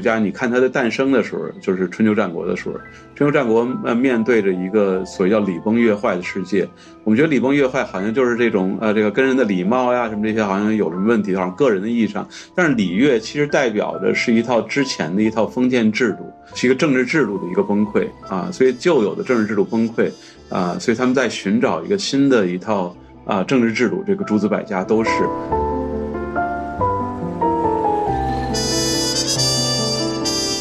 家，你看它的诞生的时候，就是春秋战国的时候。春秋战国呃，面对着一个所谓叫礼崩乐坏的世界，我们觉得礼崩乐坏好像就是这种呃，这个跟人的礼貌呀什么这些好像有什么问题，好像个人的意义上。但是礼乐其实代表的是一套之前的一套封建制度，是一个政治制度的一个崩溃啊。所以旧有的政治制度崩溃啊，所以他们在寻找一个新的一套啊政治制度。这个诸子百家都是。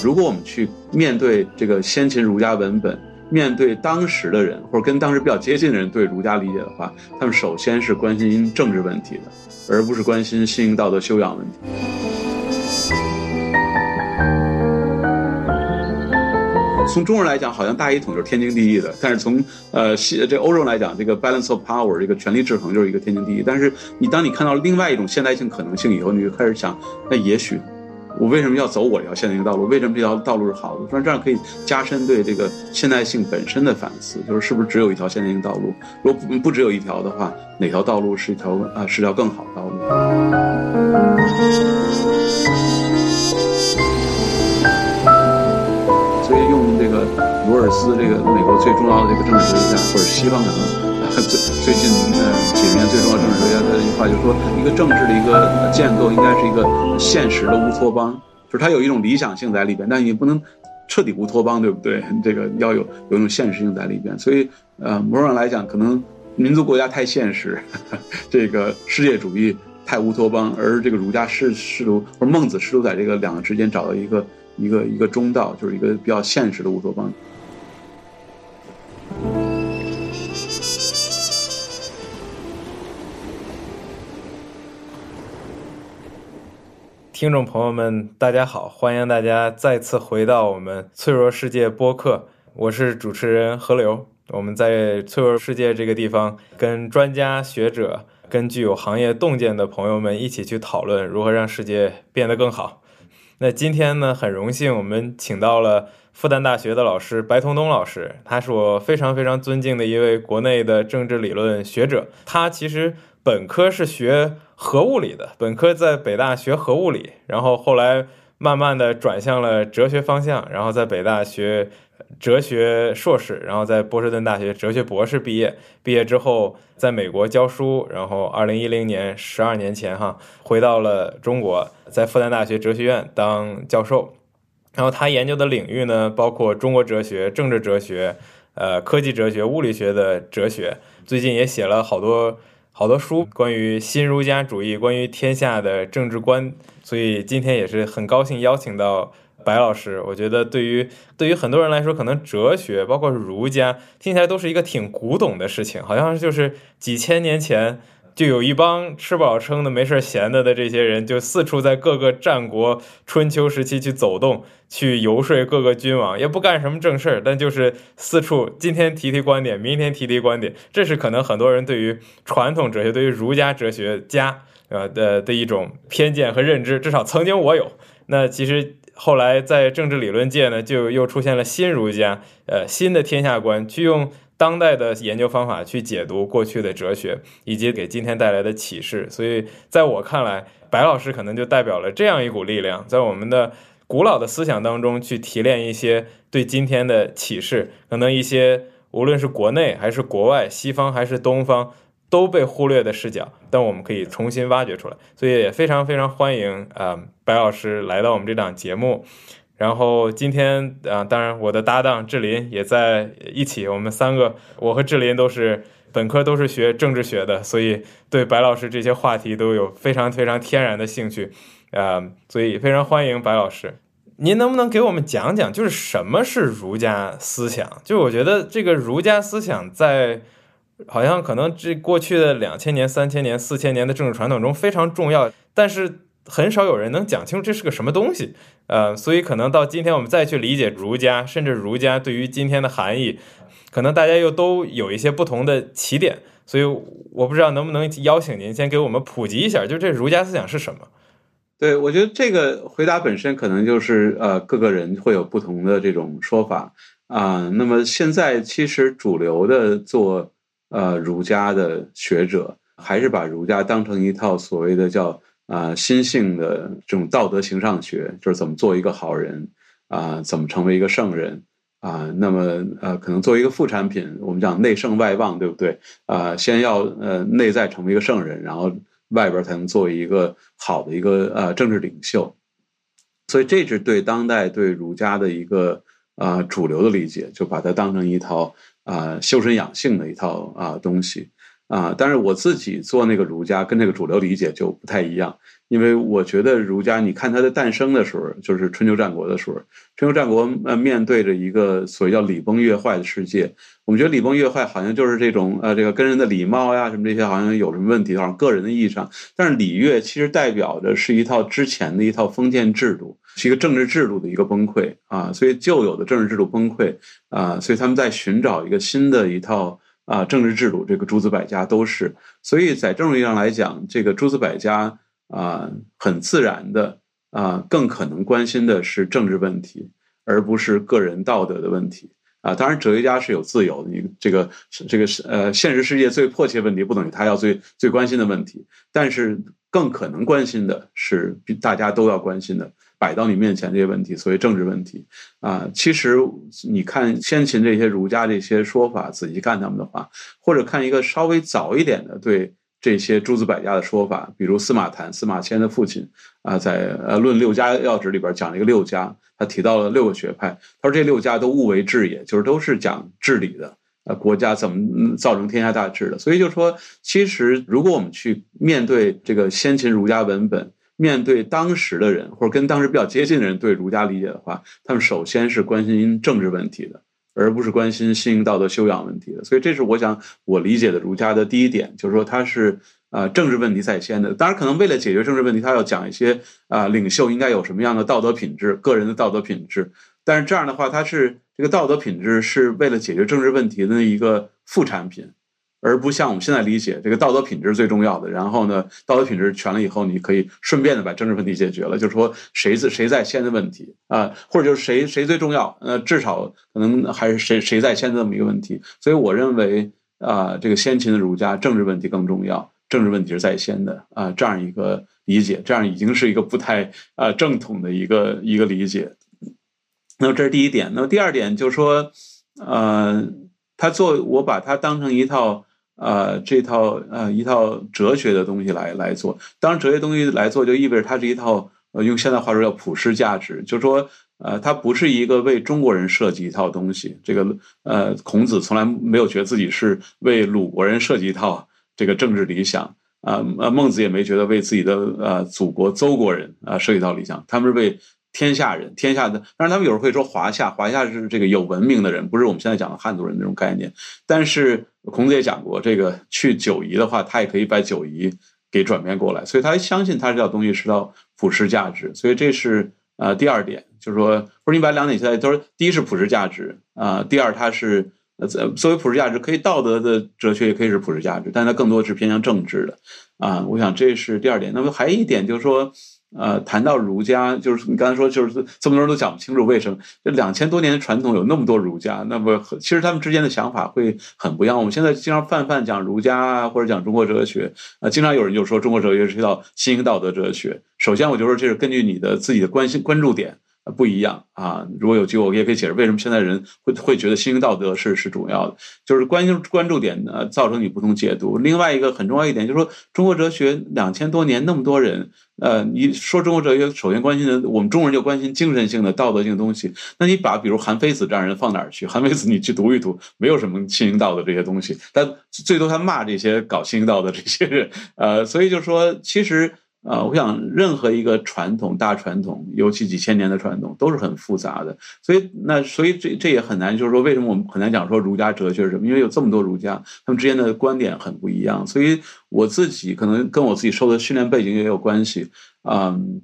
如果我们去面对这个先秦儒家文本，面对当时的人或者跟当时比较接近的人对儒家理解的话，他们首先是关心政治问题的，而不是关心心灵道德修养问题。从中人来讲，好像大一统就是天经地义的；但是从呃西这欧洲来讲，这个 balance of power 这个权力制衡就是一个天经地义。但是你当你看到另外一种现代性可能性以后，你就开始想，那也许。我为什么要走我这条现代性道路？为什么这条道路是好的？说这样可以加深对这个现代性本身的反思，就是是不是只有一条现代性道路？如果不只有一条的话，哪条道路是一条啊是条更好的道路？所以用这个罗尔斯这个美国最重要的这个政治学家，或者西方的 最最近呃。里面最重要政治学家的一句话就是说，一个政治的一个建构应该是一个现实的乌托邦，就是它有一种理想性在里边，但也不能彻底乌托邦，对不对？这个要有有一种现实性在里边。所以，呃，某种上来讲，可能民族国家太现实，这个世界主义太乌托邦，而这个儒家试试图或者孟子试图在这个两个之间找到一个一个一个中道，就是一个比较现实的乌托邦。听众朋友们，大家好！欢迎大家再次回到我们脆弱世界播客，我是主持人何流。我们在脆弱世界这个地方，跟专家学者、跟具有行业洞见的朋友们一起去讨论如何让世界变得更好。那今天呢，很荣幸我们请到了复旦大学的老师白彤东老师，他是我非常非常尊敬的一位国内的政治理论学者。他其实本科是学。核物理的本科在北大学核物理，然后后来慢慢的转向了哲学方向，然后在北大学哲学硕士，然后在波士顿大学哲学博士毕业。毕业之后在美国教书，然后二零一零年十二年前哈回到了中国，在复旦大学哲学院当教授。然后他研究的领域呢，包括中国哲学、政治哲学、呃科技哲学、物理学的哲学。最近也写了好多。好多书关于新儒家主义，关于天下的政治观，所以今天也是很高兴邀请到白老师。我觉得对于对于很多人来说，可能哲学包括儒家听起来都是一个挺古董的事情，好像就是几千年前。就有一帮吃饱撑的、没事闲的的这些人，就四处在各个战国、春秋时期去走动，去游说各个君王，也不干什么正事儿，但就是四处今天提提观点，明天提提观点。这是可能很多人对于传统哲学、对于儒家哲学家呃的的一种偏见和认知，至少曾经我有。那其实后来在政治理论界呢，就又出现了新儒家，呃，新的天下观，去用。当代的研究方法去解读过去的哲学，以及给今天带来的启示。所以，在我看来，白老师可能就代表了这样一股力量，在我们的古老的思想当中去提炼一些对今天的启示。可能一些无论是国内还是国外，西方还是东方都被忽略的视角，但我们可以重新挖掘出来。所以也非常非常欢迎啊，白老师来到我们这档节目。然后今天啊，当然我的搭档志林也在一起。我们三个，我和志林都是本科都是学政治学的，所以对白老师这些话题都有非常非常天然的兴趣，啊，所以非常欢迎白老师。您能不能给我们讲讲，就是什么是儒家思想？就我觉得这个儒家思想在好像可能这过去的两千年、三千年、四千年的政治传统中非常重要，但是。很少有人能讲清楚这是个什么东西，呃，所以可能到今天我们再去理解儒家，甚至儒家对于今天的含义，可能大家又都有一些不同的起点。所以我不知道能不能邀请您先给我们普及一下，就这儒家思想是什么？对，我觉得这个回答本身可能就是呃，各个人会有不同的这种说法啊。那么现在其实主流的做呃儒家的学者，还是把儒家当成一套所谓的叫。啊心性的这种道德形上学，就是怎么做一个好人啊，怎么成为一个圣人啊。那么呃，可能作为一个副产品，我们讲内圣外望，对不对？啊，先要呃内在成为一个圣人，然后外边才能作为一个好的一个呃政治领袖。所以这是对当代对儒家的一个啊主流的理解，就把它当成一套啊修身养性的一套啊东西。啊，但是我自己做那个儒家跟那个主流理解就不太一样，因为我觉得儒家，你看它的诞生的时候，就是春秋战国的时候，春秋战国呃面对着一个所谓叫礼崩乐坏的世界，我们觉得礼崩乐坏好像就是这种呃这个跟人的礼貌呀什么这些好像有什么问题，好像个人的意义上，但是礼乐其实代表的是一套之前的一套封建制度，是一个政治制度的一个崩溃啊，所以旧有的政治制度崩溃啊，所以他们在寻找一个新的一套。啊，政治制度，这个诸子百家都是，所以在政治意义上来讲，这个诸子百家啊，很自然的啊，更可能关心的是政治问题，而不是个人道德的问题啊。当然，哲学家是有自由的，你这个这个是呃，现实世界最迫切问题不等于他要最最关心的问题，但是更可能关心的是大家都要关心的。摆到你面前这些问题，所谓政治问题啊，其实你看先秦这些儒家这些说法，仔细看他们的话，或者看一个稍微早一点的对这些诸子百家的说法，比如司马谈，司马迁的父亲啊，在呃《论六家要旨》里边讲了一个六家，他提到了六个学派，他说这六家都物为治也，就是都是讲治理的，呃，国家怎么造成天下大治的，所以就说，其实如果我们去面对这个先秦儒家文本。面对当时的人，或者跟当时比较接近的人对儒家理解的话，他们首先是关心政治问题的，而不是关心心灵道德修养问题的。所以，这是我想我理解的儒家的第一点，就是说他是啊政治问题在先的。当然，可能为了解决政治问题，他要讲一些啊领袖应该有什么样的道德品质，个人的道德品质。但是这样的话，他是这个道德品质是为了解决政治问题的一个副产品。而不像我们现在理解，这个道德品质最重要的。然后呢，道德品质全了以后，你可以顺便的把政治问题解决了。就是说，谁在谁在先的问题啊，或者就是谁谁最重要？呃，至少可能还是谁谁在先这么一个问题。所以我认为啊，这个先秦的儒家政治问题更重要，政治问题是在先的啊，这样一个理解，这样已经是一个不太啊正统的一个一个理解。那么这是第一点。那么第二点就是说，呃，他做我把它当成一套。呃，这套呃一套哲学的东西来来做，当然哲学东西来做，就意味着它是一套呃用现代话说叫普世价值，就是说呃它不是一个为中国人设计一套东西，这个呃孔子从来没有觉得自己是为鲁国人设计一套这个政治理想。啊，呃孟子也没觉得为自己的呃祖国邹国人啊设计一套理想，他们是为。天下人，天下的，当然他们有时候会说华夏，华夏是这个有文明的人，不是我们现在讲的汉族人那种概念。但是孔子也讲过，这个去九夷的话，他也可以把九夷给转变过来，所以他相信他这套东西是到普世价值。所以这是呃第二点，就是说，或者你把两点现在都是，第一是普世价值啊，第二它是呃作为普世价值，可以道德的哲学也可以是普世价值，但它更多是偏向政治的啊。我想这是第二点。那么还有一点就是说。呃，谈到儒家，就是你刚才说，就是这么多人都讲不清楚为什么这两千多年的传统有那么多儒家，那么其实他们之间的想法会很不一样。我们现在经常泛泛讲儒家啊，或者讲中国哲学，啊，经常有人就说中国哲学是一套新型道德哲学。首先，我就说这是根据你的自己的关心关注点。不一样啊！如果有机会，我也可以解释为什么现在人会会觉得新型道德是是主要的，就是关心关注点呢，造成你不同解读。另外一个很重要一点就是说，中国哲学两千多年那么多人，呃，你说中国哲学首先关心的，我们中国人就关心精神性的、道德性的东西。那你把比如韩非子这样人放哪儿去？韩非子你去读一读，没有什么新型道德这些东西，但最多他骂这些搞新型道德这些人。呃，所以就说其实。啊，我想任何一个传统大传统，尤其几千年的传统，都是很复杂的。所以那所以这这也很难，就是说为什么我们很难讲说儒家哲学是什么？因为有这么多儒家，他们之间的观点很不一样。所以我自己可能跟我自己受的训练背景也有关系。嗯，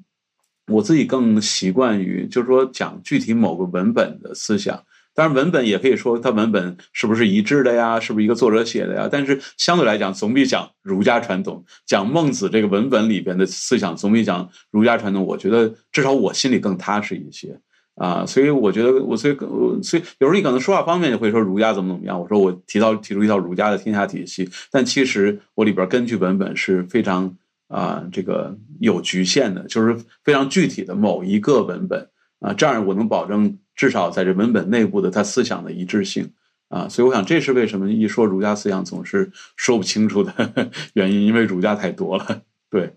我自己更习惯于就是说讲具体某个文本的思想。当然，文本也可以说它文本是不是一致的呀？是不是一个作者写的呀？但是相对来讲，总比讲儒家传统、讲孟子这个文本里边的思想，总比讲儒家传统，我觉得至少我心里更踏实一些啊。所以我觉得，我所以所以有时候你可能说话方面就会说儒家怎么怎么样。我说我提到提出一套儒家的天下体系，但其实我里边根据文本是非常。啊这个有局限的，就是非常具体的某一个文本啊，这样我能保证至少在这文本内部的他思想的一致性啊，所以我想这是为什么一说儒家思想总是说不清楚的 原因，因为儒家太多了，对。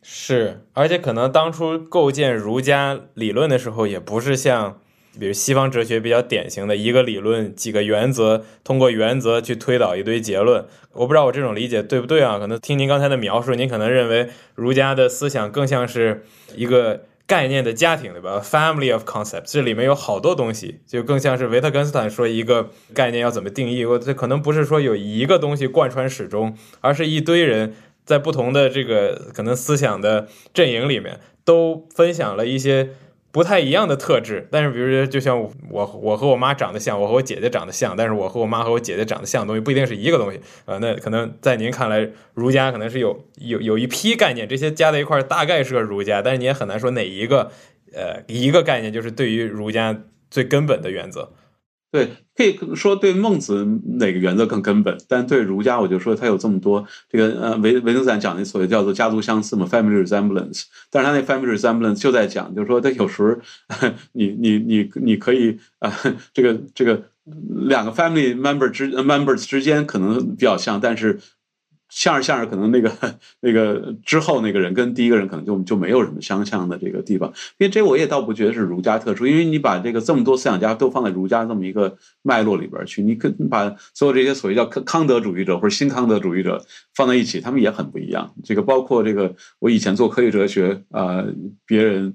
是，而且可能当初构建儒家理论的时候，也不是像，比如西方哲学比较典型的一个理论几个原则，通过原则去推导一堆结论。我不知道我这种理解对不对啊？可能听您刚才的描述，您可能认为儒家的思想更像是一个概念的家庭，对吧？Family of concepts，这里面有好多东西，就更像是维特根斯坦说一个概念要怎么定义。我这可能不是说有一个东西贯穿始终，而是一堆人。在不同的这个可能思想的阵营里面，都分享了一些不太一样的特质。但是，比如说，就像我，我和我妈长得像，我和我姐姐长得像，但是我和我妈和我姐姐长得像的东西不一定是一个东西啊。那可能在您看来，儒家可能是有有有一批概念，这些加在一块大概是个儒家，但是你也很难说哪一个，呃，一个概念就是对于儒家最根本的原则。对，可以说对孟子哪个原则更根本，但对儒家，我就说他有这么多这个呃维维特斯坦讲的所谓叫做家族相似嘛，family resemblance。但是他那 family resemblance 就在讲，就是说他有时 你你你你可以啊，这个这个两个 family member 之 members 之间可能比较像，但是。像是像是，可能那个 那个之后那个人跟第一个人可能就就没有什么相像的这个地方，因为这我也倒不觉得是儒家特殊，因为你把这个这么多思想家都放在儒家这么一个脉络里边去，你跟把所有这些所谓叫康康德主义者或者新康德主义者放在一起，他们也很不一样。这个包括这个我以前做科学哲学啊，别人。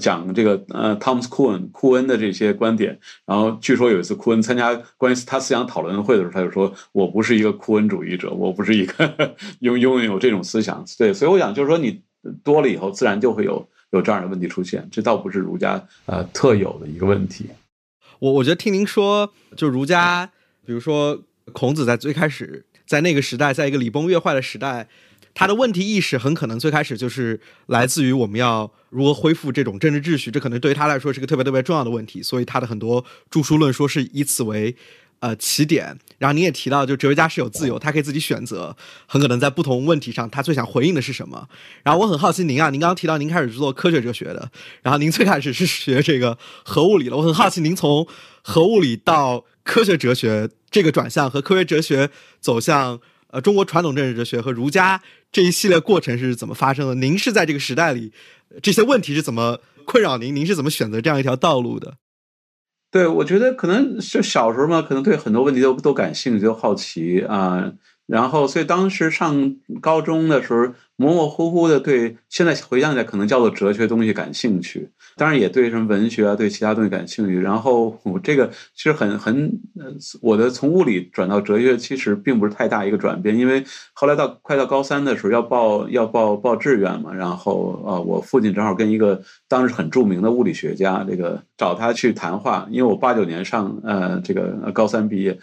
讲这个呃，Thomas 库恩库恩的这些观点，然后据说有一次库恩参加关于他思想讨论会的时候，他就说：“我不是一个库恩主义者，我不是一个 拥拥有这种思想。”对，所以我想就是说，你多了以后，自然就会有有这样的问题出现，这倒不是儒家呃特有的一个问题。我我觉得听您说，就儒家，比如说孔子在最开始在那个时代，在一个礼崩乐坏的时代。他的问题意识很可能最开始就是来自于我们要如何恢复这种政治秩序，这可能对于他来说是个特别特别重要的问题。所以他的很多著书论说是以此为呃起点。然后您也提到，就哲学家是有自由，他可以自己选择，很可能在不同问题上他最想回应的是什么。然后我很好奇您啊，您刚刚提到您开始是做科学哲学的，然后您最开始是学这个核物理的。我很好奇您从核物理到科学哲学这个转向和科学哲学走向。呃，中国传统政治哲学和儒家这一系列过程是怎么发生的？您是在这个时代里，这些问题是怎么困扰您？您是怎么选择这样一条道路的？对，我觉得可能就小时候嘛，可能对很多问题都都感兴趣、都好奇啊。然后，所以当时上高中的时候，模模糊糊的对现在回想起来，可能叫做哲学东西感兴趣。当然，也对什么文学啊，对其他东西感兴趣。然后，我这个其实很很，我的从物理转到哲学，其实并不是太大一个转变。因为后来到快到高三的时候，要报要报报志愿嘛。然后，呃，我父亲正好跟一个当时很著名的物理学家，这个找他去谈话。因为我八九年上呃这个高三毕业。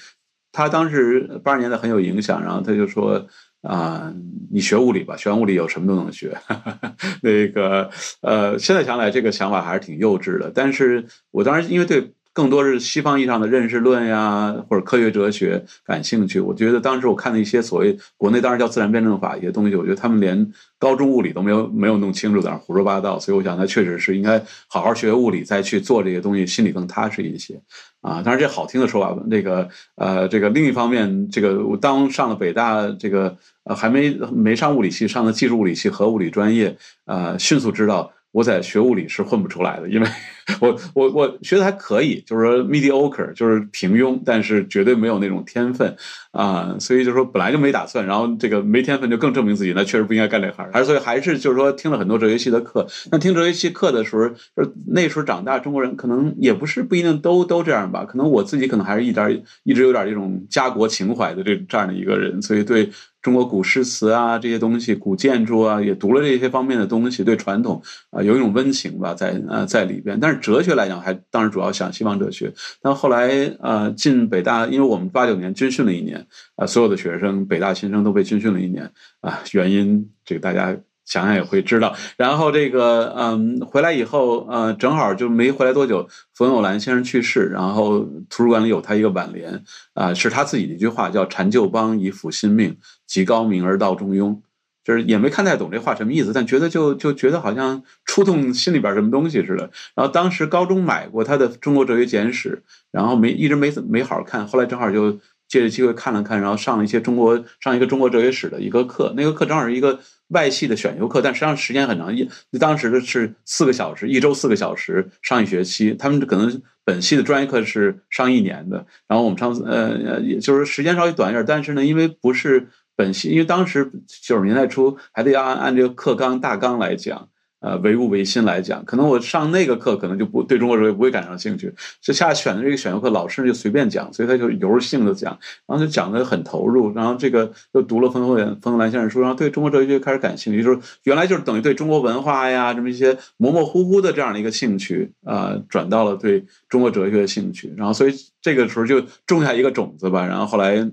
他当时八十年代很有影响，然后他就说：“啊，你学物理吧，学完物理有什么都能学。”那个呃，现在想来这个想法还是挺幼稚的。但是我当时因为对更多是西方意义上的认识论呀，或者科学哲学感兴趣，我觉得当时我看的一些所谓国内当时叫自然辩证法一些东西，我觉得他们连高中物理都没有没有弄清楚，在那胡说八道。所以我想，他确实是应该好好学物理，再去做这些东西，心里更踏实一些。啊，当然这好听的说法，那个呃，这个另一方面，这个我当上了北大，这个呃还没没上物理系，上的技术物理系和物理专业，呃，迅速知道。我在学物理是混不出来的，因为 我我我学的还可以，就是说 mediocre，就是平庸，但是绝对没有那种天分啊，所以就说本来就没打算，然后这个没天分就更证明自己，那确实不应该干这行，还是所以还是就是说听了很多哲学系的课，那听哲学系课的时候，就那时候长大中国人可能也不是不一定都都这样吧，可能我自己可能还是一点一直有点这种家国情怀的这这样的一个人，所以对。中国古诗词啊，这些东西，古建筑啊，也读了这些方面的东西，对传统啊有一种温情吧，在呃在里边。但是哲学来讲，还当时主要想西方哲学。但后来呃进北大，因为我们八九年军训了一年啊，所有的学生北大新生都被军训了一年啊，原因这个大家。想想也会知道，然后这个嗯，回来以后呃，正好就没回来多久，冯友兰先生去世，然后图书馆里有他一个挽联啊，是他自己的一句话，叫“禅旧邦以抚新命，极高明而道中庸”，就是也没看太懂这话什么意思，但觉得就就觉得好像触动心里边什么东西似的。然后当时高中买过他的《中国哲学简史》，然后没一直没怎没好好看，后来正好就借着机会看了看，然后上了一些中国上一个中国哲学史的一个课，那个课正好是一个外系的选修课，但实际上时间很长，一当时的是四个小时，一周四个小时上一学期，他们可能本系的专业课是上一年的，然后我们上呃呃，也就是时间稍微短一点，但是呢，因为不是。本系，因为当时九十年代初还得要按按这个课纲大纲来讲，呃，唯物唯心来讲，可能我上那个课可能就不对中国哲学不会感上兴趣。就下选的这个选修课，老师就随便讲，所以他就由着性子讲，然后就讲的很投入，然后这个又读了冯冯冯友兰先生书，然后对中国哲学开始感兴趣，就是原来就是等于对中国文化呀这么一些模模糊糊的这样的一个兴趣啊，转到了对中国哲学的兴趣，然后所以这个时候就种下一个种子吧，然后后来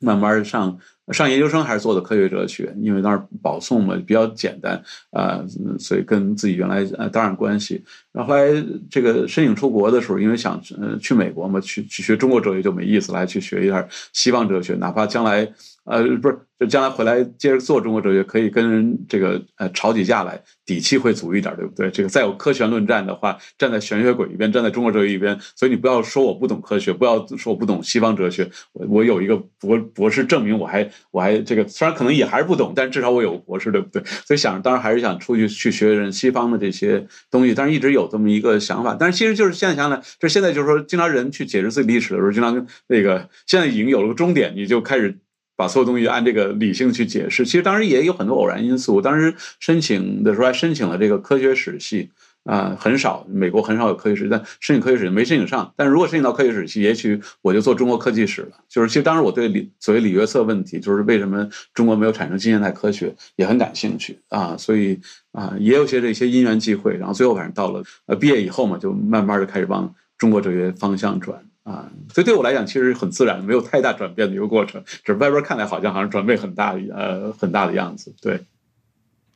慢慢上。上研究生还是做的科学哲学，因为当时保送嘛比较简单啊，所以跟自己原来呃当然关系。然后后来这个申请出国的时候，因为想呃去美国嘛，去去学中国哲学就没意思，来去学一下西方哲学，哪怕将来呃不是。就将来回来接着做中国哲学，可以跟人这个呃吵起架来，底气会足一点，对不对？这个再有科学论战的话，站在玄学轨一边，站在中国哲学一边，所以你不要说我不懂科学，不要说我不懂西方哲学，我我有一个博博士证明，我还我还这个虽然可能也还是不懂，但至少我有博士，对不对？所以想着当然还是想出去去学人西方的这些东西，但是一直有这么一个想法，但是其实就是现在想想，就是现在就是说，经常人去解释自己历史的时候，经常那个现在已经有了个终点，你就开始。把所有东西按这个理性去解释，其实当时也有很多偶然因素。当时申请的时候还申请了这个科学史系啊，很少，美国很少有科学史，但申请科学史没申请上。但如果申请到科学史系，也许我就做中国科技史了。就是其实当时我对李所谓李约瑟问题，就是为什么中国没有产生近现代科学，也很感兴趣啊。所以啊，也有些这些因缘际会，然后最后反正到了呃毕业以后嘛，就慢慢的开始往中国哲学方向转。啊，所以对我来讲，其实很自然，没有太大转变的一个过程。只是外边看来好像好像转变很大，呃，很大的样子。对，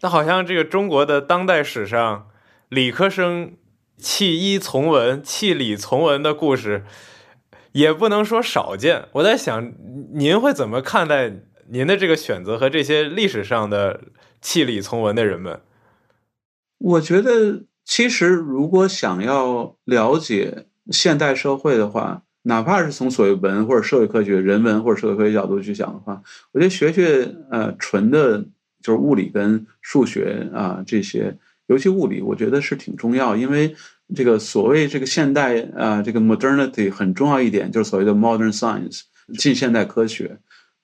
那好像这个中国的当代史上，理科生弃医从文、弃理从文的故事，也不能说少见。我在想，您会怎么看待您的这个选择和这些历史上的弃理从文的人们？我觉得，其实如果想要了解。现代社会的话，哪怕是从所谓文或者社会科学、人文或者社会科学角度去讲的话，我觉得学学呃纯的，就是物理跟数学啊这些，尤其物理，我觉得是挺重要，因为这个所谓这个现代啊这个 modernity 很重要一点，就是所谓的 modern science 近现代科学。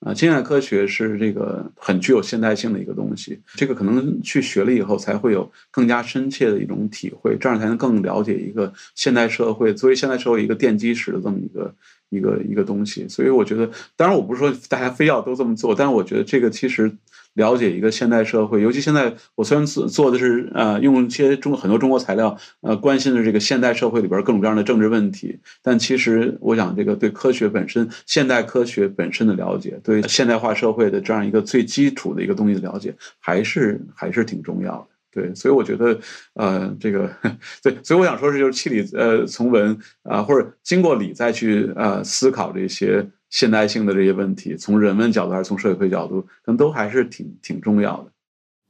啊，近代科学是这个很具有现代性的一个东西，这个可能去学了以后才会有更加深切的一种体会，这样才能更了解一个现代社会作为现代社会一个奠基石的这么一个一个一个东西。所以我觉得，当然我不是说大家非要都这么做，但是我觉得这个其实。了解一个现代社会，尤其现在我虽然做做的是呃用一些中很多中国材料，呃关心的这个现代社会里边各种各样的政治问题，但其实我想这个对科学本身、现代科学本身的了解，对现代化社会的这样一个最基础的一个东西的了解，还是还是挺重要的。对，所以我觉得呃这个 对，所以我想说是就是气理呃从文啊或者经过理再去呃思考这些。现代性的这些问题，从人文角度还是从社会角度，可能都还是挺挺重要的。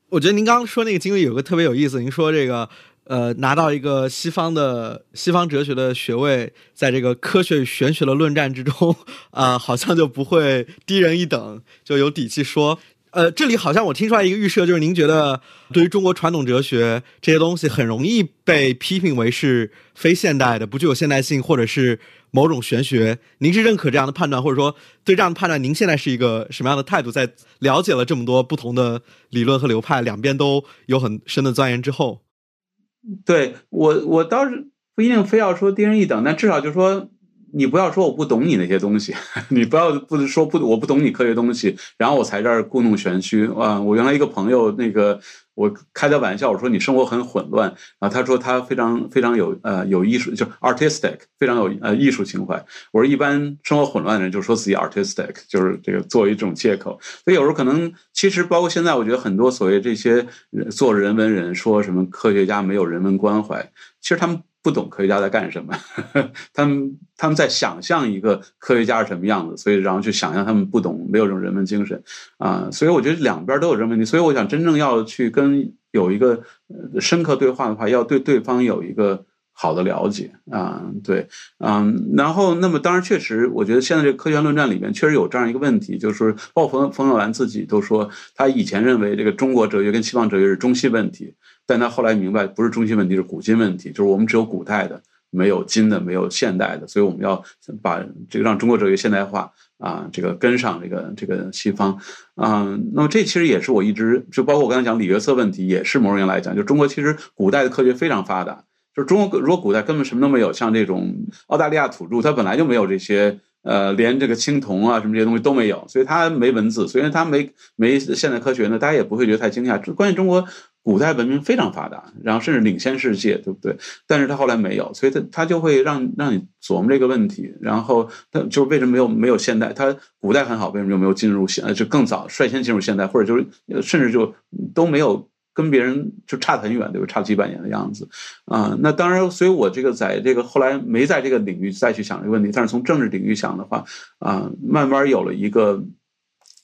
我觉得您刚刚说那个经历有个特别有意思，您说这个呃拿到一个西方的西方哲学的学位，在这个科学与玄学的论战之中啊，好像就不会低人一等，就有底气说。呃，这里好像我听出来一个预设，就是您觉得对于中国传统哲学这些东西很容易被批评为是非现代的，不具有现代性，或者是某种玄学。您是认可这样的判断，或者说对这样的判断，您现在是一个什么样的态度？在了解了这么多不同的理论和流派，两边都有很深的钻研之后，对我，我倒是不一定非要说低人一等，但至少就说。你不要说我不懂你那些东西，你不要不是说不我不懂你科学东西，然后我才这儿故弄玄虚啊！我原来一个朋友，那个我开的玩笑，我说你生活很混乱，然后他说他非常非常有呃有艺术，就 artistic，非常有呃艺术情怀。我说一般生活混乱的人就说自己 artistic，就是这个作为一种借口。所以有时候可能其实包括现在，我觉得很多所谓这些做人文人说什么科学家没有人文关怀，其实他们。不懂科学家在干什么，他们他们在想象一个科学家是什么样子，所以然后去想象他们不懂，没有这种人文精神啊，所以我觉得两边都有这个问题，所以我想真正要去跟有一个深刻对话的话，要对对方有一个。好的了解啊，对，嗯，然后那么当然确实，我觉得现在这个科学论战里面确实有这样一个问题，就是包括冯冯友兰自己都说，他以前认为这个中国哲学跟西方哲学是中西问题，但他后来明白不是中心问题，是古今问题，就是我们只有古代的，没有今的，没有现代的，所以我们要把这个让中国哲学现代化啊，这个跟上这个这个西方，嗯，那么这其实也是我一直就包括我刚才讲李约瑟问题，也是某种意义来讲，就中国其实古代的科学非常发达。就是中国，如果古代根本什么都没有，像这种澳大利亚土著，他本来就没有这些，呃，连这个青铜啊什么这些东西都没有，所以他没文字，所以他没没现代科学呢，大家也不会觉得太惊讶。关键中国古代文明非常发达，然后甚至领先世界，对不对？但是他后来没有，所以他他就会让让你琢磨这个问题，然后他就是为什么没有没有现代？他古代很好，为什么就没有进入现？就更早率先进入现代，或者就是甚至就都没有。跟别人就差很远，对吧？差几百年的样子，啊，那当然，所以我这个在这个后来没在这个领域再去想这个问题，但是从政治领域想的话，啊，慢慢有了一个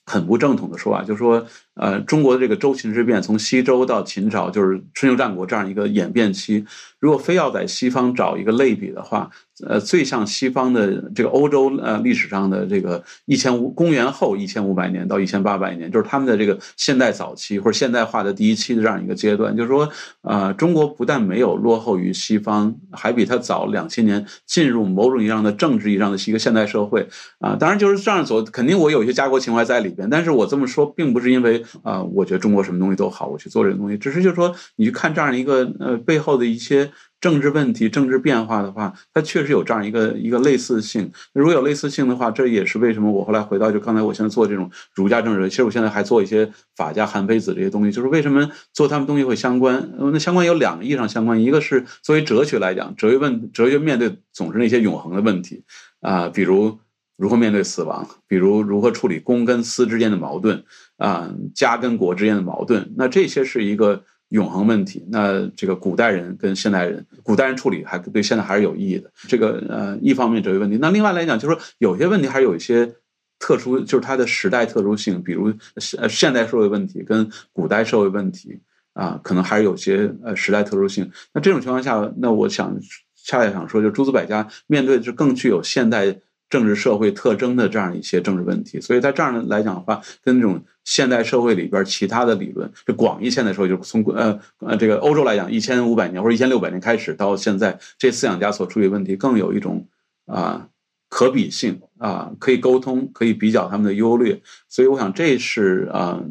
很不正统的说法，就是说，呃，中国的这个周秦之变，从西周到秦朝，就是春秋战国这样一个演变期，如果非要在西方找一个类比的话。呃，最像西方的这个欧洲呃历史上的这个一千五公元后一千五百年到一千八百年，就是他们的这个现代早期或者现代化的第一期的这样一个阶段。就是说，呃，中国不但没有落后于西方，还比他早两千年进入某种意义上的政治意义上的一个现代社会啊。当然，就是这样走，肯定我有一些家国情怀在里边。但是我这么说，并不是因为啊，我觉得中国什么东西都好，我去做这个东西，只是就是说，你去看这样一个呃背后的一些。政治问题、政治变化的话，它确实有这样一个一个类似性。如果有类似性的话，这也是为什么我后来回到就刚才我现在做这种儒家政治，其实我现在还做一些法家、韩非子这些东西，就是为什么做他们东西会相关？那相关有两个意义上相关，一个是作为哲学来讲，哲学问哲学面对总是那些永恒的问题啊，比如如何面对死亡，比如如何处理公跟私之间的矛盾啊，家跟国之间的矛盾，那这些是一个。永恒问题，那这个古代人跟现代人，古代人处理还对现在还是有意义的。这个呃，一方面这个问题，那另外来讲，就是说有些问题还是有一些特殊，就是它的时代特殊性，比如现现代社会问题跟古代社会问题啊，可能还是有些呃时代特殊性。那这种情况下，那我想恰恰想说，就诸子百家面对的是更具有现代。政治社会特征的这样一些政治问题，所以在这样来讲的话，跟这种现代社会里边其他的理论，就广义现代社会，就从呃呃这个欧洲来讲，一千五百年或者一千六百年开始到现在，这思想家所处理问题更有一种啊可比性啊，可以沟通，可以比较他们的优劣，所以我想这是啊。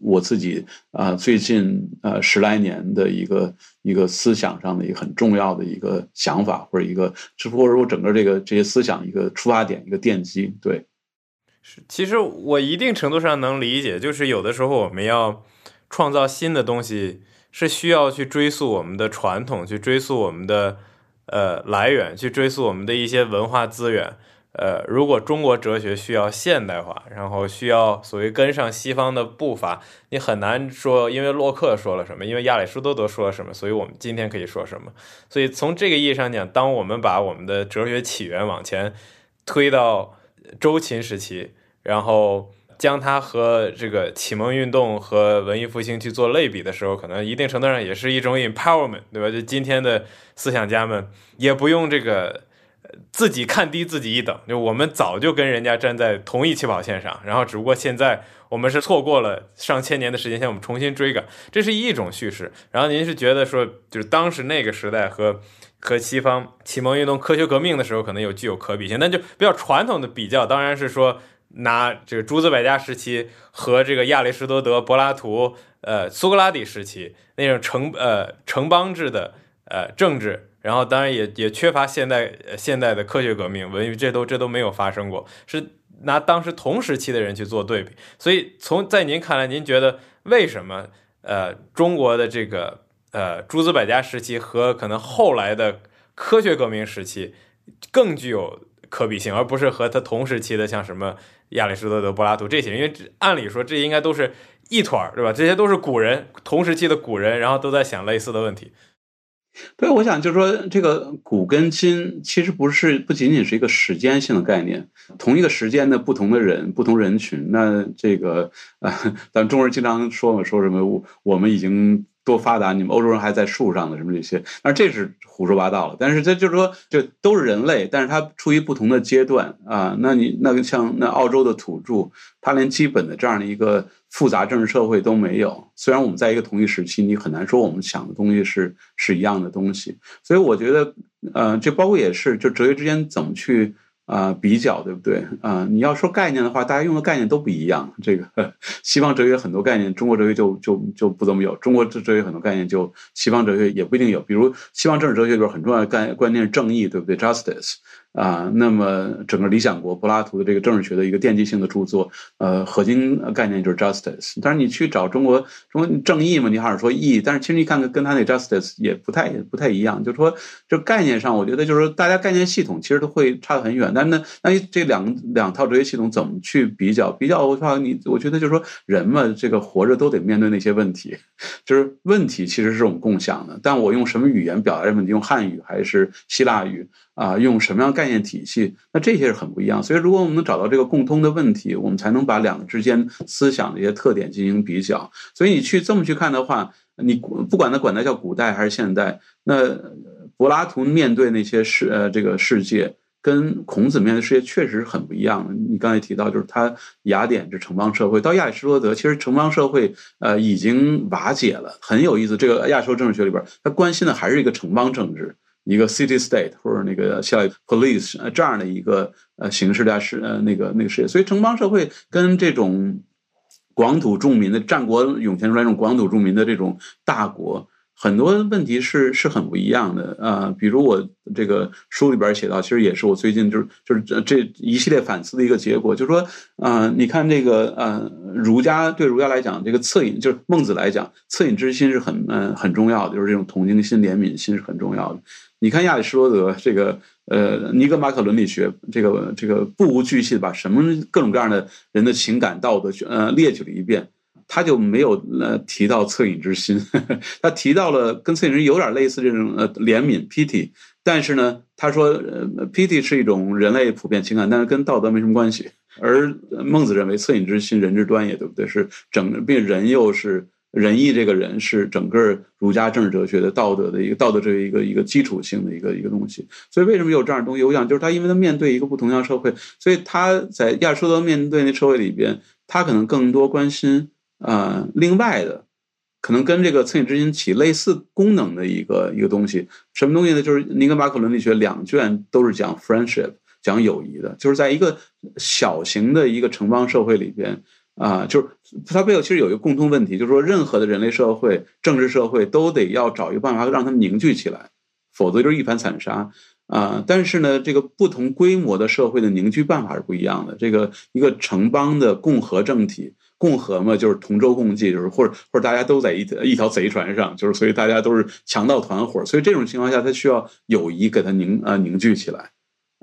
我自己啊，最近呃十来年的一个一个思想上的一个很重要的一个想法，或者一个，只不过是我整个这个这些思想一个出发点，一个奠基。对，是，其实我一定程度上能理解，就是有的时候我们要创造新的东西，是需要去追溯我们的传统，去追溯我们的呃来源，去追溯我们的一些文化资源。呃，如果中国哲学需要现代化，然后需要所谓跟上西方的步伐，你很难说，因为洛克说了什么，因为亚里士多德说了什么，所以我们今天可以说什么。所以从这个意义上讲，当我们把我们的哲学起源往前推到周秦时期，然后将它和这个启蒙运动和文艺复兴去做类比的时候，可能一定程度上也是一种 empowerment，对吧？就今天的思想家们也不用这个。自己看低自己一等，就我们早就跟人家站在同一起跑线上，然后只不过现在我们是错过了上千年的时间线，我们重新追赶，这是一种叙事。然后您是觉得说，就是当时那个时代和和西方启蒙运动、科学革命的时候，可能有具有可比性，那就比较传统的比较，当然是说拿这个诸子百家时期和这个亚里士多德、柏拉图、呃苏格拉底时期那种城呃城邦制的呃政治。然后当然也也缺乏现代现代的科学革命文艺，这都这都没有发生过，是拿当时同时期的人去做对比。所以从在您看来，您觉得为什么呃中国的这个呃诸子百家时期和可能后来的科学革命时期更具有可比性，而不是和他同时期的像什么亚里士多德、柏拉图这些人？因为按理说这应该都是一团儿，对吧？这些都是古人同时期的古人，然后都在想类似的问题。对，我想就是说，这个古跟今其实不是不仅仅是一个时间性的概念，同一个时间的不同的人、不同人群，那这个呃，咱们中国人经常说嘛，说什么我我们已经。多发达！你们欧洲人还在树上的什么这些？那这是胡说八道了。但是这就是说，这都是人类，但是他处于不同的阶段啊。那你那个像那澳洲的土著，他连基本的这样的一个复杂政治社会都没有。虽然我们在一个同一时期，你很难说我们想的东西是是一样的东西。所以我觉得，呃，这包括也是，就哲学之间怎么去。啊，比较对不对啊？你要说概念的话，大家用的概念都不一样。这个 西方哲学很多概念，中国哲学就就就不怎么有。中国哲哲学很多概念，就西方哲学也不一定有。比如西方政治哲学里边很重要的概观念是正义，对不对？Justice。啊，那么整个《理想国》柏拉图的这个政治学的一个奠基性的著作，呃，核心概念就是 justice。但是你去找中国中国正义嘛，你好像说义，但是其实你看看跟他那 justice 也不太不太一样。就是说，这概念上，我觉得就是说，大家概念系统其实都会差得很远。但是呢，那这两两套哲学系统怎么去比较？比较的话，你我觉得就是说，人嘛，这个活着都得面对那些问题，就是问题其实是我们共享的。但我用什么语言表达这问题？用汉语还是希腊语？啊，用什么样概念体系？那这些是很不一样。所以，如果我们能找到这个共通的问题，我们才能把两个之间思想的一些特点进行比较。所以，你去这么去看的话，你不管它管它叫古代还是现代，那柏拉图面对那些世呃这个世界，跟孔子面对世界确实很不一样的。你刚才提到，就是他雅典是城邦社会，到亚里士多德，其实城邦社会呃已经瓦解了，很有意思。这个亚洲政治学里边，他关心的还是一个城邦政治。一个 city state 或者那个像 police 这样的一个呃形式的是呃那个那个世界，所以城邦社会跟这种广土著民的战国涌现出来这种广土著民的这种大国。很多问题是是很不一样的啊，比如我这个书里边写到，其实也是我最近就是就是这一系列反思的一个结果，就是说，啊，你看这个呃，儒家对儒家来讲，这个恻隐就是孟子来讲，恻隐之心是很嗯很重要的，就是这种同情心、怜悯心是很重要的。你看亚里士多德这个呃尼格马可伦理学，这个这个不无巨细的把什么各种各样的人的情感道德呃列举了一遍。他就没有呃提到恻隐之心，他提到了跟恻隐之心有点类似这种呃怜悯 pity，但是呢，他说呃 pity 是一种人类普遍情感，但是跟道德没什么关系。而孟子认为恻隐之心人之端也，对不对？是整并人又是仁义这个人是整个儒家政治哲学的道德的一个道德这一个一个基础性的一个一个东西。所以为什么有这样的东西？我想就是他因为他面对一个不同样社会，所以他在亚里士多德面对那社会里边，他可能更多关心。呃，另外的，可能跟这个恻隐之心起类似功能的一个一个东西，什么东西呢？就是尼格马可伦理学两卷都是讲 friendship，讲友谊的，就是在一个小型的一个城邦社会里边啊，就是它背后其实有一个共通问题，就是说任何的人类社会、政治社会都得要找一个办法让他们凝聚起来，否则就是一盘散沙啊。但是呢，这个不同规模的社会的凝聚办法是不一样的，这个一个城邦的共和政体。共和嘛，就是同舟共济，就是或者或者大家都在一一条贼船上，就是所以大家都是强盗团伙，所以这种情况下，它需要友谊给它凝啊凝聚起来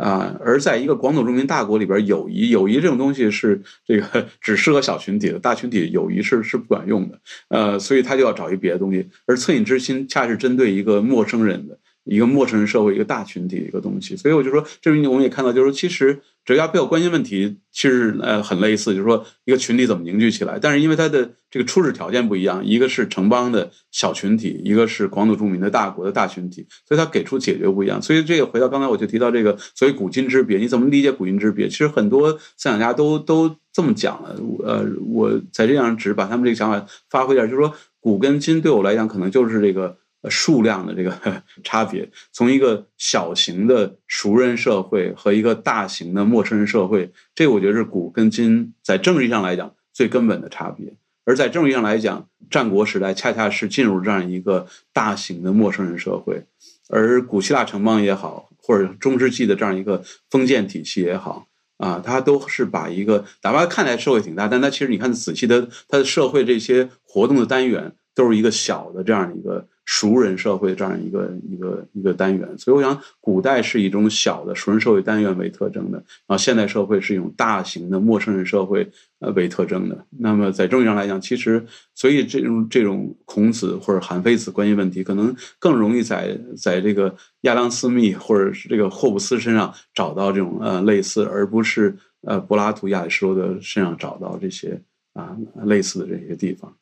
啊。而在一个广土著民大国里边，友谊友谊这种东西是这个 只适合小群体的，大群体友谊是是不管用的。呃，所以他就要找一别的东西，而恻隐之心恰是针对一个陌生人的。一个陌生人社会，一个大群体一个东西，所以我就说，这边我们也看到，就是说，其实哲学背后关心问题，其实呃很类似，就是说一个群体怎么凝聚起来。但是因为它的这个初始条件不一样，一个是城邦的小群体，一个是广土著民的大国的大群体，所以它给出解决不一样。所以这个回到刚才我就提到这个所谓古今之别，你怎么理解古今之别？其实很多思想家都都这么讲了。呃，我在这样只把他们这个想法发挥一下，就是说古跟今对我来讲，可能就是这个。数量的这个 差别，从一个小型的熟人社会和一个大型的陌生人社会，这我觉得是古跟今在政治上来讲最根本的差别。而在政治上来讲，战国时代恰恰是进入这样一个大型的陌生人社会，而古希腊城邦也好，或者中世纪的这样一个封建体系也好，啊，它都是把一个哪怕看起来社会挺大，但它其实你看仔细的，它的社会这些活动的单元。都是一个小的这样的一个熟人社会这样一个一个一个单元。所以我想，古代是一种小的熟人社会单元为特征的，然后现代社会是一种大型的陌生人社会呃为特征的。那么在政治上来讲，其实所以这种这种孔子或者韩非子关系问题，可能更容易在在这个亚当斯密或者是这个霍布斯身上找到这种呃类似，而不是呃柏拉图、亚里士多德身上找到这些啊类似的这些地方。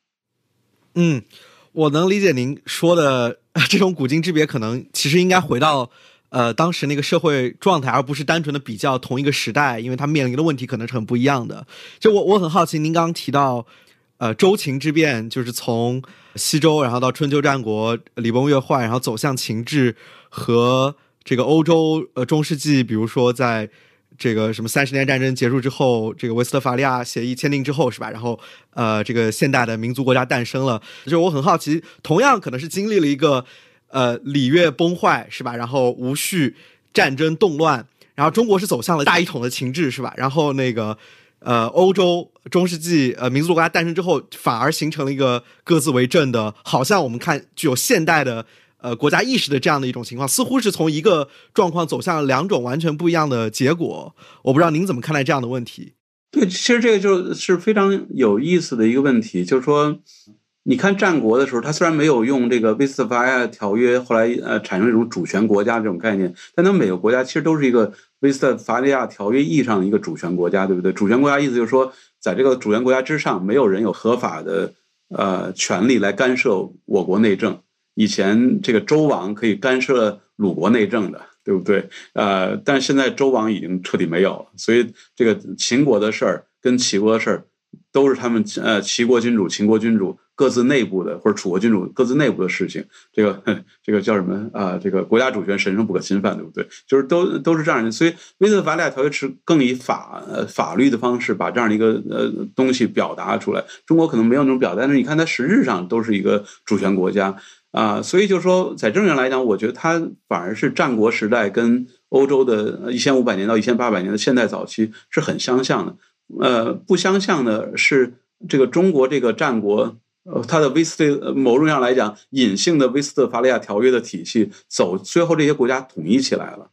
嗯，我能理解您说的 这种古今之别，可能其实应该回到呃当时那个社会状态，而不是单纯的比较同一个时代，因为它面临的问题可能是很不一样的。就我我很好奇，您刚刚提到呃周秦之变，就是从西周，然后到春秋战国，礼崩乐坏，然后走向秦制和这个欧洲呃中世纪，比如说在。这个什么三十年战争结束之后，这个维斯特伐利亚协议签订之后是吧？然后，呃，这个现代的民族国家诞生了。就是我很好奇，同样可能是经历了一个呃礼乐崩坏是吧？然后无序战争动乱，然后中国是走向了大一统的情志是吧？然后那个呃欧洲中世纪呃民族国家诞生之后，反而形成了一个各自为政的，好像我们看具有现代的。呃，国家意识的这样的一种情况，似乎是从一个状况走向了两种完全不一样的结果。我不知道您怎么看待这样的问题？对，其实这个就是非常有意思的一个问题，就是说，你看战国的时候，他虽然没有用这个威斯特伐利亚条约，后来呃产生一种主权国家这种概念，但他们每个国家其实都是一个威斯特伐利亚条约意义上的一个主权国家，对不对？主权国家意思就是说，在这个主权国家之上，没有人有合法的呃权利来干涉我国内政。以前这个周王可以干涉鲁国内政的，对不对？呃，但是现在周王已经彻底没有了，所以这个秦国的事儿跟齐国的事儿，都是他们呃齐国君主、秦国君主各自内部的，或者楚国君主各自内部的事情。这个 这个叫什么啊？这个国家主权神圣不可侵犯，对不对？就是都都是这样的。所以威斯特伐利亚条约是更以法呃法律的方式把这样的一个呃东西表达出来。中国可能没有那种表达，但是你看它实质上都是一个主权国家。啊，所以就说，在政治上来讲，我觉得它反而是战国时代跟欧洲的一千五百年到一千八百年的现代早期是很相像的。呃，不相像的是这个中国这个战国，呃，它的威斯特某种上来讲，隐性的威斯特伐利亚条约的体系走，最后这些国家统一起来了。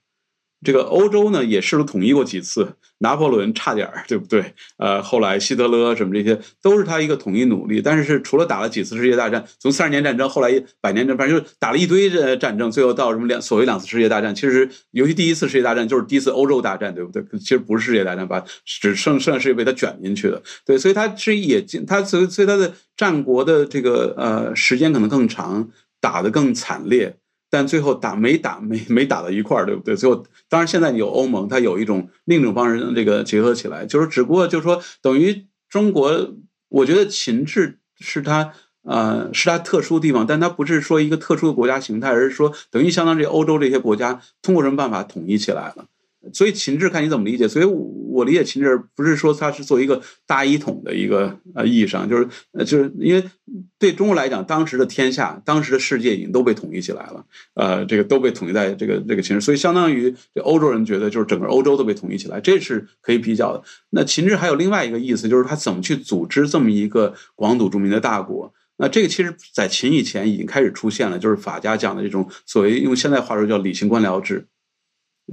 这个欧洲呢，也试图统一过几次，拿破仑差点儿，对不对？呃，后来希特勒什么这些，都是他一个统一努力。但是是除了打了几次世界大战，从三十年战争，后来百年战，反正就是打了一堆这战争，最后到什么两所谓两次世界大战。其实，尤其第一次世界大战就是第一次欧洲大战，对不对？其实不是世界大战，把只剩剩下世界被他卷进去的。对，所以他是也进，他所所以他的战国的这个呃时间可能更长，打得更惨烈。但最后打没打没没打到一块儿，对不对？最后当然现在有欧盟，它有一种另一种方式，这个结合起来，就是只不过就是说等于中国，我觉得秦制是它呃是它特殊的地方，但它不是说一个特殊的国家形态，而是说等于相当于欧洲这些国家通过什么办法统一起来了。所以秦制看你怎么理解，所以我理解秦制不是说它是作为一个大一统的一个呃意义上，就是呃就是因为对中国来讲，当时的天下、当时的世界已经都被统一起来了，呃，这个都被统一在这个这个秦制，所以相当于这欧洲人觉得就是整个欧洲都被统一起来，这是可以比较的。那秦制还有另外一个意思，就是他怎么去组织这么一个广土著民的大国？那这个其实在秦以前已经开始出现了，就是法家讲的这种所谓用现在话说叫理性官僚制，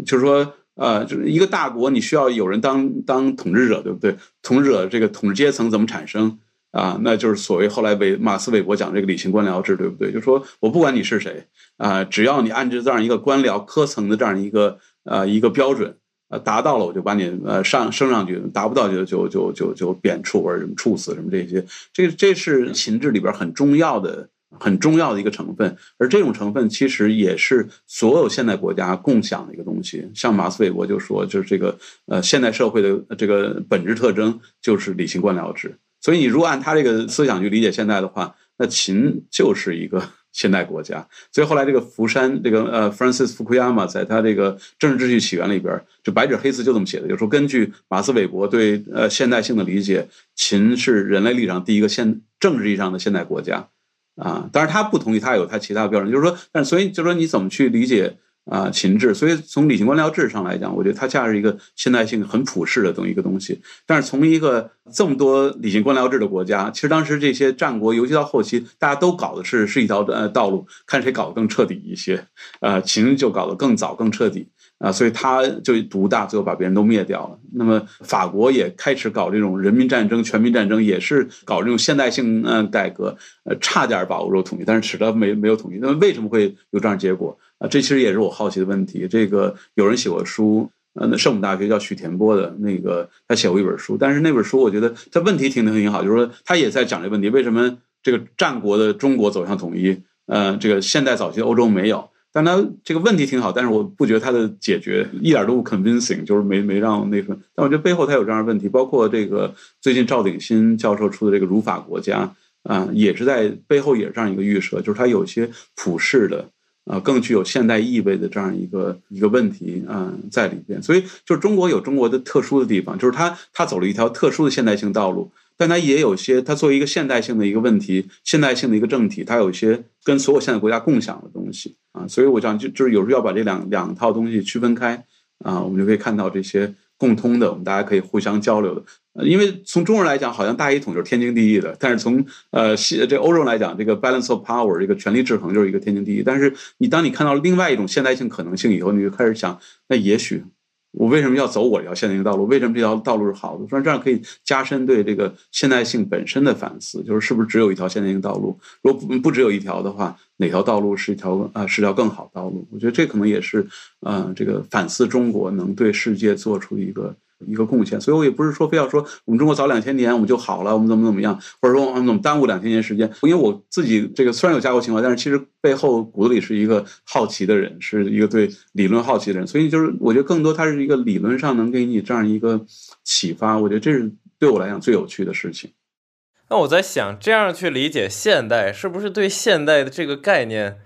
就是说。呃，就是一个大国，你需要有人当当统治者，对不对？统治者这个统治阶层怎么产生啊？那就是所谓后来韦马斯韦伯讲这个理性官僚制，对不对？就说我不管你是谁啊，只要你按照这样一个官僚科层的这样一个呃一个标准呃达到了，我就把你呃上升上去；达不到就就就就就贬黜或者什么处死什么这些。这这是秦制里边很重要的。很重要的一个成分，而这种成分其实也是所有现代国家共享的一个东西。像马斯韦伯就说，就是这个呃现代社会的这个本质特征就是理性官僚制。所以你如果按他这个思想去理解现代的话，那秦就是一个 现代国家。所以后来这个福山这个呃 Francis Fukuyama 在他这个政治秩序起源里边，就白纸黑字就这么写的，就是说根据马斯韦伯对呃现代性的理解，秦是人类历史上第一个现政治意义上的现代国家。啊，当然他不同意，他有他其他标准，就是说，但所以就是说，你怎么去理解啊秦制。所以从理性官僚制上来讲，我觉得它恰是一个现代性很普世的这么一个东西。但是从一个这么多理性官僚制的国家，其实当时这些战国，尤其到后期，大家都搞的是是一条呃道路，看谁搞得更彻底一些。呃，秦就搞得更早更彻底。啊，所以他就独大，最后把别人都灭掉了。那么法国也开始搞这种人民战争、全民战争，也是搞这种现代性呃改革，呃，差点把欧洲统一，但是使得没没有统一。那么为什么会有这样结果啊？这其实也是我好奇的问题。这个有人写过书，呃，圣母大学叫许田波的那个，他写过一本书，但是那本书我觉得他问题听得挺好，就是说他也在讲这个问题：为什么这个战国的中国走向统一，呃，这个现代早期的欧洲没有？但他这个问题挺好，但是我不觉得他的解决一点都不 convincing，就是没没让那份。但我觉得背后他有这样的问题，包括这个最近赵鼎新教授出的这个《儒法国家》啊，也是在背后也是这样一个预设，就是他有一些普世的啊，更具有现代意味的这样一个一个问题啊在里边。所以，就是中国有中国的特殊的地方，就是他他走了一条特殊的现代性道路。但它也有些，它作为一个现代性的一个问题，现代性的一个政体，它有一些跟所有现代国家共享的东西啊，所以我想就就是有时候要把这两两套东西区分开啊，我们就可以看到这些共通的，我们大家可以互相交流的。因为从中国人来讲，好像大一统就是天经地义的，但是从呃西这欧洲来讲，这个 balance of power 这个权力制衡就是一个天经地义。但是你当你看到另外一种现代性可能性以后，你就开始想，那也许。我为什么要走我这条现代性道路？为什么这条道路是好的？说这样可以加深对这个现代性本身的反思，就是是不是只有一条现代性道路？如果不不只有一条的话，哪条道路是一条啊是条更好道路？我觉得这可能也是，呃，这个反思中国能对世界做出一个。一个贡献，所以我也不是说非要说我们中国早两千年我们就好了，我们怎么怎么样，或者说我们怎么耽误两千年时间。因为我自己这个虽然有家国情怀，但是其实背后骨子里是一个好奇的人，是一个对理论好奇的人。所以就是我觉得更多它是一个理论上能给你这样一个启发。我觉得这是对我来讲最有趣的事情。那我在想，这样去理解现代，是不是对现代的这个概念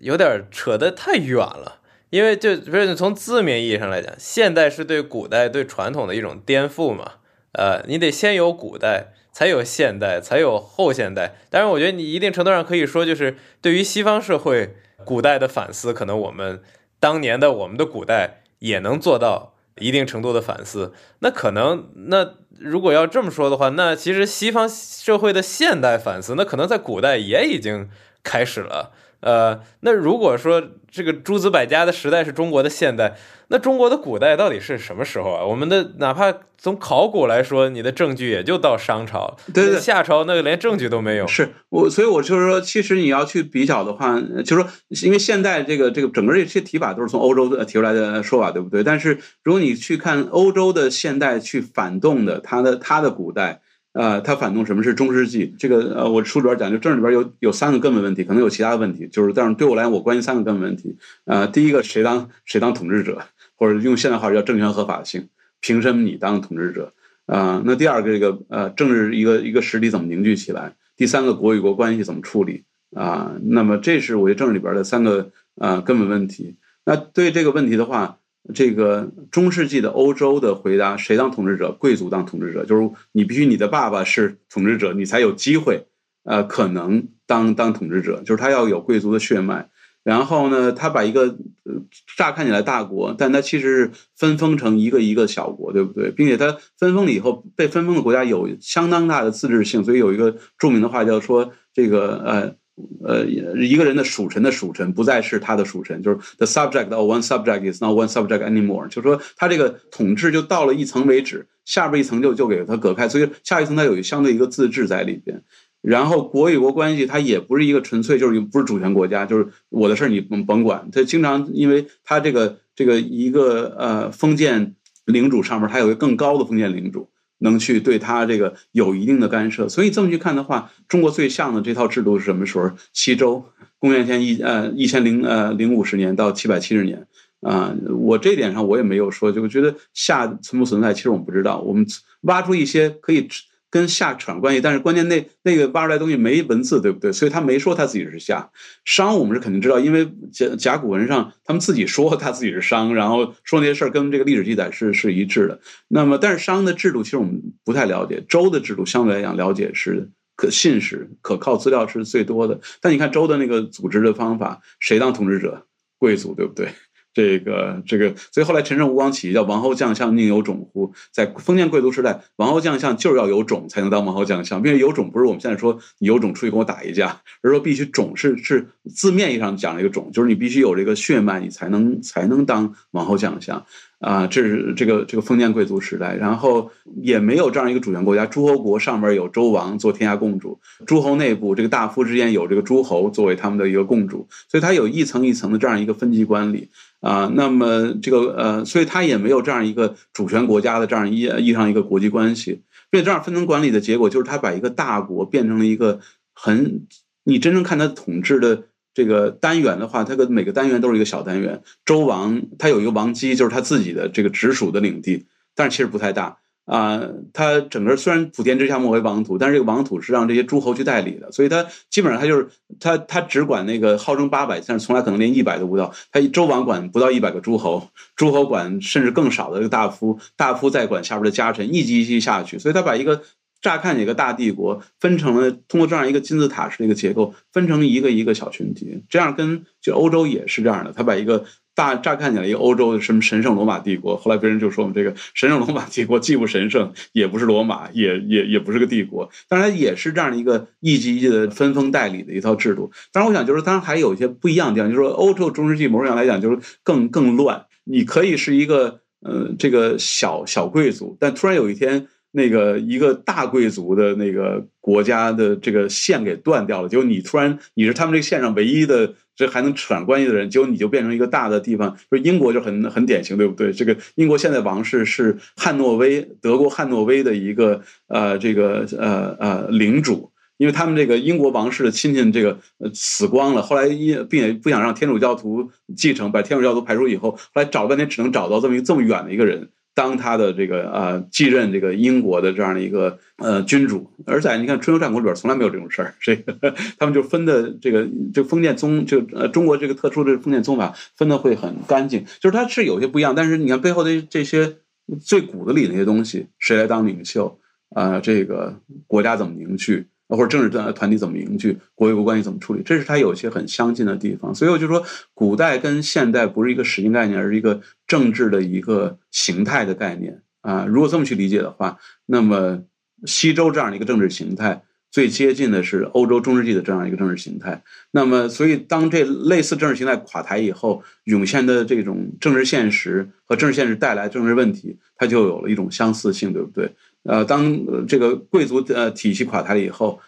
有点扯得太远了？因为就不是从字面意义上来讲，现代是对古代、对传统的一种颠覆嘛？呃，你得先有古代，才有现代，才有后现代。当然，我觉得你一定程度上可以说，就是对于西方社会古代的反思，可能我们当年的我们的古代也能做到一定程度的反思。那可能，那如果要这么说的话，那其实西方社会的现代反思，那可能在古代也已经开始了。呃，那如果说这个诸子百家的时代是中国的现代，那中国的古代到底是什么时候啊？我们的哪怕从考古来说，你的证据也就到商朝，对对，夏朝那个连证据都没有。是我，所以我就是说，其实你要去比较的话，就是说，因为现代这个这个整个这些提法都是从欧洲提出来的说法，对不对？但是如果你去看欧洲的现代去反动的，它的它的古代。呃，他反动什么是中世纪？这个呃，我书里边讲，就政治里边有有三个根本问题，可能有其他的问题，就是但是对我来讲，我关心三个根本问题。呃，第一个谁当谁当统治者，或者用现代话叫政权合法性，凭什么你当统治者？啊，那第二个这个呃政治一个一个实体怎么凝聚起来？第三个国与国关系怎么处理？啊，那么这是我觉得政治里边的三个呃根本问题。那对这个问题的话。这个中世纪的欧洲的回答，谁当统治者？贵族当统治者，就是你必须你的爸爸是统治者，你才有机会，呃，可能当当统治者，就是他要有贵族的血脉。然后呢，他把一个乍看起来大国，但他其实是分封成一个一个小国，对不对？并且他分封了以后，被分封的国家有相当大的自治性，所以有一个著名的话叫说，这个呃。呃，一个人的属臣的属臣不再是他的属臣，就是 the subject of one subject is not one subject anymore。就是说，他这个统治就到了一层为止，下边一层就就给他隔开，所以下一层它有相对一个自治在里边。然后国与国关系，它也不是一个纯粹就是不是主权国家，就是我的事儿你甭甭管。他经常因为他这个这个一个呃封建领主上面，他有一个更高的封建领主。能去对他这个有一定的干涉，所以这么去看的话，中国最像的这套制度是什么时候？西周，公元前一呃一千零呃零五十年到七百七十年啊，我这点上我也没有说，就觉得夏存不存在，其实我们不知道，我们挖出一些可以。跟夏扯上关系，但是关键那那个挖出来东西没文字，对不对？所以他没说他自己是夏商，我们是肯定知道，因为甲甲骨文上他们自己说他自己是商，然后说那些事儿跟这个历史记载是是一致的。那么，但是商的制度其实我们不太了解，周的制度相对来讲了解是可信实、可靠资料是最多的。但你看周的那个组织的方法，谁当统治者？贵族，对不对？这个这个，所以后来陈胜吴广起义叫王侯将相宁有种乎？在封建贵族时代，王侯将相就是要有种才能当王侯将相，并且有种不是我们现在说你有种出去跟我打一架，而是说必须种是是字面意义上讲的一个种，就是你必须有这个血脉，你才能才能当王侯将相。啊，这是这个这个封建贵族时代，然后也没有这样一个主权国家。诸侯国上面有周王做天下共主，诸侯内部这个大夫之间有这个诸侯作为他们的一个共主，所以它有一层一层的这样一个分级管理啊。那么这个呃，所以它也没有这样一个主权国家的这样一意义上一个国际关系。所以这样分层管理的结果就是，它把一个大国变成了一个很你真正看它统治的。这个单元的话，它的每个单元都是一个小单元。周王他有一个王姬，就是他自己的这个直属的领地，但是其实不太大啊。他整个虽然普天之下莫为王土，但是这个王土是让这些诸侯去代理的，所以他基本上他就是他他只管那个号称八百，但是从来可能连一百都不到。他周王管不到一百个诸侯，诸侯管甚至更少的这个大夫，大夫再管下边的家臣，一级一级下去，所以他把一个。乍看一个大帝国分成了，通过这样一个金字塔式的一个结构，分成一个一个小群体。这样跟就欧洲也是这样的，他把一个大乍看起来一个欧洲的什么神圣罗马帝国，后来别人就说我们这个神圣罗马帝国既不神圣，也不是罗马，也也也不是个帝国，当然也是这样的一个一级一级的分封代理的一套制度。当然，我想就是当然还有一些不一样的地方，就是说欧洲中世纪某种上来讲就是更更乱。你可以是一个呃这个小小贵族，但突然有一天。那个一个大贵族的那个国家的这个线给断掉了，结果你突然你是他们这个线上唯一的这还能扯上关系的人，结果你就变成一个大的地方，就英国就很很典型，对不对？这个英国现在王室是汉诺威，德国汉诺威的一个呃这个呃呃领主，因为他们这个英国王室的亲戚这个死光了，后来因并且不想让天主教徒继承，把天主教徒排除以后，后来找了半天只能找到这么一这么远的一个人。当他的这个呃继任这个英国的这样的一个呃君主，而在你看春秋战国里边从来没有这种事儿，这个他们就分的这个这封建宗就呃中国这个特殊的封建宗法分的会很干净，就是它是有些不一样，但是你看背后的这些最骨子里那些东西，谁来当领袖啊？这个国家怎么凝聚？或者政治团团体怎么凝聚，国与国关系怎么处理，这是它有些很相近的地方。所以我就说，古代跟现代不是一个时间概念，而是一个政治的一个形态的概念啊。如果这么去理解的话，那么西周这样的一个政治形态，最接近的是欧洲中世纪的这样一个政治形态。那么，所以当这类似政治形态垮台以后，涌现的这种政治现实和政治现实带来政治问题，它就有了一种相似性，对不对？呃，当这个贵族呃体系垮台了以后，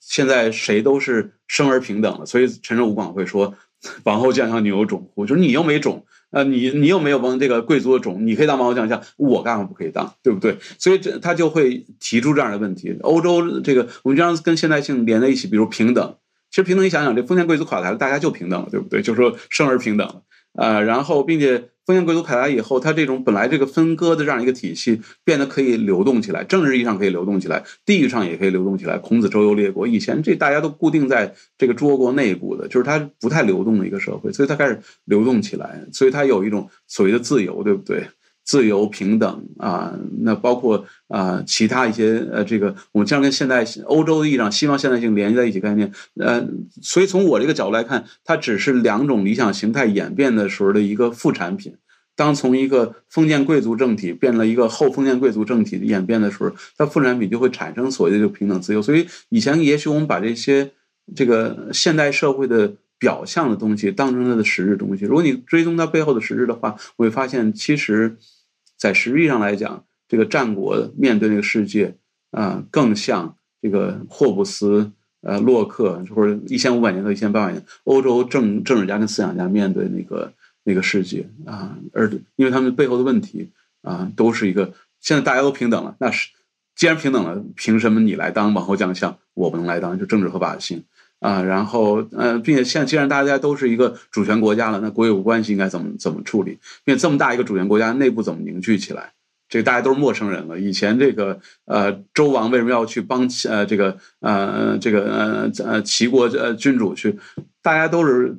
现在谁都是生而平等了。所以陈胜吴广会说：“王侯将相宁有种乎？”就是你又没种，呃，你你又没有王这个贵族的种，你可以当王侯将相，我干嘛不可以当？对不对？所以这他就会提出这样的问题。欧洲这个我们经常跟现代性连在一起，比如平等。其实平等，你想想，这封建贵族垮台了，大家就平等了，对不对？就说生而平等了啊，然后并且。封建贵族垮台以后，它这种本来这个分割的这样一个体系变得可以流动起来，政治意义上可以流动起来，地域上也可以流动起来。孔子周游列国，以前这大家都固定在这个诸侯国内部的，就是它不太流动的一个社会，所以它开始流动起来，所以它有一种所谓的自由，对不对？自由平等啊，那包括啊其他一些呃，这个我们经常跟现代欧洲的意义上西方现代性联系在一起概念，呃，所以从我这个角度来看，它只是两种理想形态演变的时候的一个副产品。当从一个封建贵族政体变了一个后封建贵族政体演变的时候，它副产品就会产生所谓的这个平等自由。所以以前也许我们把这些这个现代社会的表象的东西当成它的实质东西，如果你追踪它背后的实质的话，我会发现其实。在实际上来讲，这个战国面对那个世界啊，更像这个霍布斯、呃洛克，或者一千五百年到一千八百年欧洲政政治家跟思想家面对那个那个世界啊，而因为他们背后的问题啊，都是一个现在大家都平等了，那是既然平等了，凭什么你来当王侯将相，我不能来当？就政治合法性。啊，然后呃，并且现既然大家都是一个主权国家了，那国有关系应该怎么怎么处理？并且这么大一个主权国家内部怎么凝聚起来？这个大家都是陌生人了。以前这个呃周王为什么要去帮呃这个呃这个呃呃齐国呃君主去？大家都是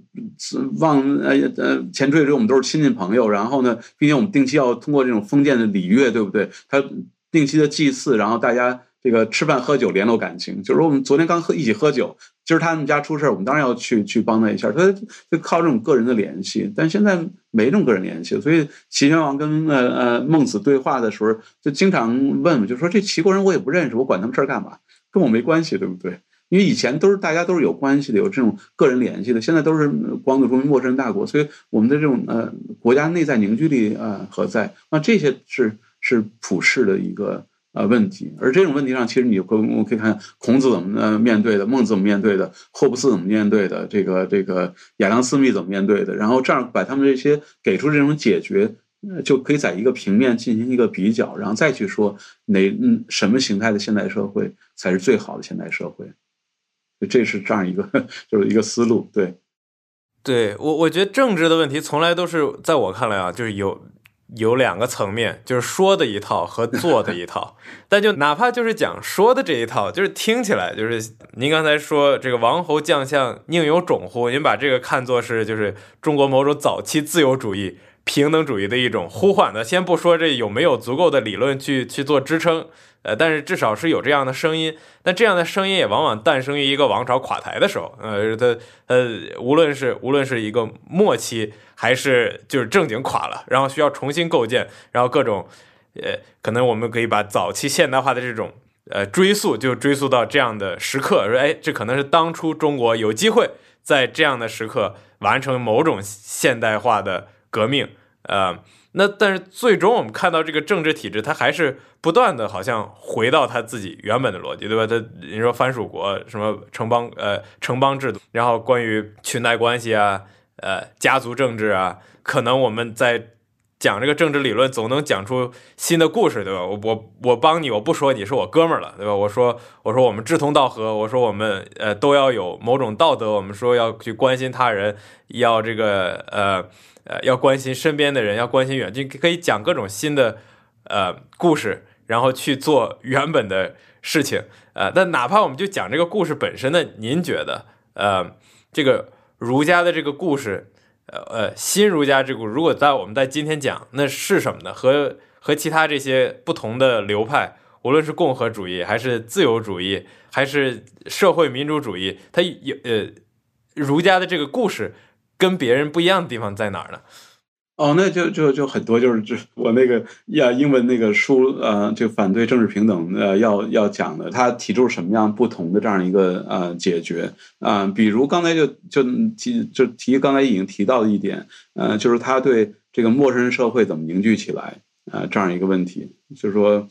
往呃呃前缀里我们都是亲戚朋友，然后呢，并且我们定期要通过这种封建的礼乐，对不对？他定期的祭祀，然后大家。这个吃饭喝酒联络感情，就是说我们昨天刚喝一起喝酒，今儿他们家出事儿，我们当然要去去帮他一下，他就靠这种个人的联系。但现在没这种个人联系，所以齐宣王跟呃呃孟子对话的时候，就经常问，就说这齐国人我也不认识，我管他们事儿干嘛？跟我没关系，对不对？因为以前都是大家都是有关系的，有这种个人联系的，现在都是光祖中陌生大国，所以我们的这种呃国家内在凝聚力啊何在？那这些是是普世的一个。呃，问题，而这种问题上，其实你可我们可以看孔子怎么呃面对的，孟子怎么面对的，霍布斯怎么面对的，这个这个亚当斯密怎么面对的，然后这样把他们这些给出这种解决，就可以在一个平面进行一个比较，然后再去说哪嗯什么形态的现代社会才是最好的现代社会，这是这样一个 就是一个思路，对，对我我觉得政治的问题从来都是在我看来啊，就是有。有两个层面，就是说的一套和做的一套。但就哪怕就是讲说的这一套，就是听起来就是您刚才说这个王侯将相宁有种乎？您把这个看作是就是中国某种早期自由主义、平等主义的一种呼唤的。先不说这有没有足够的理论去去做支撑。呃，但是至少是有这样的声音，那这样的声音也往往诞生于一个王朝垮台的时候。呃，它呃，无论是无论是一个末期，还是就是正经垮了，然后需要重新构建，然后各种，呃，可能我们可以把早期现代化的这种呃追溯，就追溯到这样的时刻，说，哎，这可能是当初中国有机会在这样的时刻完成某种现代化的革命，呃。那但是最终我们看到这个政治体制，它还是不断的好像回到他自己原本的逻辑，对吧？他你说藩属国什么城邦呃城邦制度，然后关于裙带关系啊，呃家族政治啊，可能我们在讲这个政治理论，总能讲出新的故事，对吧？我我我帮你，我不说你是我哥们儿了，对吧？我说我说我们志同道合，我说我们呃都要有某种道德，我们说要去关心他人，要这个呃。呃，要关心身边的人，要关心远近，可以讲各种新的呃故事，然后去做原本的事情。呃，但哪怕我们就讲这个故事本身呢？您觉得，呃，这个儒家的这个故事，呃呃，新儒家这个，如果在我们在今天讲，那是什么呢？和和其他这些不同的流派，无论是共和主义，还是自由主义，还是社会民主主义，它有呃，儒家的这个故事。跟别人不一样的地方在哪儿呢？哦，那就就就很多，就是就我那个呀，英文那个书，呃，就反对政治平等，呃，要要讲的，他提出什么样不同的这样一个呃解决啊？比如刚才就就提就提刚才已经提到的一点，呃，就是他对这个陌生人社会怎么凝聚起来啊这样一个问题，就是说，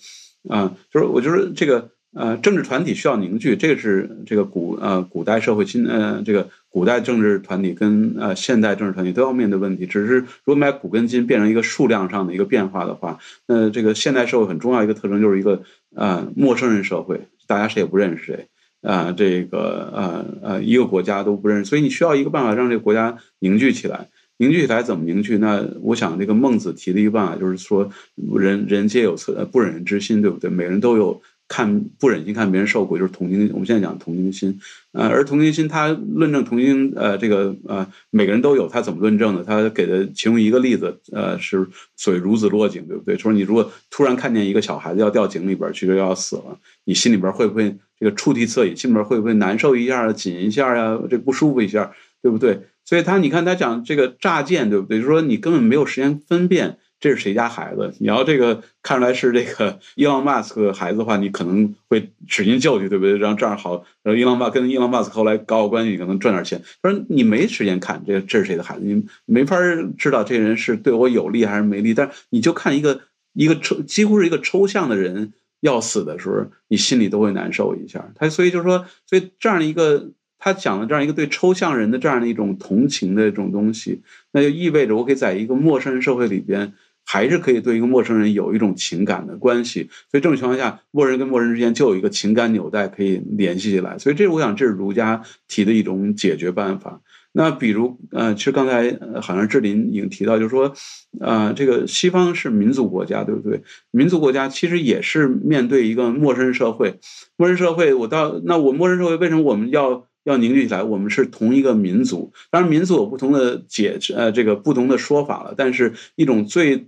啊，就是我就是这个。呃，政治团体需要凝聚，这个是这个古呃古代社会新呃这个古代政治团体跟呃现代政治团体都要面对问题。只是如果把古跟今变成一个数量上的一个变化的话，那这个现代社会很重要一个特征就是一个呃陌生人社会，大家谁也不认识谁啊，这个呃呃一个国家都不认识，所以你需要一个办法让这个国家凝聚起来。凝聚起来怎么凝聚？那我想这个孟子提的一个办法就是说，人人皆有恻不忍人之心，对不对？每个人都有。看不忍心看别人受苦，就是同情。我们现在讲同情心，呃，而同情心，他论证同情，呃，这个呃，每个人都有，他怎么论证的？他给的其中一个例子，呃，是所谓孺子落井，对不对？说你如果突然看见一个小孩子要掉井里边去，就要死了，你心里边会不会这个触涕恻隐？心里边会不会难受一下、紧一下呀？这不舒服一下，对不对？所以他你看他讲这个乍见，对不对？就是说你根本没有时间分辨。这是谁家孩子？你要这个看出来是这个伊朗马斯克孩子的话，你可能会使劲教育，对不对？然后这样好，然后伊朗马跟伊朗马斯克后来搞好关系，你可能赚点钱。他说你没时间看这这是谁的孩子，你没法知道这人是对我有利还是没利。但是你就看一个一个抽几乎是一个抽象的人要死的时候，你心里都会难受一下。他所以就是说，所以这样一个他讲的这样一个对抽象人的这样的一种同情的这种东西，那就意味着我可以在一个陌生人社会里边。还是可以对一个陌生人有一种情感的关系，所以这种情况下，陌生人跟陌生人之间就有一个情感纽带可以联系起来。所以这我想这是儒家提的一种解决办法。那比如呃，其实刚才好像志林已经提到，就是说，呃，这个西方是民族国家，对不对？民族国家其实也是面对一个陌生社会，陌生社会，我到那我陌生社会为什么我们要？要凝聚起来，我们是同一个民族。当然，民族有不同的解，呃，这个不同的说法了。但是，一种最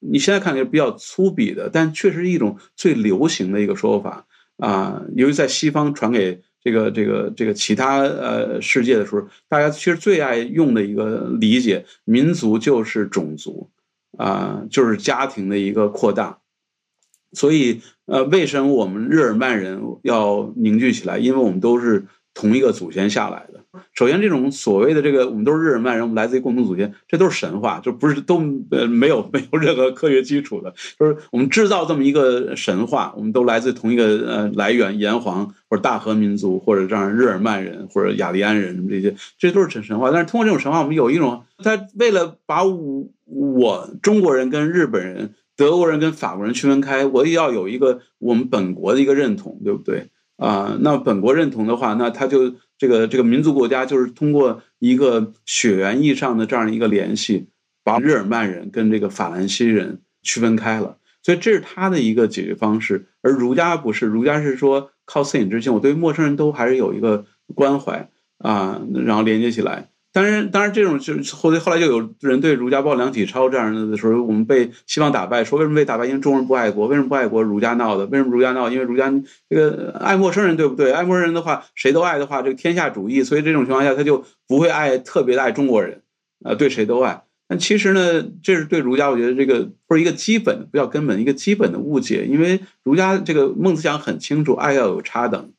你现在看来比较粗鄙的，但确实是一种最流行的一个说法。啊，由于在西方传给这个这个这个其他呃世界的时候，大家其实最爱用的一个理解，民族就是种族啊，就是家庭的一个扩大。所以呃，为什么我们日耳曼人要凝聚起来？因为我们都是同一个祖先下来。首先，这种所谓的这个，我们都是日耳曼人，我们来自于共同祖先，这都是神话，就不是都呃没有 没有任何科学基础的，就是我们制造这么一个神话，我们都来自同一个呃来源，炎黄或者大和民族或者这样日耳曼人或者雅利安人什么这些，这都是神神话。但是通过这种神话，我们有一种，他为了把我我中国人跟日本人、德国人跟法国人区分开，我也要有一个我们本国的一个认同，对不对？啊，那本国认同的话，那他就。这个这个民族国家就是通过一个血缘意义上的这样一个联系，把日耳曼人跟这个法兰西人区分开了，所以这是他的一个解决方式。而儒家不是，儒家是说靠恻隐之心，我对陌生人都还是有一个关怀啊，然后连接起来。当然，当然，这种就是后来后来就有人对儒家抱梁启超这样的时候，我们被西方打败，说为什么被打败？因为中国人不爱国，为什么不爱国？儒家闹的，为什么儒家闹？因为儒家这个爱陌生人，对不对？爱陌生人的话，谁都爱的话，这个天下主义，所以这种情况下，他就不会爱特别的爱中国人，啊，对谁都爱。但其实呢，这是对儒家，我觉得这个不是一个基本，不叫根本，一个基本的误解。因为儒家这个孟子讲很清楚，爱要有差等，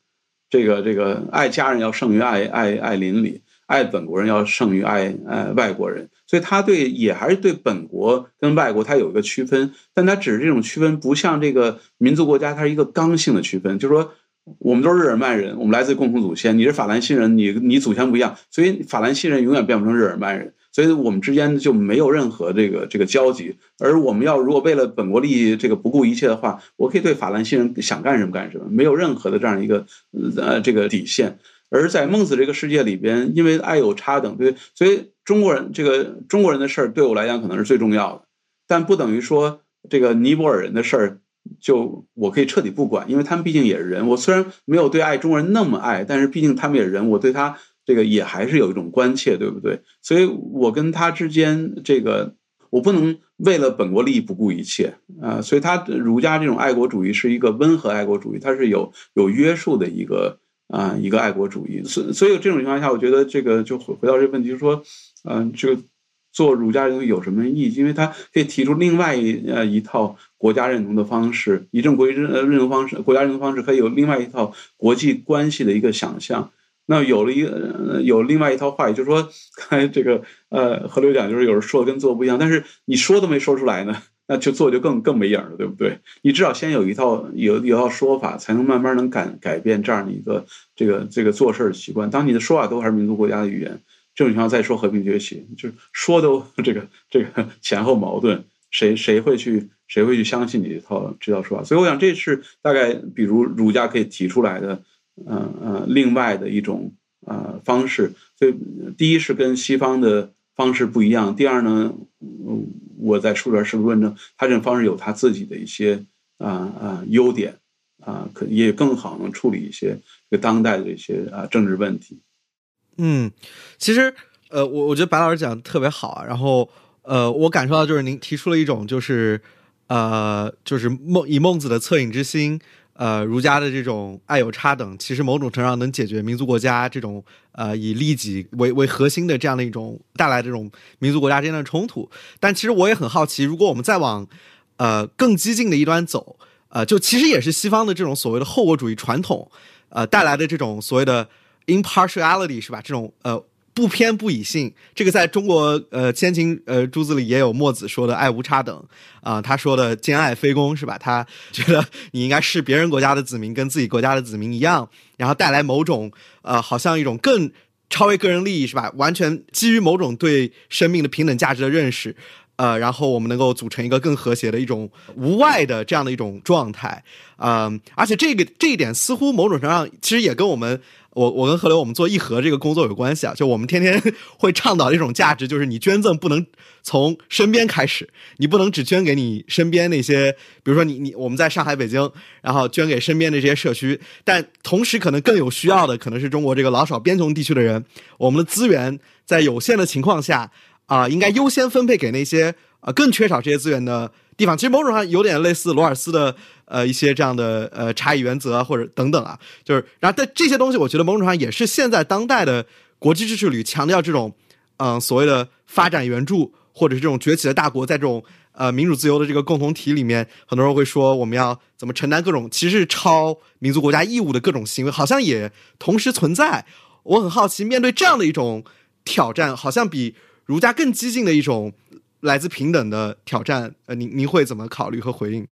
这个这个爱家人要胜于爱爱爱邻里。爱本国人要胜于爱呃外国人，所以他对也还是对本国跟外国他有一个区分，但他只是这种区分不像这个民族国家，它是一个刚性的区分，就是说我们都是日耳曼人，我们来自共同祖先，你是法兰西人，你你祖先不一样，所以法兰西人永远变不成日耳曼人，所以我们之间就没有任何这个这个交集。而我们要如果为了本国利益这个不顾一切的话，我可以对法兰西人想干什么干什么，没有任何的这样一个呃这个底线。而在孟子这个世界里边，因为爱有差等，对，所以中国人这个中国人的事儿对我来讲可能是最重要的，但不等于说这个尼泊尔人的事儿就我可以彻底不管，因为他们毕竟也是人。我虽然没有对爱中国人那么爱，但是毕竟他们也是人，我对他这个也还是有一种关切，对不对？所以我跟他之间这个我不能为了本国利益不顾一切啊。所以他儒家这种爱国主义是一个温和爱国主义，它是有有约束的一个。啊，一个爱国主义，所所以这种情况下，我觉得这个就回回到这个问题，就说，嗯，这个做儒家人有什么意义？因为他可以提出另外一呃一套国家认同的方式，一正国际认认同方式，国家认同方式可以有另外一套国际关系的一个想象。那有了一个有另外一套话语，就是说，看 这个呃，河流讲，就是有人说跟做不一样，但是你说都没说出来呢。那就做就更更没影了，对不对？你至少先有一套有有套说法，才能慢慢能改改变这样的一个这个这个做事儿习惯。当你的说法都还是民族国家的语言，这种情况再说和平崛起，就是说都这个这个前后矛盾，谁谁会去谁会去相信你这套这套说法？所以我想这是大概比如儒家可以提出来的，嗯嗯，另外的一种呃方式。所以第一是跟西方的。方式不一样。第二呢，嗯我在书里边是不是论证他这种方式有他自己的一些啊啊优点啊，可也更好能处理一些这个当代的一些啊政治问题。嗯，其实呃，我我觉得白老师讲的特别好啊。然后呃，我感受到就是您提出了一种就是呃，就是孟以孟子的恻隐之心。呃，儒家的这种爱有差等，其实某种程度上能解决民族国家这种呃以利己为为核心的这样的一种带来这种民族国家之间的冲突。但其实我也很好奇，如果我们再往呃更激进的一端走，呃，就其实也是西方的这种所谓的后果主义传统，呃带来的这种所谓的 impartiality 是吧？这种呃。不偏不倚性，这个在中国呃先秦呃诸子里也有墨子说的爱无差等啊，他说的兼爱非攻是吧？他觉得你应该视别人国家的子民跟自己国家的子民一样，然后带来某种呃好像一种更超越个人利益是吧？完全基于某种对生命的平等价值的认识，呃，然后我们能够组成一个更和谐的一种无外的这样的一种状态，嗯，而且这个这一点似乎某种程度上其实也跟我们。我我跟何流我们做义和这个工作有关系啊，就我们天天 会倡导一种价值，就是你捐赠不能从身边开始，你不能只捐给你身边那些，比如说你你我们在上海、北京，然后捐给身边的这些社区，但同时可能更有需要的可能是中国这个老少边穷地区的人，我们的资源在有限的情况下啊，应该优先分配给那些啊更缺少这些资源的。地方，其实某种上有点类似罗尔斯的呃一些这样的呃差异原则，或者等等啊，就是然后但这些东西，我觉得某种上也是现在当代的国际秩序里强调这种嗯所谓的发展援助，或者是这种崛起的大国在这种呃民主自由的这个共同体里面，很多人会说我们要怎么承担各种其实是超民族国家义务的各种行为，好像也同时存在。我很好奇，面对这样的一种挑战，好像比儒家更激进的一种来自平等的挑战，呃，您您会怎么考虑和回应？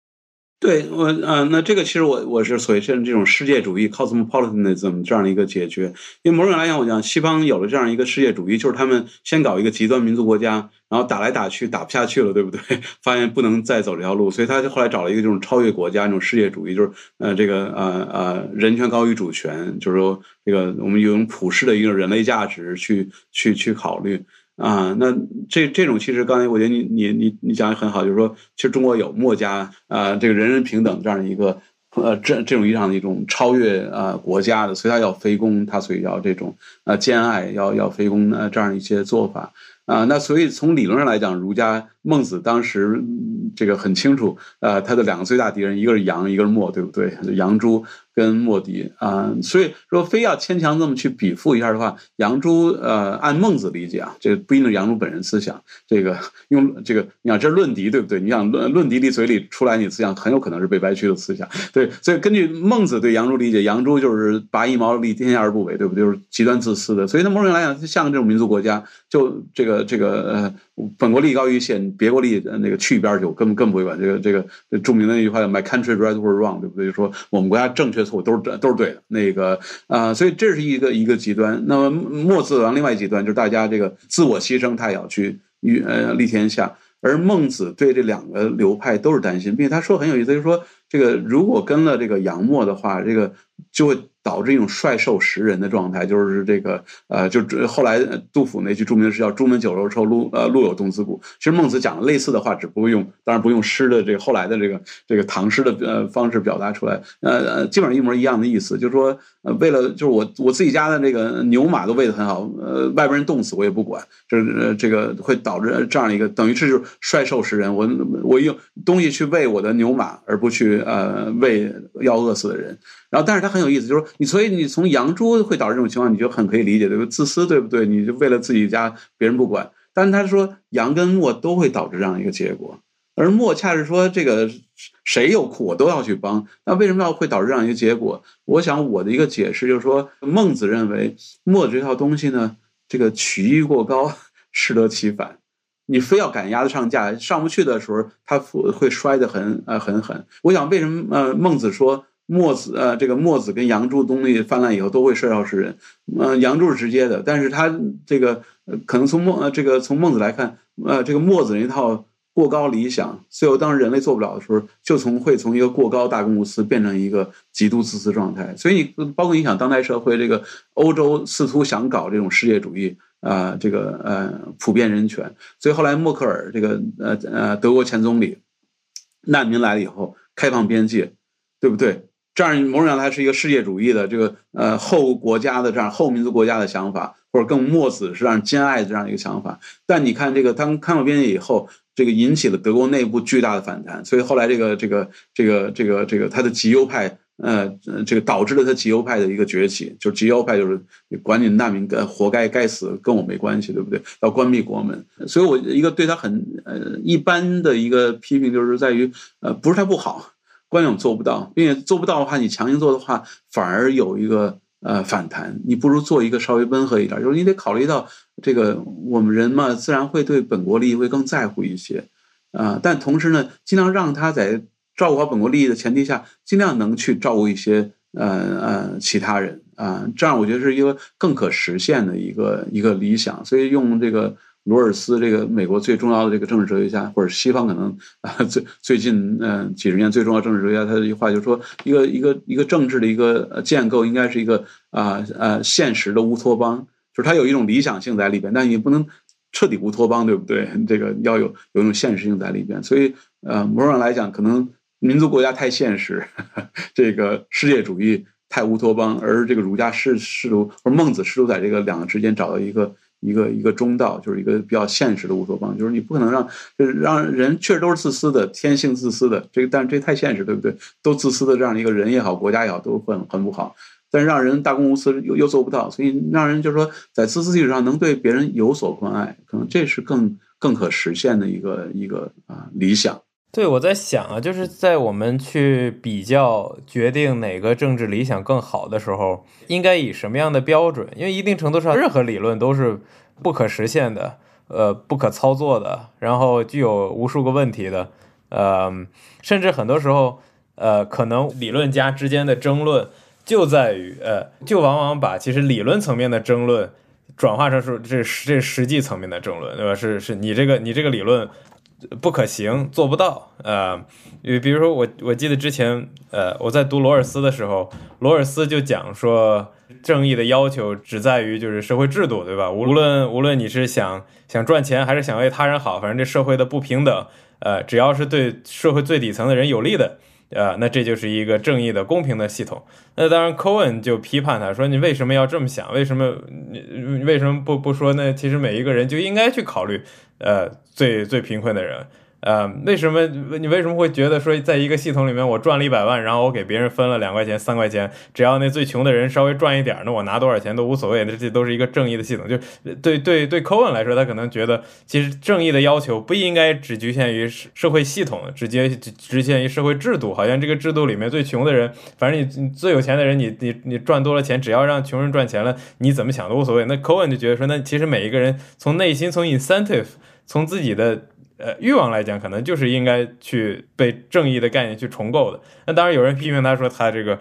对我，呃，那这个其实我我是所谓现在这种世界主义 cosmopolitanism 这样的一个解决，因为某种来讲，我讲西方有了这样一个世界主义，就是他们先搞一个极端民族国家，然后打来打去打不下去了，对不对？发现不能再走这条路，所以他就后来找了一个这种超越国家、这种世界主义，就是呃，这个呃呃，人权高于主权，就是说这个我们用普世的一个人类价值去去去考虑。啊，那这这种其实刚才我觉得你你你你讲的很好，就是说，其实中国有墨家啊，这个人人平等这样的一个呃这这种意义上的一种超越啊国家的，所以他要非攻，他所以要这种呃兼爱，要要非攻呃这样一些做法啊。那所以从理论上来讲，儒家孟子当时这个很清楚，呃，他的两个最大敌人，一个是杨，一个是墨，对不对？杨朱。跟莫迪啊，所以说非要牵强这么去比附一下的话，杨朱呃，按孟子理解啊，这个不一定是杨朱本人思想，这个用这个你想这是论敌对不对？你想论论敌你嘴里出来你思想很有可能是被歪曲的思想，对，所以根据孟子对杨朱理解，杨朱就是拔一毛利天下而不为，对不对？就是极端自私的，所以他某种来讲，像这种民族国家，就这个这个呃，本国利益高于现，别国利益那个去一边去，我根本更不会管这个这个著名的那句话叫 “My country right or wrong”，对不对？就说我们国家正确。错误都是都是对的，那个啊，所以这是一个一个极端。那么墨子王另外极端就是大家这个自我牺牲，他也要去与呃立天下。而孟子对这两个流派都是担心，并且他说很有意思，就是说这个如果跟了这个杨墨的话，这个就会。导致一种率兽食人的状态，就是这个呃，就后来杜甫那句著名的诗叫“朱门酒肉臭，路呃路有冻死骨”。其实孟子讲了类似的话，只不过用当然不用诗的这个后来的这个这个唐诗的呃方式表达出来，呃基本上一模一样的意思，就是说呃为了就是我我自己家的这个牛马都喂得很好，呃外边人冻死我也不管，就是呃这个会导致这样一个等于是就是率兽食人，我我用东西去喂我的牛马，而不去呃喂要饿死的人。然后，但是他很有意思，就是说，你所以你从杨朱会导致这种情况，你就很可以理解，对不？自私，对不对？你就为了自己家，别人不管。但是他说杨跟墨都会导致这样一个结果，而墨恰是说这个谁有苦我都要去帮。那为什么要会导致这样一个结果？我想我的一个解释就是说，孟子认为墨这套东西呢，这个曲意过高，适得其反。你非要赶鸭子上架，上不去的时候，他会摔得很呃很狠。我想为什么呃孟子说？墨子呃，这个墨子跟杨朱东西泛滥以后，都会率少食人。呃，杨朱是直接的，但是他这个可能从孟呃这个从孟子来看，呃，这个墨子那套过高理想，最后当人类做不了的时候，就从会从一个过高大公无私变成一个极度自私状态。所以你包括影响当代社会，这个欧洲试图想搞这种世界主义啊，这个呃普遍人权。所以后来默克尔这个呃呃德国前总理，难民来了以后开放边界，对不对？这样某种上来是一个世界主义的这个呃后国家的这样后民族国家的想法，或者更墨子是让兼爱的这样一个想法。但你看这个当开放边界以后，这个引起了德国内部巨大的反弹，所以后来这个这个这个这个这个他的极右派呃这个导致了他极右派的一个崛起，就是极右派就是管你难民跟活该该死跟我没关系，对不对？要关闭国门。所以我一个对他很呃一般的一个批评就是在于呃不是他不好。官勇做不到，并且做不到的话，你强行做的话，反而有一个呃反弹。你不如做一个稍微温和一点，就是你得考虑到这个我们人嘛，自然会对本国利益会更在乎一些啊。但同时呢，尽量让他在照顾好本国利益的前提下，尽量能去照顾一些呃呃其他人啊。这样我觉得是一个更可实现的一个一个理想。所以用这个。罗尔斯这个美国最重要的这个政治哲学家，或者西方可能 啊最最近嗯几十年最重要政治哲学家，他的一句话就是说，一个一个一个政治的一个建构应该是一个啊呃现实的乌托邦，就是它有一种理想性在里边，但你不能彻底乌托邦，对不对？这个要有有一种现实性在里边，所以呃某种上来讲，可能民族国家太现实，这个世界主义太乌托邦，而这个儒家试试图或者孟子试图在这个两个之间找到一个。一个一个中道，就是一个比较现实的乌托邦，就是你不可能让就是让人确实都是自私的，天性自私的，这个但是这太现实，对不对？都自私的这样一个人也好，国家也好，都很很不好。但是让人大公无私又又做不到，所以让人就是说在自私基础上能对别人有所关爱，可能这是更更可实现的一个一个啊理想。对，我在想啊，就是在我们去比较决定哪个政治理想更好的时候，应该以什么样的标准？因为一定程度上，任何理论都是不可实现的，呃，不可操作的，然后具有无数个问题的，呃，甚至很多时候，呃，可能理论家之间的争论就在于，呃，就往往把其实理论层面的争论转化成是这这实际层面的争论，对吧？是是你这个你这个理论。不可行，做不到。呃，比如说我，我记得之前，呃，我在读罗尔斯的时候，罗尔斯就讲说，正义的要求只在于就是社会制度，对吧？无论无论你是想想赚钱，还是想为他人好，反正这社会的不平等，呃，只要是对社会最底层的人有利的，呃，那这就是一个正义的、公平的系统。那当然，Cohen 就批判他说，你为什么要这么想？为什么你为什么不不说呢其实每一个人就应该去考虑？呃，最最贫困的人，呃，为什么你为什么会觉得说，在一个系统里面，我赚了一百万，然后我给别人分了两块钱、三块钱，只要那最穷的人稍微赚一点，那我拿多少钱都无所谓，这这都是一个正义的系统。就对对对，Cohen 来说，他可能觉得，其实正义的要求不应该只局限于社会系统，直接局限于社会制度。好像这个制度里面最穷的人，反正你最有钱的人，你你你赚多了钱，只要让穷人赚钱了，你怎么想都无所谓。那 Cohen 就觉得说，那其实每一个人从内心从 incentive。从自己的呃欲望来讲，可能就是应该去被正义的概念去重构的。那当然有人批评他说他这个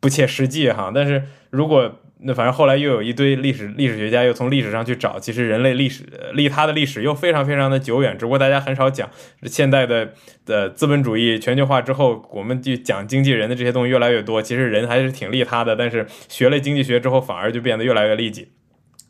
不切实际哈，但是如果那反正后来又有一堆历史历史学家又从历史上去找，其实人类历史利他的历史又非常非常的久远，只不过大家很少讲现代的的资本主义全球化之后，我们就讲经纪人的这些东西越来越多，其实人还是挺利他的，但是学了经济学之后，反而就变得越来越利己。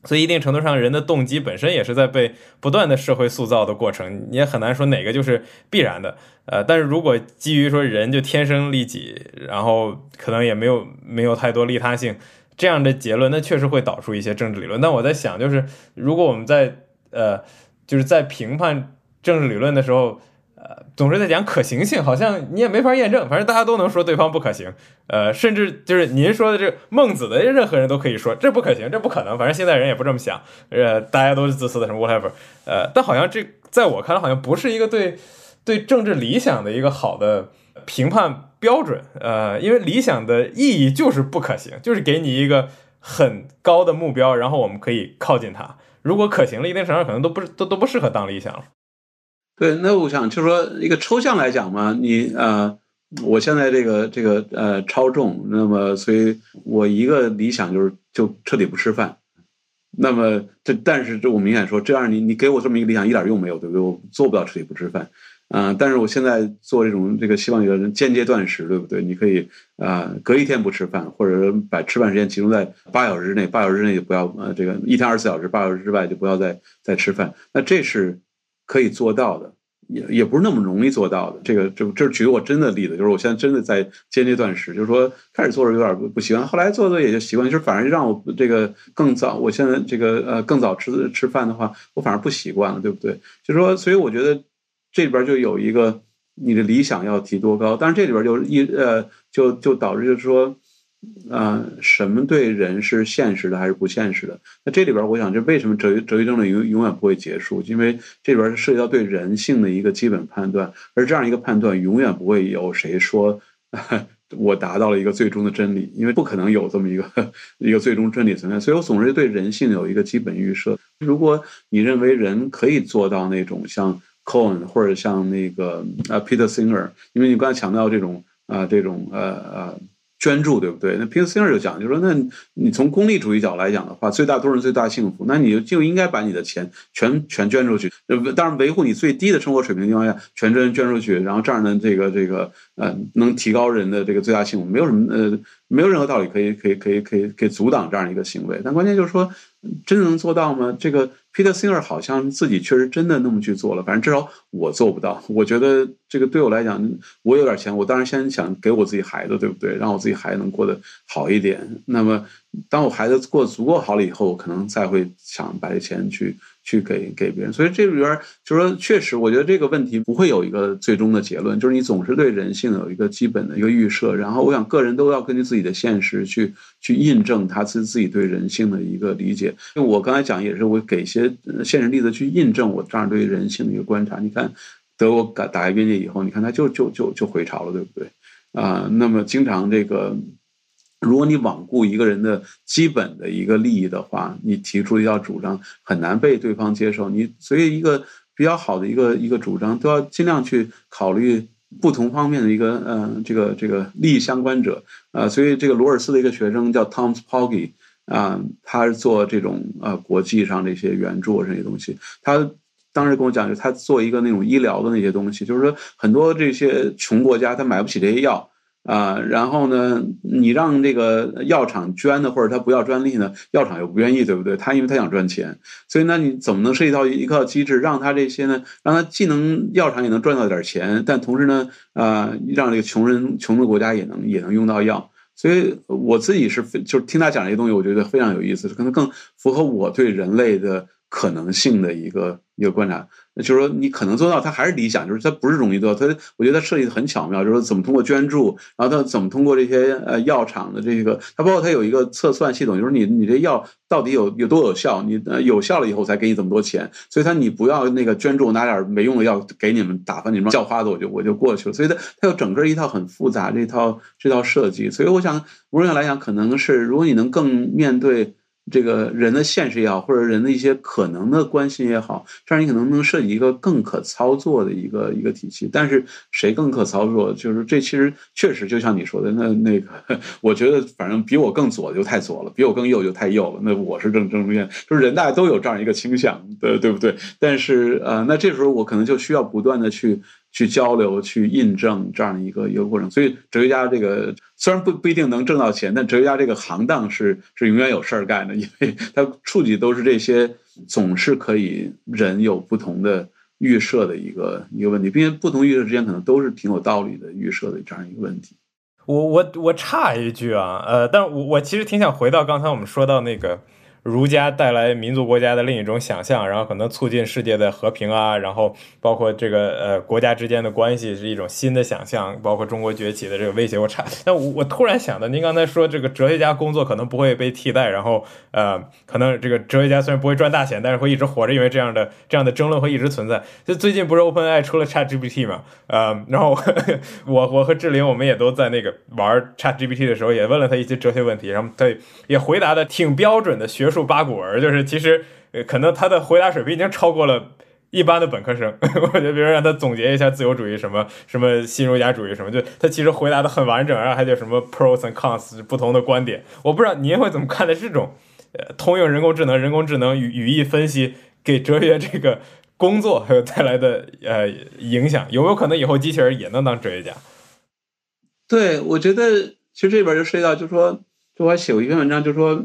所以，一定程度上，人的动机本身也是在被不断的社会塑造的过程，你也很难说哪个就是必然的。呃，但是如果基于说人就天生利己，然后可能也没有没有太多利他性这样的结论，那确实会导出一些政治理论。但我在想，就是如果我们在呃，就是在评判政治理论的时候。总是在讲可行性，好像你也没法验证，反正大家都能说对方不可行。呃，甚至就是您说的这孟子的任何人都可以说这不可行，这不可能。反正现在人也不这么想，呃，大家都是自私的，什么 whatever。呃，但好像这在我看来，好像不是一个对对政治理想的一个好的评判标准。呃，因为理想的意义就是不可行，就是给你一个很高的目标，然后我们可以靠近它。如果可行了一定程度，可能都不都都不适合当理想了。对，那我想就说，一个抽象来讲嘛，你呃，我现在这个这个呃超重，那么所以我一个理想就是就彻底不吃饭。那么这但是这我明显说，这样你你给我这么一个理想一点用没有，对不对？我做不到彻底不吃饭。嗯，但是我现在做这种这个希望有的人间接断食，对不对？你可以啊，隔一天不吃饭，或者把吃饭时间集中在八小时之内，八小时之内就不要呃这个一天二十四小时，八小时之外就不要再再吃饭。那这是。可以做到的，也也不是那么容易做到的。这个，这这是举我真的例子，就是我现在真的在间接断食，就是说开始做着有点不不习惯，后来做做也就习惯。就是反而让我这个更早，我现在这个呃更早吃吃饭的话，我反而不习惯了，对不对？就是说，所以我觉得这里边就有一个你的理想要提多高，但是这里边就一呃就就导致就是说。啊，什么对人是现实的还是不现实的？那这里边，我想，这为什么哲学哲学争论永永远不会结束？因为这里边是涉及到对人性的一个基本判断，而这样一个判断永远不会有谁说 我达到了一个最终的真理，因为不可能有这么一个 一个最终真理存在。所以我总是对人性有一个基本预设。如果你认为人可以做到那种像 Cohen 或者像那个呃 Peter Singer，因为你刚才强调这种啊这种呃呃。捐助对不对？那 p two cer 就讲，就说那你从功利主义角来讲的话，最大多数人最大幸福，那你就就应该把你的钱全全捐出去。呃当然，维护你最低的生活水平情况下，全捐捐出去，然后这样呢这个这个呃，能提高人的这个最大幸福，没有什么呃，没有任何道理可以可以可以可以可以阻挡这样一个行为。但关键就是说，真的能做到吗？这个。Peter Singer 好像自己确实真的那么去做了，反正至少我做不到。我觉得这个对我来讲，我有点钱，我当然先想给我自己孩子，对不对？让我自己孩子能过得好一点。那么当我孩子过得足够好了以后，我可能再会想把这钱去去给给别人。所以这里边就是说，确实，我觉得这个问题不会有一个最终的结论，就是你总是对人性有一个基本的一个预设，然后我想个人都要根据自己的现实去去印证他自自己对人性的一个理解。因为我刚才讲也是我给一些现实例子去印证我这样对人性的一个观察。你看德国打打开边界以后，你看他就就就就回潮了，对不对？啊，那么经常这个。如果你罔顾一个人的基本的一个利益的话，你提出一套主张很难被对方接受。你所以一个比较好的一个一个主张，都要尽量去考虑不同方面的一个嗯这个这个利益相关者啊。所以这个罗尔斯的一个学生叫 Tom Spoggy 啊，他是做这种呃国际上这些援助这些东西。他当时跟我讲，就他做一个那种医疗的那些东西，就是说很多这些穷国家他买不起这些药。啊，然后呢，你让这个药厂捐的，或者他不要专利呢？药厂又不愿意，对不对？他因为他想赚钱，所以那你怎么能设计到一套机制，让他这些呢？让他既能药厂也能赚到点钱，但同时呢，啊，让这个穷人穷的国家也能也能用到药。所以我自己是非就是听他讲这些东西，我觉得非常有意思，可能更符合我对人类的可能性的一个一个观察。就是说，你可能做到，它还是理想，就是它不是容易做到。它，我觉得它设计的很巧妙，就是怎么通过捐助，然后它怎么通过这些呃药厂的这个，它包括它有一个测算系统，就是你你这药到底有有多有效，你呃有效了以后才给你这么多钱。所以它你不要那个捐助拿点没用的药给你们打发你们叫花子，我就我就过去了。所以它它有整个一套很复杂这套这套设计。所以我想，无论来讲，可能是如果你能更面对。这个人的现实也好，或者人的一些可能的关系也好，这样你可能能设计一个更可操作的一个一个体系。但是谁更可操作，就是这其实确实就像你说的，那那个，我觉得反正比我更左就太左了，比我更右就太右了。那我是正正面，就是人大家都有这样一个倾向，对对不对？但是呃，那这时候我可能就需要不断的去。去交流、去印证这样的一个一个过程，所以哲学家这个虽然不不一定能挣到钱，但哲学家这个行当是是永远有事儿干的，因为他触及都是这些总是可以人有不同的预设的一个一个问题，并且不同预设之间可能都是挺有道理的预设的这样一个问题。我我我插一句啊，呃，但我我其实挺想回到刚才我们说到那个。儒家带来民族国家的另一种想象，然后可能促进世界的和平啊，然后包括这个呃国家之间的关系是一种新的想象，包括中国崛起的这个威胁。我差，但我我突然想到，您刚才说这个哲学家工作可能不会被替代，然后呃，可能这个哲学家虽然不会赚大钱，但是会一直活着，因为这样的这样的争论会一直存在。就最近不是 OpenAI 出了 ChatGPT 嘛，呃，然后我我和志玲我们也都在那个玩 ChatGPT 的时候，也问了他一些哲学问题，然后他也回答的挺标准的学术。数八股文就是，其实可能他的回答水平已经超过了一般的本科生。我觉得，比如让他总结一下自由主义什么什么新儒家主义什么，就他其实回答的很完整，然后还有什么 pros and cons 不同的观点。我不知道您会怎么看待这种呃通用人工智能、人工智能语语义分析给哲学这个工作还有带来的呃影响？有没有可能以后机器人也能当哲学家？对，我觉得其实这边就涉及到，就是说就我写过一篇文章，就是说。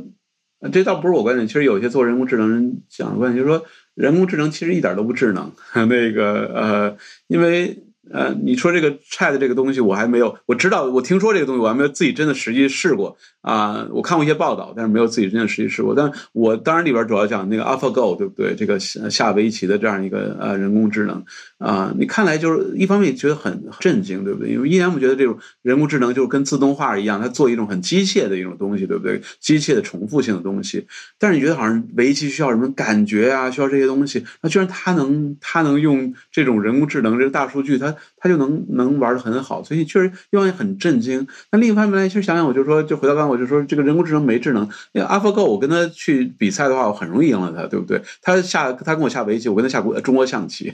这倒不是我观点，其实有些做人工智能人讲的观点，就是说人工智能其实一点都不智能。那个呃，因为。呃，你说这个 Chat 这个东西，我还没有，我知道，我听说这个东西，我还没有自己真的实际试过啊。我看过一些报道，但是没有自己真的实际试过。但我当然里边主要讲那个 AlphaGo，对不对？这个下围棋的这样一个呃人工智能啊，你看来就是一方面觉得很震惊，对不对？因为依然我觉得这种人工智能就是跟自动化一样，它做一种很机械的一种东西，对不对？机械的重复性的东西。但是你觉得好像围棋需要什么感觉啊？需要这些东西，那居然它能，它能用这种人工智能这个大数据，它。他就能能玩的很好，所以确实一方面很震惊。那另一方面来，其实想想，我就说，就回到刚才，我就说，这个人工智能没智能。那个 AlphaGo，我跟他去比赛的话，我很容易赢了他，对不对？他下他跟我下围棋，我跟他下国中国象棋。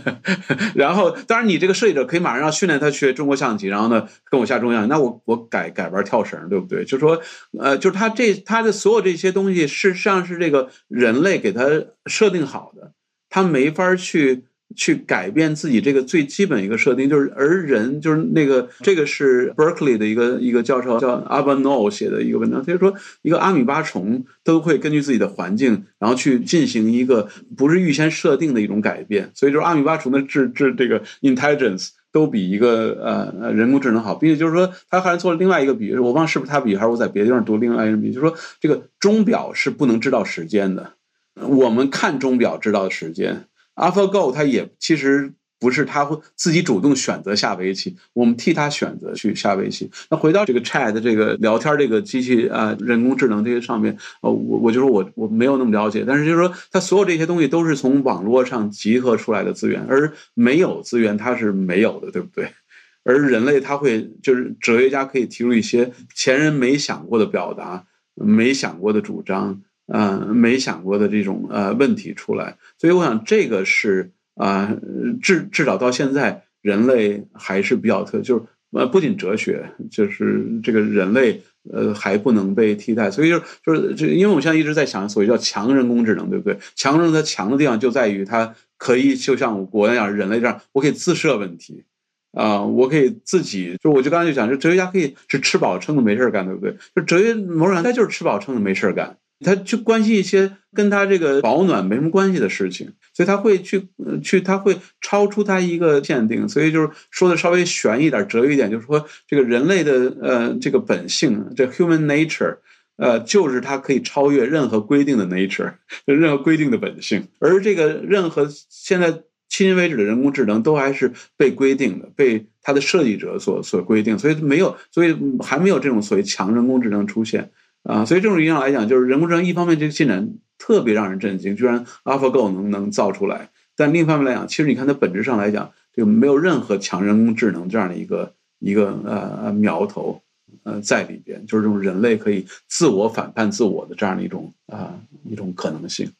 然后，当然你这个设计者可以马上要训练他学中国象棋，然后呢跟我下中象。那我我改改玩跳绳，对不对？就说，呃，就是他这他的所有这些东西，事实上是这个人类给他设定好的，他没法去。去改变自己这个最基本一个设定，就是而人就是那个这个是 Berkeley 的一个一个教授叫 a b a n o 写的一个文章，他就说一个阿米巴虫都会根据自己的环境，然后去进行一个不是预先设定的一种改变，所以就是阿米巴虫的智智这个 intelligence 都比一个呃人工智能好，并且就是说，他还做了另外一个比喻，我忘是不是他比，还是我在别的地方读另外一个比喻，就是说这个钟表是不能知道时间的，我们看钟表知道时间，AlphaGo 它也其实。不是他会自己主动选择下围棋，我们替他选择去下围棋。那回到这个 Chat 这个聊天这个机器啊，人工智能这些上面，呃，我我就说我我没有那么了解，但是就是说，它所有这些东西都是从网络上集合出来的资源，而没有资源它是没有的，对不对？而人类他会就是哲学家可以提出一些前人没想过的表达，没想过的主张，嗯，没想过的这种呃问题出来，所以我想这个是。啊，至至少到现在，人类还是比较特，就是呃，不仅哲学，就是这个人类呃还不能被替代，所以就是就是这，因为我现在一直在想，所谓叫强人工智能，对不对？强人它强的地方就在于它可以就像我那样，人类这样，我可以自设问题，啊，我可以自己，就我就刚才就讲，就哲学家可以是吃饱撑的没事干，对不对？就哲学某种上他就是吃饱撑的没事干。他去关心一些跟他这个保暖没什么关系的事情，所以他会去去，他会超出他一个限定，所以就是说的稍微悬一点、哲一点，就是说这个人类的呃这个本性，这 human nature，呃，就是它可以超越任何规定的 nature，任何规定的本性，而这个任何现在迄今为止的人工智能都还是被规定的，被它的设计者所所规定，所以没有，所以还没有这种所谓强人工智能出现。啊，所以这种意义上来讲，就是人工智能一方面这个进展特别让人震惊，居然 AlphaGo 能能造出来；但另一方面来讲，其实你看它本质上来讲，就没有任何强人工智能这样的一个一个呃苗头呃在里边，就是这种人类可以自我反叛自我的这样的一种啊一种可能性。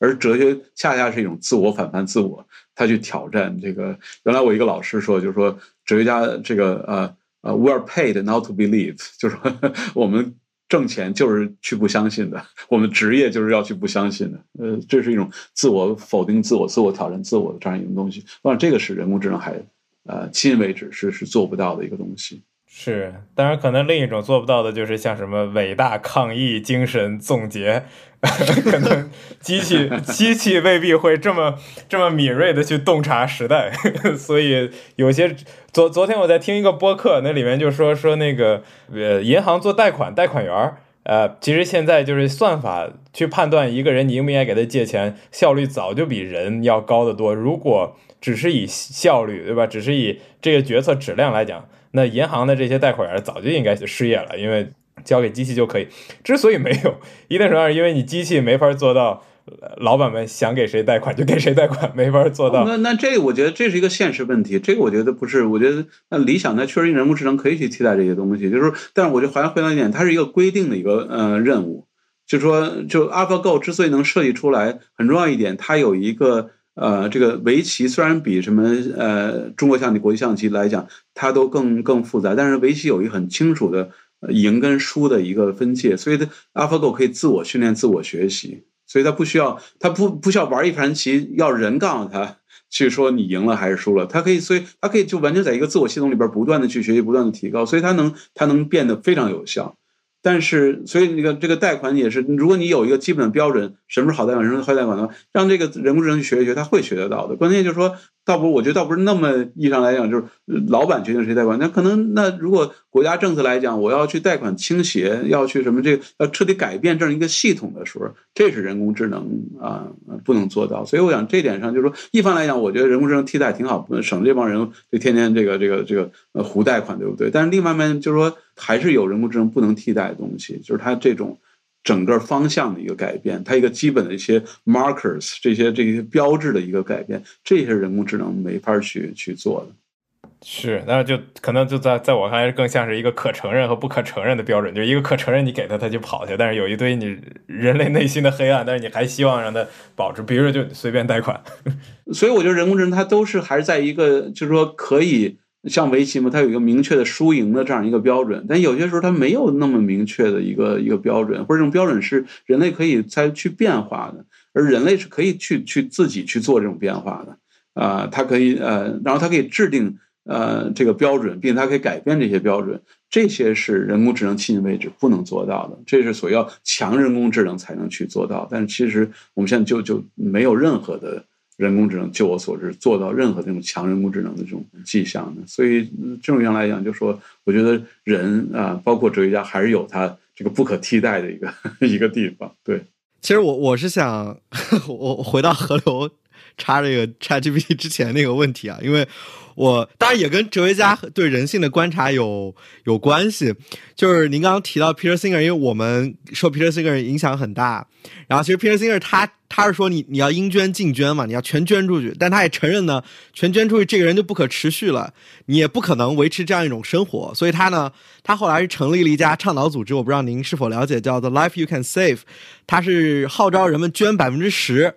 而哲学恰恰是一种自我反叛自我，他去挑战这个。原来我一个老师说，就是说哲学家这个呃呃，we are paid not to believe，就是说 我们。挣钱就是去不相信的，我们职业就是要去不相信的。呃，这是一种自我否定自我、自我挑战自我的这样一种东西。我想这个是人工智能还呃，迄今为止是是做不到的一个东西。是，当然可能另一种做不到的就是像什么伟大抗议精神总结，可能机器机器未必会这么这么敏锐的去洞察时代，所以有些昨昨天我在听一个播客，那里面就说说那个呃银行做贷款贷款员儿，呃其实现在就是算法去判断一个人你应不应该给他借钱，效率早就比人要高得多。如果只是以效率对吧，只是以这个决策质量来讲。那银行的这些贷款员早就应该失业了，因为交给机器就可以。之所以没有，一定程度上因为你机器没法做到，老板们想给谁贷款就给谁贷款，没法做到。那那这我觉得这是一个现实问题，这个我觉得不是，我觉得那理想那确实人工智能可以去替代这些东西，就是说，但是我就还回到一点，它是一个规定的一个呃任务，就是说，就 AlphaGo 之所以能设计出来，很重要一点，它有一个。呃，这个围棋虽然比什么呃中国象棋、国际象棋来讲，它都更更复杂，但是围棋有一个很清楚的赢跟输的一个分界，所以它 AlphaGo 可以自我训练、自我学习，所以它不需要它不不需要玩一盘棋，要人告诉他去说你赢了还是输了，它可以，所以它可以就完全在一个自我系统里边不断的去学习、不断的提高，所以它能它能变得非常有效。但是，所以那个这个贷款也是，如果你有一个基本的标准，什么是好贷款，什么是坏贷款的话，让这个人工智能学一学，他会学得到的。关键就是说。倒不，我觉得倒不是那么意义上来讲，就是老板决定谁贷款。那可能，那如果国家政策来讲，我要去贷款倾斜，要去什么这个要彻底改变这样一个系统的时候，这是人工智能啊不能做到。所以我想这点上就是说，一方来讲，我觉得人工智能替代挺好，省这帮人就天天这个这个这个呃胡贷款，对不对？但是另一方面就是说，还是有人工智能不能替代的东西，就是它这种。整个方向的一个改变，它一个基本的一些 markers，这些这些标志的一个改变，这些人工智能没法去去做的。是，那就可能就在在我看来，更像是一个可承认和不可承认的标准。就一个可承认，你给他他就跑去；但是有一堆你人类内心的黑暗，但是你还希望让他保持，比如说就随便贷款。所以我觉得人工智能它都是还是在一个，就是说可以。像围棋嘛，它有一个明确的输赢的这样一个标准，但有些时候它没有那么明确的一个一个标准，或者这种标准是人类可以再去变化的，而人类是可以去去自己去做这种变化的。啊，它可以呃，然后它可以制定呃这个标准，并且它可以改变这些标准，这些是人工智能迄今为止不能做到的，这是所要强人工智能才能去做到，但是其实我们现在就就没有任何的人工智能，就我所知，做到任何这种强人工智能的这种迹象呢。所以这种原来讲，就说我觉得人啊，包括哲学家，还是有他这个不可替代的一个 一个地方。对，其实我我是想，我回到河流插这个 ChatGPT 之前那个问题啊，因为。我当然也跟哲学家对人性的观察有有关系，就是您刚刚提到 Peter Singer，因为我们受 Peter Singer 影响很大，然后其实 Peter Singer 他他是说你你要应捐尽捐嘛，你要全捐出去，但他也承认呢，全捐出去这个人就不可持续了，你也不可能维持这样一种生活，所以他呢，他后来是成立了一家倡导组织，我不知道您是否了解，叫做 Life You Can Save，他是号召人们捐百分之十。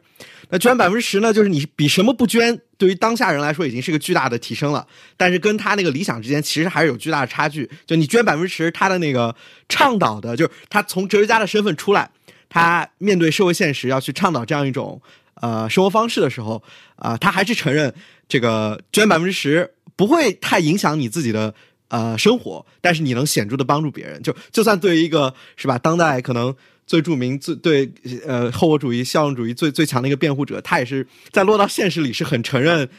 那捐百分之十呢？就是你比什么不捐，对于当下人来说已经是个巨大的提升了。但是跟他那个理想之间其实还是有巨大的差距。就你捐百分之十，他的那个倡导的，就是他从哲学家的身份出来，他面对社会现实要去倡导这样一种呃生活方式的时候，啊，他还是承认这个捐百分之十不会太影响你自己的呃生活，但是你能显著的帮助别人。就就算对于一个是吧，当代可能。最著名、最对呃后我主义、效用主义最最强的一个辩护者，他也是在落到现实里是很承认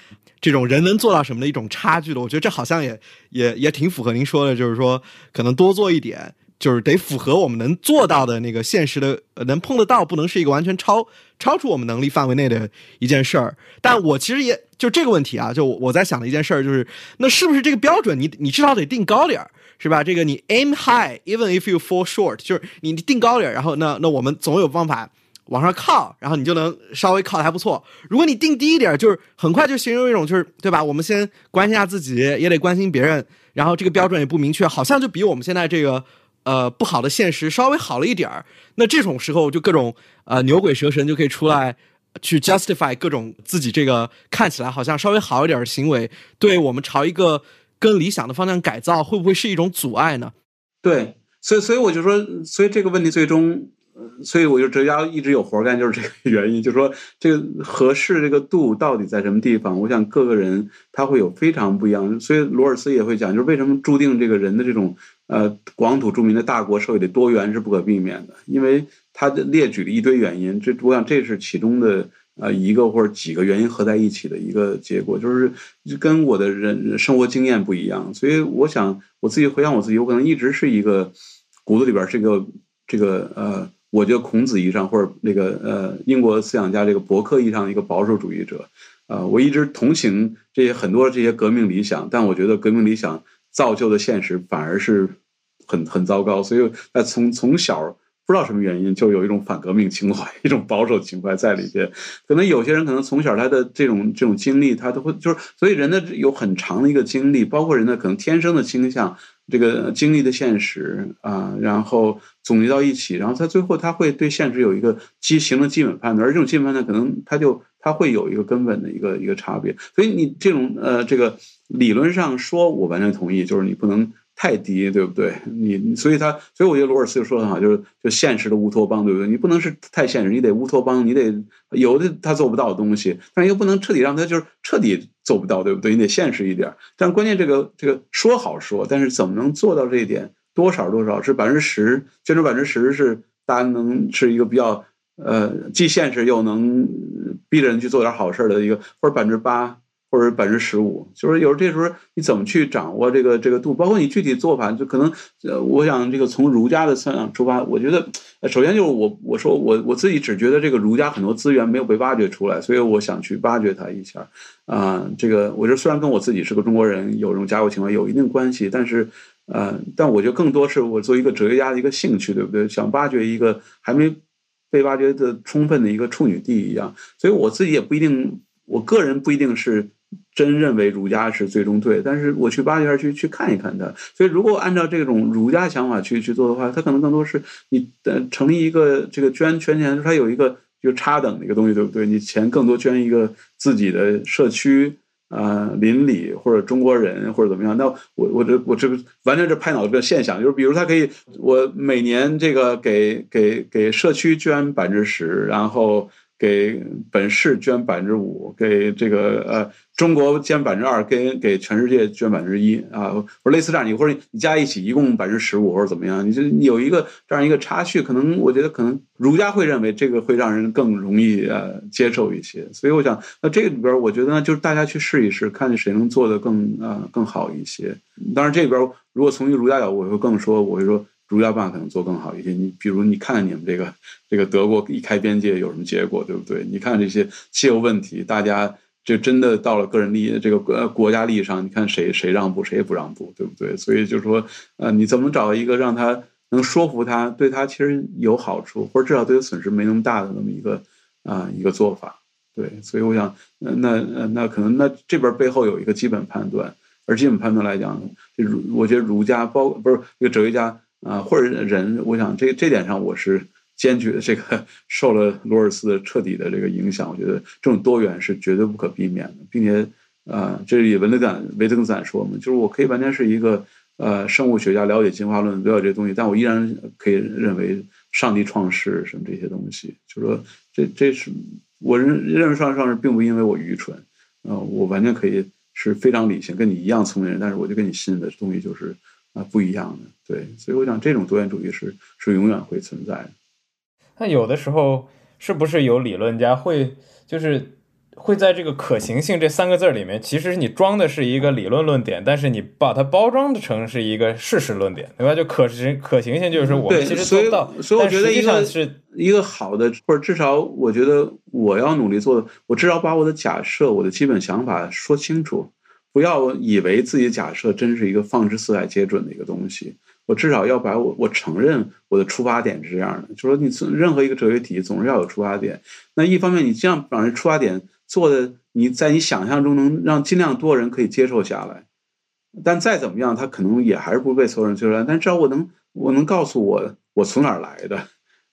这种人能做到什么的一种差距的。我觉得这好像也也也挺符合您说的，就是说可能多做一点，就是得符合我们能做到的那个现实的，能碰得到，不能是一个完全超超出我们能力范围内的一件事儿。但我其实也就这个问题啊，就我在想的一件事儿就是，那是不是这个标准你你至少得定高点儿？是吧？这个你 aim high，even if you fall short，就是你定高点，然后那那我们总有方法往上靠，然后你就能稍微靠的还不错。如果你定低一点，就是很快就形容一种就是对吧？我们先关心下自己，也得关心别人，然后这个标准也不明确，好像就比我们现在这个呃不好的现实稍微好了一点儿。那这种时候就各种呃牛鬼蛇神就可以出来去 justify 各种自己这个看起来好像稍微好一点的行为，对我们朝一个。跟理想的方向改造会不会是一种阻碍呢？对，所以所以我就说，所以这个问题最终，所以我就哲学家一直有活干，就是这个原因，就是说这个合适这个度到底在什么地方？我想各个人他会有非常不一样，所以罗尔斯也会讲，就是为什么注定这个人的这种呃广土著民的大国社会的多元是不可避免的，因为他列举了一堆原因，这我想这是其中的。啊，一个或者几个原因合在一起的一个结果，就是跟我的人生活经验不一样，所以我想我自己回想我自己，我可能一直是一个骨子里边是一个这个呃，我觉得孔子意义上或者那个呃英国思想家这个伯克意义上的一个保守主义者啊，我一直同情这些很多这些革命理想，但我觉得革命理想造就的现实反而是很很糟糕，所以在从从小。不知道什么原因，就有一种反革命情怀，一种保守情怀在里边。可能有些人可能从小他的这种这种经历，他都会就是，所以人的有很长的一个经历，包括人的可能天生的倾向，这个经历的现实啊，然后总结到一起，然后他最后他会对现实有一个基形成基本判断，而这种基本判断可能他就他会有一个根本的一个一个差别。所以你这种呃这个理论上说，我完全同意，就是你不能。太低，对不对？你所以他，所以我觉得罗尔斯就说的很好，就是就现实的乌托邦，对不对？你不能是太现实，你得乌托邦，你得有的他做不到的东西，但是又不能彻底让他就是彻底做不到，对不对？你得现实一点。但关键这个这个说好说，但是怎么能做到这一点？多少多少是百分之十，捐出百分之十是大家能是一个比较呃既现实又能逼着人去做点好事的一个，或者百分之八。或者百分之十五，就是有时候这时候你怎么去掌握这个这个度？包括你具体做法，就可能呃，我想这个从儒家的思想出发，我觉得首先就是我我说我我自己只觉得这个儒家很多资源没有被挖掘出来，所以我想去挖掘它一下啊。这个我觉得虽然跟我自己是个中国人有这种家国情怀有一定关系，但是呃，但我觉得更多是我作为一个哲学家的一个兴趣，对不对？想挖掘一个还没被挖掘的充分的一个处女地一样，所以我自己也不一定，我个人不一定是。真认为儒家是最终对，但是我去挖掘去去看一看它。所以，如果按照这种儒家想法去去做的话，它可能更多是你的成立一个这个捐捐钱，它有一个就差等的一个东西，对不对？你钱更多捐一个自己的社区啊、邻里或者中国人或者怎么样？那我我这我这完全是拍脑子的现象，就是比如他可以，我每年这个给给给社区捐百分之十，然后。给本市捐百分之五，给这个呃中国捐百分之二，给给全世界捐百分之一啊，或类似这样，你或者你加一起一共百分之十五或者怎么样，你就有一个这样一个差距，可能我觉得可能儒家会认为这个会让人更容易呃接受一些，所以我想那这里边我觉得呢，就是大家去试一试，看谁能做的更呃更好一些。当然这里边如果从一个儒家角度，我会更说，我会说。儒家办可能做更好一些。你比如，你看看你们这个这个德国一开边界有什么结果，对不对？你看这些气候问题，大家就真的到了个人利益这个国国家利益上，你看谁谁让步，谁也不让步，对不对？所以就是说，呃，你怎么找一个让他能说服他，对他其实有好处，或者至少对他损失没那么大的那么一个啊一个做法？对，所以我想，那那那可能那这边背后有一个基本判断，而基本判断来讲，这儒我觉得儒家包不是一个哲学家。啊，或者人，我想这这点上我是坚决这个 受了罗尔斯的彻底的这个影响，我觉得这种多元是绝对不可避免的，并且，呃，这也文德坦维特根斯坦说嘛，就是我可以完全是一个呃生物学家，了解进化论，了解这些东西，但我依然可以认为上帝创世什么这些东西，就是说这这是我认认为上帝创世并不因为我愚蠢，呃，我完全可以是非常理性，跟你一样聪明人，但是我就跟你信的东西就是。啊，不一样的，对，所以我想这种多元主义是是永远会存在的。那有的时候是不是有理论家会就是会在这个可行性这三个字里面，其实你装的是一个理论论点，但是你把它包装成是一个事实论点，对吧？就可行可行性就是我们其实做不到，所以我觉得一个是一个好的，或者至少我觉得我要努力做的，我至少把我的假设、我的基本想法说清楚。不要以为自己假设真是一个放之四海皆准的一个东西。我至少要把我我承认我的出发点是这样的，就说你任何一个哲学体系总是要有出发点。那一方面你这样把这出发点做的你在你想象中能让尽量多人可以接受下来，但再怎么样，他可能也还是不被所有人接受。但至少我能我能告诉我我从哪儿来的。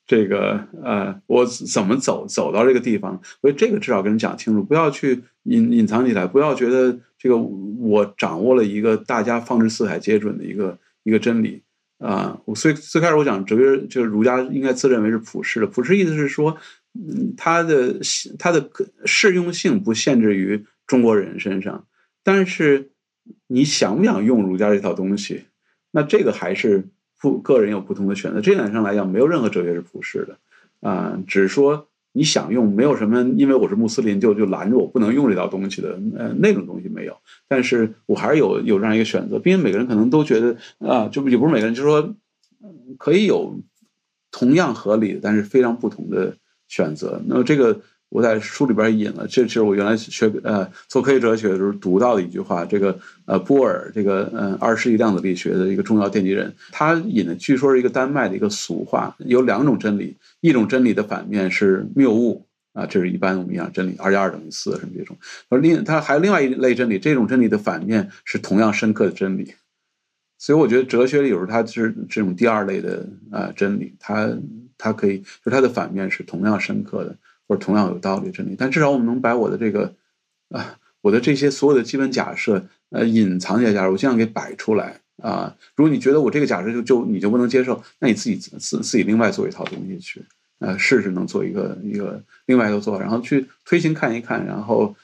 这个呃，我怎么走走到这个地方？所以这个至少跟人讲清楚，不要去隐隐藏起来，不要觉得这个我掌握了一个大家放之四海皆准的一个一个真理啊。我所以最开始我讲哲学，就是儒家应该自认为是普世的。普世意思是说，嗯，它的它的适用性不限制于中国人身上，但是你想不想用儒家这套东西？那这个还是。不，个人有不同的选择。这点上来讲，没有任何哲学是普世的，啊，只是说你想用，没有什么，因为我是穆斯林，就就拦着我不能用这套东西的，呃，那种东西没有。但是我还是有有这样一个选择，并且每个人可能都觉得啊，就也不是每个人，就是说可以有同样合理，但是非常不同的选择。那么这个。我在书里边引了，这是我原来学呃做科学哲学的时候读到的一句话。这个呃波尔，这个嗯二十世纪量子力学的一个重要奠基人，他引的据说是一个丹麦的一个俗话，有两种真理，一种真理的反面是谬误啊，这是一般我们讲真理，二加二等于四什么这种。而另他还有另外一类真理，这种真理的反面是同样深刻的真理。所以我觉得哲学里有时候它是这种第二类的啊真理，它它可以就它的反面是同样深刻的。或者同样有道理真理，但至少我们能把我的这个啊，我的这些所有的基本假设，呃，隐藏起来，假如我尽量给摆出来啊。如果你觉得我这个假设就就你就不能接受，那你自己自自己另外做一套东西去，呃，试试能做一个一个另外一个做法，然后去推行看一看，然后。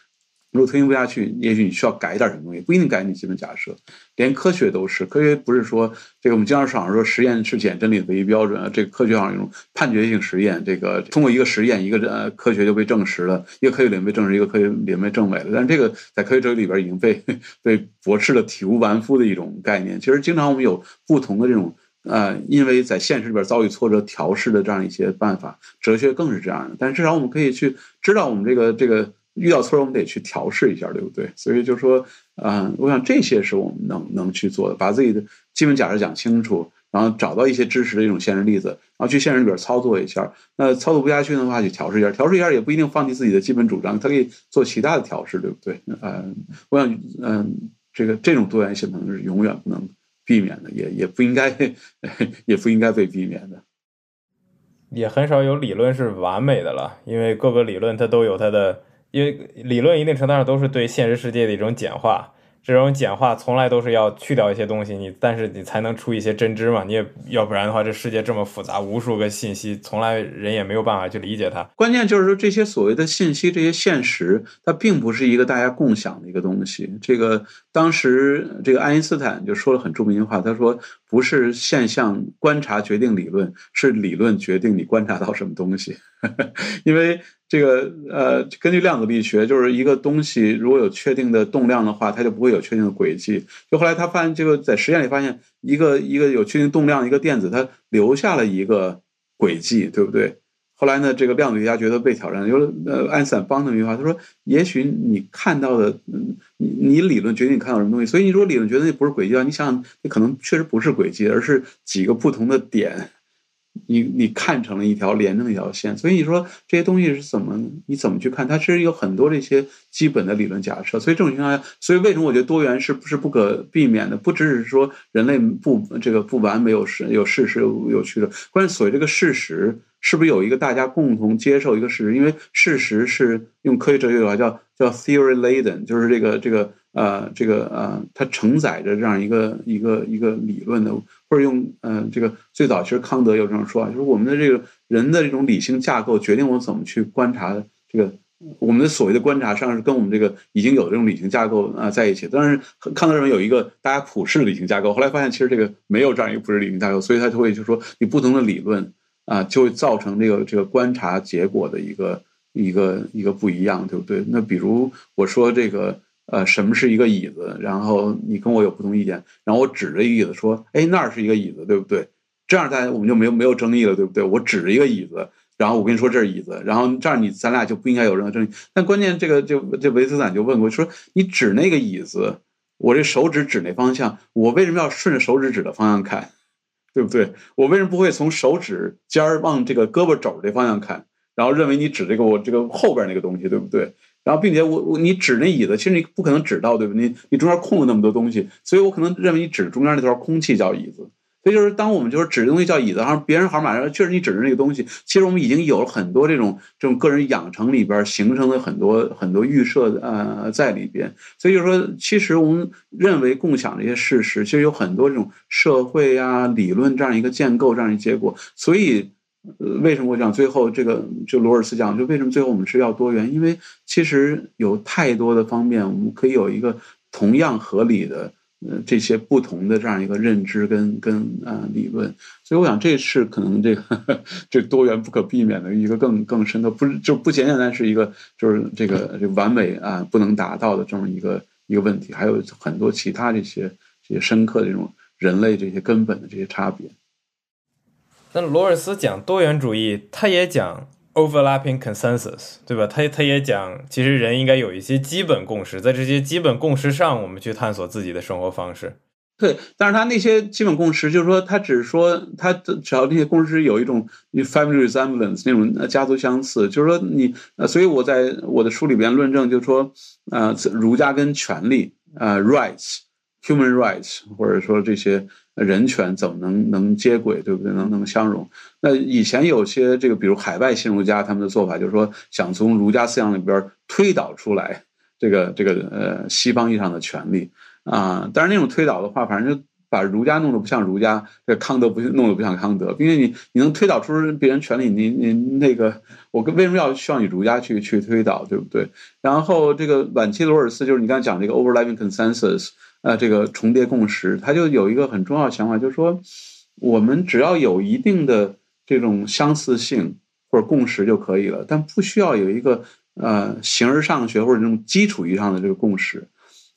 如果推行不下去，也许你需要改一点什么东西，不一定改你基本假设。连科学都是，科学不是说这个我们经常场说实验是检真理的唯一标准啊。这个科学上有一种判决性实验，这个通过一个实验，一个呃科学就被证实了，一个科学理论被证实，一个科学理论被证伪了。但是这个在科学哲学里边已经被被驳斥的体无完肤的一种概念。其实经常我们有不同的这种呃，因为在现实里边遭遇挫折调试的这样一些办法，哲学更是这样的。但至少我们可以去知道我们这个这个。遇到挫折，我们得去调试一下，对不对？所以就说，嗯，我想这些是我们能能去做的，把自己的基本假设讲清楚，然后找到一些支持的一种现实例子，然后去现实里边操作一下。那操作不下去的话，去调试一下，调试一下也不一定放弃自己的基本主张，他可以做其他的调试，对不对？嗯，我想，嗯，这个这种多元性可能是永远不能避免的，也也不应该，也不应该被避免的。也很少有理论是完美的了，因为各个理论它都有它的。因为理论一定程度上都是对现实世界的一种简化，这种简化从来都是要去掉一些东西，你但是你才能出一些真知嘛。你也要不然的话，这世界这么复杂，无数个信息，从来人也没有办法去理解它。关键就是说，这些所谓的信息，这些现实，它并不是一个大家共享的一个东西。这个当时这个爱因斯坦就说了很著名的话，他说：“不是现象观察决定理论，是理论决定你观察到什么东西。”因为这个呃，根据量子力学，就是一个东西如果有确定的动量的话，它就不会有确定的轨迹。就后来他发现，这个在实验里发现，一个一个有确定动量的一个电子，它留下了一个轨迹，对不对？后来呢，这个量子学家觉得被挑战，有呃，爱因斯坦帮他一句话，他说：“也许你看到的，你你理论决定你看到什么东西。所以你如果理论觉得那不是轨迹的话，你想想，那可能确实不是轨迹，而是几个不同的点。”你你看成了一条连着的一条线，所以你说这些东西是怎么？你怎么去看？它其实有很多这些基本的理论假设。所以这种情况下，所以为什么我觉得多元是不是不可避免的？不只是说人类不这个不完美有事有事实有有趣的，关键所谓这个事实是不是有一个大家共同接受一个事实？因为事实是用科学哲学的话叫叫 theory laden，就是这个这个呃这个呃它承载着这样一个一个一个理论的。或者用嗯，这个最早其实康德有这种说法，就是我们的这个人的这种理性架构决定我怎么去观察这个我们的所谓的观察，实际上是跟我们这个已经有这种理性架构啊在一起。当然，康德认为有一个大家普世理性架构，后来发现其实这个没有这样一个普世理性架构，所以他就会就说你不同的理论啊，就会造成这个这个观察结果的一个一个一个不一样，对不对？那比如我说这个。呃，什么是一个椅子？然后你跟我有不同意见，然后我指着一个椅子说：“哎，那儿是一个椅子，对不对？”这样大家我们就没有没有争议了，对不对？我指着一个椅子，然后我跟你说这是椅子，然后这样你咱俩就不应该有任何争议。但关键这个就这维斯坦就问过说：“你指那个椅子，我这手指指那方向，我为什么要顺着手指指的方向看？对不对？我为什么不会从手指尖儿往这个胳膊肘这方向看，然后认为你指这个我这个后边那个东西，对不对？”然后，并且我我你指那椅子，其实你不可能指到，对不对？你你中间空了那么多东西，所以我可能认为你指中间那段空气叫椅子。所以就是当我们就是指的东西叫椅子，然后别人好像马上确实你指着那个东西，其实我们已经有了很多这种这种个人养成里边形成的很多很多预设呃在里边。所以就是说，其实我们认为共享这些事实，其实有很多这种社会啊理论这样一个建构这样一个结果。所以。呃，为什么我讲最后这个就罗尔斯讲，就为什么最后我们是要多元？因为其实有太多的方面，我们可以有一个同样合理的呃这些不同的这样一个认知跟跟呃理论。所以我想这是可能这个 这多元不可避免的一个更更深的，不是就不简简单是一个就是这个这完美啊不能达到的这么一个一个问题，还有很多其他这些这些深刻的这种人类这些根本的这些差别。那罗尔斯讲多元主义，他也讲 overlapping consensus，对吧？他他也讲，其实人应该有一些基本共识，在这些基本共识上，我们去探索自己的生活方式。对，但是他那些基本共识，就是说，他只是说，他只要那些共识有一种 family resemblance 那种家族相似，就是说你，呃，所以我在我的书里边论证，就是说，呃，儒家跟权利，呃，rights，human rights，或者说这些。人权怎么能能接轨，对不对？能能相容？那以前有些这个，比如海外新儒家，他们的做法就是说，想从儒家思想里边推导出来这个这个呃西方意义上的权利啊。但是那种推导的话，反正就把儒家弄得不像儒家，这康德不弄得不像康德。因为你你能推导出别人权利，你你那个我为什么要需要你儒家去去推导，对不对？然后这个晚期罗尔斯就是你刚才讲这个 overlapping consensus。呃，这个重叠共识，他就有一个很重要的想法，就是说，我们只要有一定的这种相似性或者共识就可以了，但不需要有一个呃形而上学或者这种基础意义上的这个共识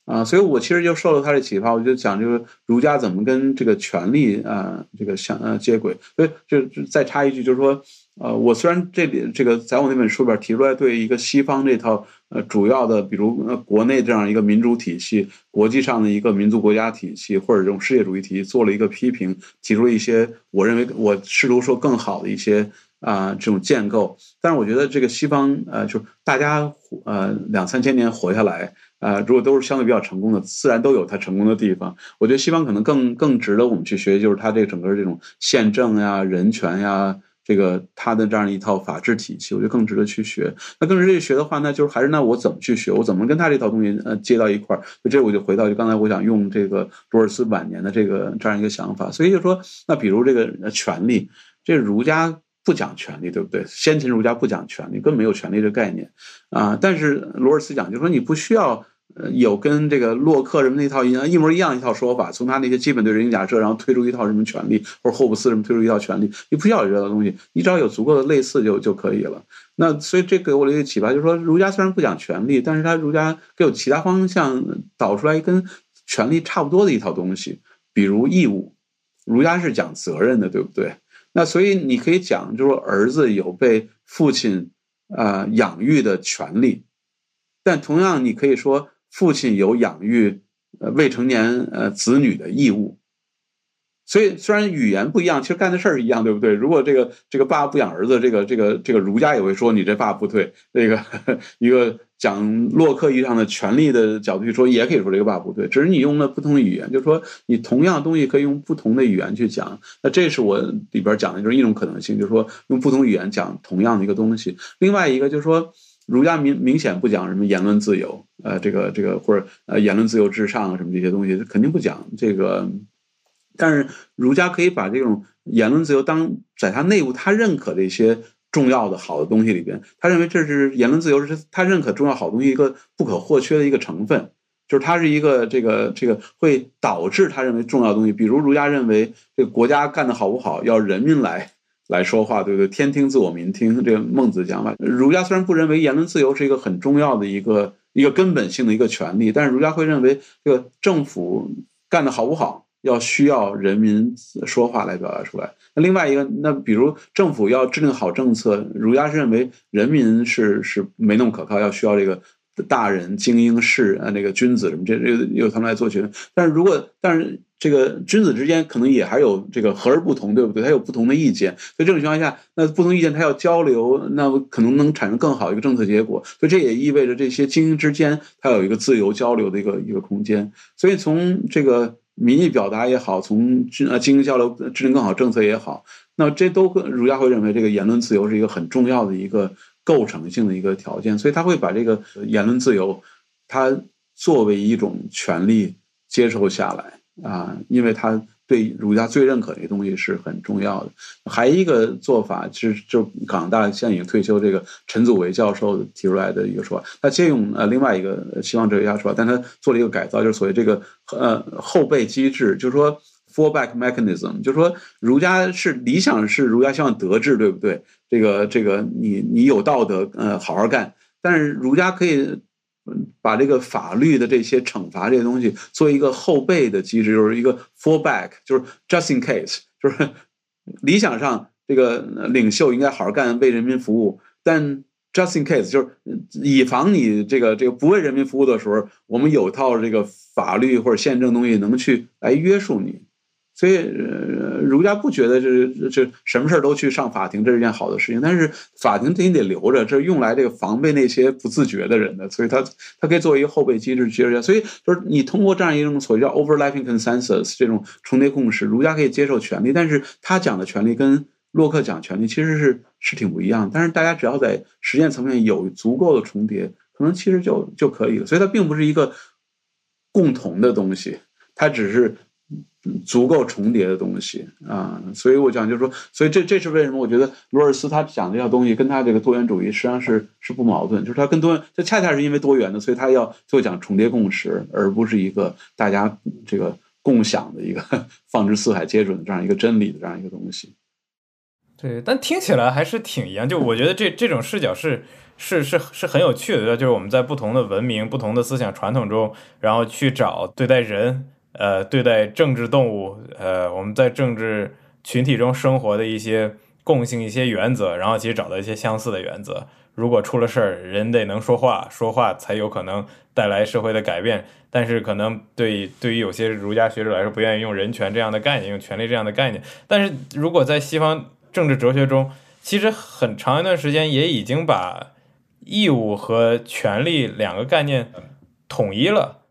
啊。所以我其实就受了他的启发，我就讲这个儒家怎么跟这个权力啊这个相呃接轨。所以就再插一句，就是说。呃，我虽然这里这个在我那本书里边提出来，对一个西方这套呃主要的，比如呃国内这样一个民主体系，国际上的一个民族国家体系，或者这种世界主义体系做了一个批评，提出了一些我认为我试图说更好的一些啊这种建构。但是我觉得这个西方呃，就大家呃两三千年活下来啊，如果都是相对比较成功的，自然都有它成功的地方。我觉得西方可能更更值得我们去学习，就是它这整个这种宪政呀、人权呀。这个他的这样一套法治体系，我觉得更值得去学。那更值得去学的话，那就是还是那我怎么去学？我怎么跟他这套东西呃接到一块儿？就这我就回到就刚才我想用这个罗尔斯晚年的这个这样一个想法。所以就说，那比如这个权利，这儒家不讲权利，对不对？先秦儒家不讲权利，根本没有权利这概念啊。但是罗尔斯讲，就说你不需要。呃，有跟这个洛克什么那套一样一模一样一套说法，从他那些基本对人性假设，然后推出一套什么权利，或者霍布斯什么推出一套权利，你不需要有这套东西，你只要有足够的类似就就可以了。那所以这给我了一个启发，就是说儒家虽然不讲权利，但是他儒家给有其他方向导出来跟权利差不多的一套东西，比如义务，儒家是讲责任的，对不对？那所以你可以讲，就是说儿子有被父亲啊养育的权利，但同样你可以说。父亲有养育呃未成年呃子女的义务，所以虽然语言不一样，其实干的事儿一样，对不对？如果这个这个爸不养儿子，这个这个这个儒家也会说你这爸不对。那个一个讲洛克意义上的权利的角度去说，也可以说这个爸不对，只是你用了不同的语言，就是说你同样东西可以用不同的语言去讲。那这是我里边讲的就是一种可能性，就是说用不同语言讲同样的一个东西。另外一个就是说。儒家明明显不讲什么言论自由，呃，这个这个或者呃言论自由至上什么这些东西，肯定不讲这个。但是儒家可以把这种言论自由当在他内部他认可的一些重要的好的东西里边，他认为这是言论自由是他认可重要好东西一个不可或缺的一个成分，就是它是一个这个这个会导致他认为重要的东西。比如儒家认为这个国家干得好不好要人民来。来说话，对不对？天听自我民听，这个孟子讲法。儒家虽然不认为言论自由是一个很重要的一个一个根本性的一个权利，但是儒家会认为，这个政府干的好不好，要需要人民说话来表达出来。那另外一个，那比如政府要制定好政策，儒家是认为人民是是没那么可靠，要需要这个。大人、精英、士啊，那个君子什么，这这由他们来做决定。但是如果，但是这个君子之间可能也还有这个和而不同，对不对？他有不同的意见，所以这种情况下，那不同意见他要交流，那可能能产生更好一个政策结果。所以这也意味着这些精英之间，他有一个自由交流的一个一个空间。所以从这个民意表达也好，从军啊精英交流制定更好政策也好，那这都儒家会认为这个言论自由是一个很重要的一个。构成性的一个条件，所以他会把这个言论自由，他作为一种权利接受下来啊，因为他对儒家最认可的东西是很重要的。还一个做法，是就港大现在已经退休这个陈祖维教授提出来的一个说法，他借用呃另外一个西方哲学家说法，但他做了一个改造，就是所谓这个呃后备机制，就是说。Fallback mechanism，就是说儒家是理想是儒家希望德治，对不对？这个这个你你有道德，呃，好好干。但是儒家可以把这个法律的这些惩罚这些东西做一个后备的机制，就是一个 fallback，就是 just in case，就是理想上这个领袖应该好好干，为人民服务。但 just in case，就是以防你这个这个不为人民服务的时候，我们有套这个法律或者宪政东西能去来约束你。所以，儒家不觉得这这什么事儿都去上法庭，这是件好的事情。但是法庭你得留着，这是用来这个防备那些不自觉的人的。所以，他他可以作为一个后备机制接着。所以，就是你通过这样一种所谓叫 overlapping consensus 这种重叠共识，儒家可以接受权利，但是他讲的权利跟洛克讲权利其实是是挺不一样的。但是大家只要在实践层面有足够的重叠，可能其实就就可以了。所以，它并不是一个共同的东西，它只是。足够重叠的东西啊，所以我讲就是说，所以这这是为什么？我觉得罗尔斯他讲这套东西跟他这个多元主义实际上是是不矛盾，就是他跟多元，这恰恰是因为多元的，所以他要就讲重叠共识，而不是一个大家这个共享的一个放之四海皆准的这样一个真理的这样一个东西。对，但听起来还是挺一样。就我觉得这这种视角是是是是很有趣的，就是我们在不同的文明、不同的思想传统中，然后去找对待人。呃，对待政治动物，呃，我们在政治群体中生活的一些共性、一些原则，然后其实找到一些相似的原则。如果出了事儿，人得能说话，说话才有可能带来社会的改变。但是，可能对对于有些儒家学者来说，不愿意用人权这样的概念，用权利这样的概念。但是如果在西方政治哲学中，其实很长一段时间也已经把义务和权利两个概念统一了。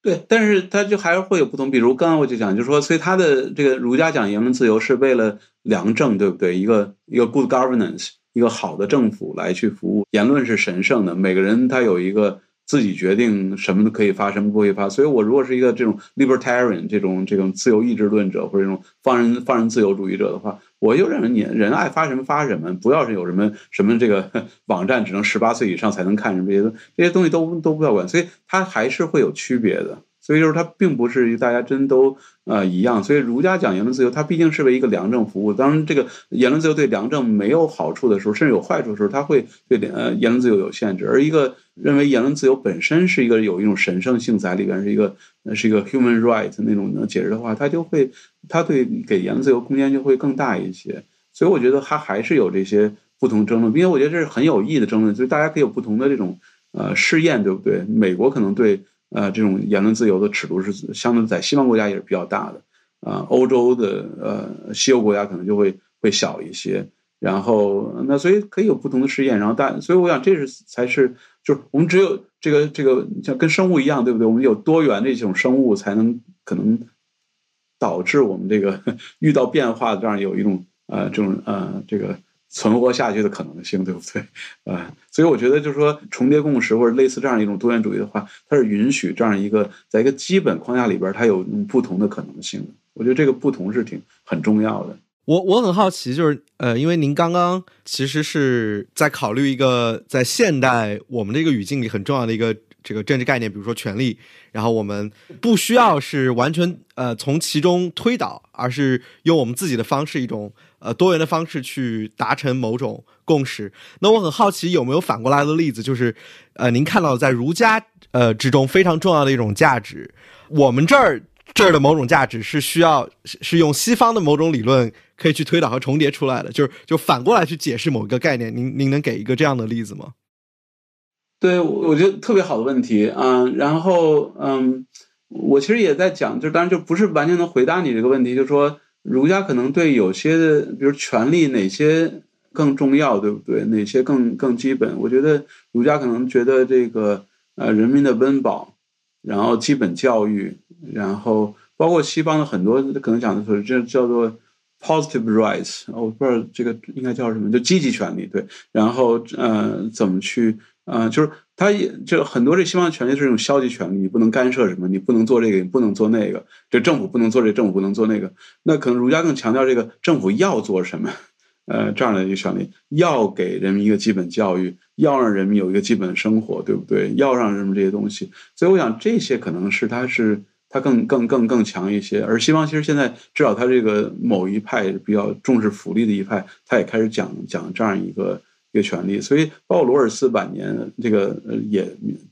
对，但是他就还是会有不同，比如刚刚我就讲，就是说，所以他的这个儒家讲言论自由是为了良政，对不对？一个一个 good governance，一个好的政府来去服务。言论是神圣的，每个人他有一个自己决定什么可以发，什么不会发。所以我如果是一个这种 libertarian 这种这种自由意志论者或者这种放任放任自由主义者的话。我就认为你人爱发什么发什么，不要是有什么什么这个 网站只能十八岁以上才能看什么这些东这些东西都都不要管，所以它还是会有区别的。所以就是它并不是大家真都呃一样。所以儒家讲言论自由，它毕竟是为一个良政服务。当然，这个言论自由对良政没有好处的时候，甚至有坏处的时候，它会对呃言论自由有限制。而一个认为言论自由本身是一个有一种神圣性在里边，是一个是一个 human right 那种能解释的话，它就会它对给言论自由空间就会更大一些。所以我觉得它还是有这些不同争论，因为我觉得这是很有意义的争论，所以大家可以有不同的这种呃试验，对不对？美国可能对。呃，这种言论自由的尺度是相对在西方国家也是比较大的，啊，欧洲的呃西欧国家可能就会会小一些，然后那所以可以有不同的试验，然后但所以我想这是才是就是我们只有这个这个像跟生物一样，对不对？我们有多元的这种生物才能可能导致我们这个 遇到变化这样有一种呃这种呃这个。存活下去的可能性，对不对？啊，所以我觉得就是说，重叠共识或者类似这样一种多元主义的话，它是允许这样一个在一个基本框架里边，它有不同的可能性。我觉得这个不同是挺很重要的。我我很好奇，就是呃，因为您刚刚其实是在考虑一个在现代我们这个语境里很重要的一个这个政治概念，比如说权力，然后我们不需要是完全呃从其中推导，而是用我们自己的方式一种。呃，多元的方式去达成某种共识。那我很好奇，有没有反过来的例子？就是，呃，您看到在儒家呃之中非常重要的一种价值，我们这儿这儿的某种价值是需要是用西方的某种理论可以去推导和重叠出来的，就是就反过来去解释某一个概念。您您能给一个这样的例子吗？对，我觉得特别好的问题啊。然后，嗯，我其实也在讲，就当然就不是完全能回答你这个问题，就是说。儒家可能对有些的，比如权利哪些更重要，对不对？哪些更更基本？我觉得儒家可能觉得这个呃人民的温饱，然后基本教育，然后包括西方的很多可能讲的说这叫做 positive rights，我不知道这个应该叫什么，就积极权利，对。然后呃怎么去呃就是。他也就很多这西方权利是一种消极权利，你不能干涉什么，你不能做这个，你不能做那个，这政府不能做这，政府不能做那个。那可能儒家更强调这个政府要做什么，呃，这样的一个权利，要给人民一个基本教育，要让人民有一个基本生活，对不对？要让人们这些东西。所以我想这些可能是他是他更更更更强一些。而西方其实现在至少他这个某一派比较重视福利的一派，他也开始讲讲这样一个。一个权利，所以包括罗尔斯晚年这个呃也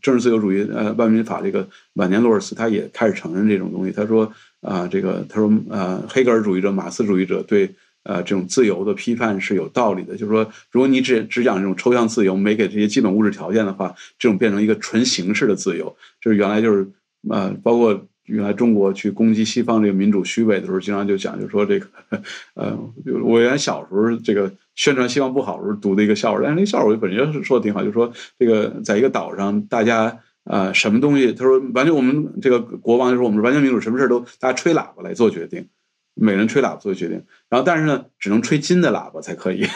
政治自由主义呃万民法这个晚年罗尔斯他也开始承认这种东西。他说啊这个他说呃黑格尔主义者马克思主义者对呃这种自由的批判是有道理的。就是说如果你只只讲这种抽象自由，没给这些基本物质条件的话，这种变成一个纯形式的自由，就是原来就是呃包括。原来中国去攻击西方这个民主虚伪的时候，经常就讲，就说这个，呃，我原来小时候这个宣传希望不好的时候读的一个笑话，但是那笑话我本身是说的挺好，就说这个在一个岛上，大家呃什么东西，他说完全我们这个国王就说我们是完全民主，什么事都大家吹喇叭来做决定，每人吹喇叭做决定，然后但是呢，只能吹金的喇叭才可以。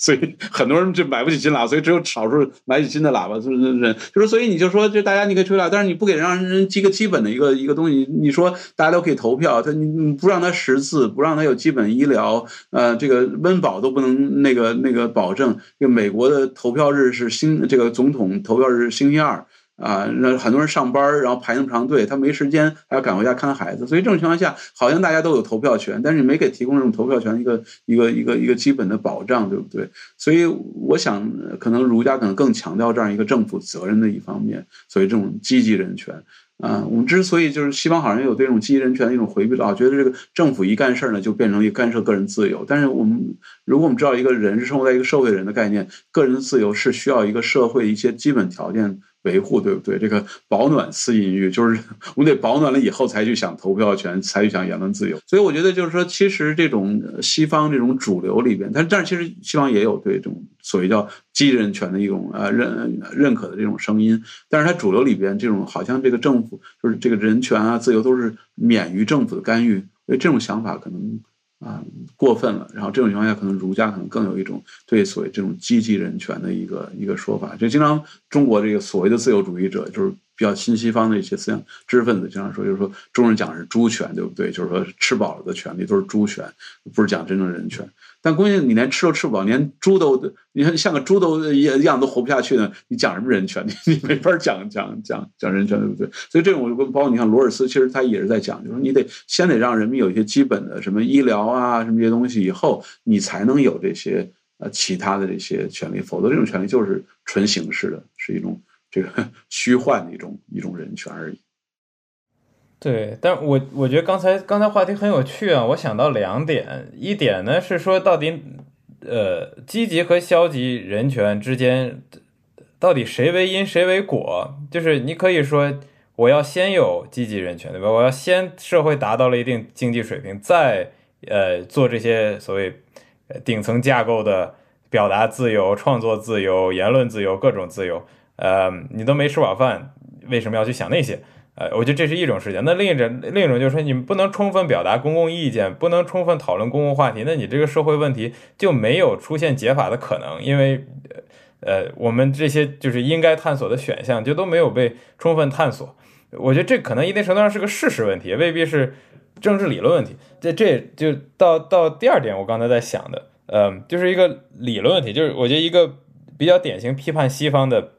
所以很多人就买不起金喇叭，所以只有少数买起金的喇叭，就是人，就是所以你就说，就大家你可以吹喇叭，但是你不给让人积个基本的一个一个东西，你说大家都可以投票，他你你不让他识字，不让他有基本医疗，呃，这个温饱都不能那个那个保证。这美国的投票日是星，这个总统投票日是星期二。啊，那很多人上班，然后排那么长队，他没时间，还要赶回家看孩子，所以这种情况下，好像大家都有投票权，但是你没给提供这种投票权一个一个一个一个基本的保障，对不对？所以我想，可能儒家可能更强调这样一个政府责任的一方面，所以这种积极人权。啊，我们之所以就是西方好像有对这种积极人权的一种回避啊，觉得这个政府一干事儿呢，就变成一个干涉个人自由。但是我们如果我们知道一个人是生活在一个社会人的概念，个人的自由是需要一个社会一些基本条件维护，对不对？这个保暖思淫欲，就是我们得保暖了以后才去想投票权，才去想言论自由。所以我觉得就是说，其实这种西方这种主流里边，但但是其实西方也有对这种所谓叫基人权的一种呃认认可的这种声音，但是它主流里边这种好像这个政府就是这个人权啊自由都是免于政府的干预，所以这种想法可能。啊，过分了。然后这种情况下，可能儒家可能更有一种对所谓这种积极人权的一个一个说法。就经常中国这个所谓的自由主义者，就是比较新西方的一些思想知识分子经常说，就是说中人讲的是猪权，对不对？就是说吃饱了的权利都是猪权，不是讲真正人权。但关键你连吃都吃不饱，连猪都，你看像个猪都一样都活不下去呢，你讲什么人权？你你没法讲讲讲讲人权，对不对？所以这种我就包括你看罗尔斯，其实他也是在讲，就是你得先得让人民有一些基本的什么医疗啊什么这些东西，以后你才能有这些呃其他的这些权利，否则这种权利就是纯形式的，是一种这个 虚幻的一种一种人权而已。对，但我我觉得刚才刚才话题很有趣啊，我想到两点，一点呢是说到底，呃，积极和消极人权之间，到底谁为因谁为果？就是你可以说我要先有积极人权，对吧？我要先社会达到了一定经济水平，再呃做这些所谓顶层架构的表达自由、创作自由、言论自由、各种自由，呃，你都没吃饱饭，为什么要去想那些？呃，我觉得这是一种事情。那另一种，另一种就是说，你不能充分表达公共意见，不能充分讨论公共话题，那你这个社会问题就没有出现解法的可能，因为，呃，我们这些就是应该探索的选项就都没有被充分探索。我觉得这可能一定程度上是个事实问题，未必是政治理论问题。这这就到到第二点，我刚才在想的，呃，就是一个理论问题，就是我觉得一个比较典型批判西方的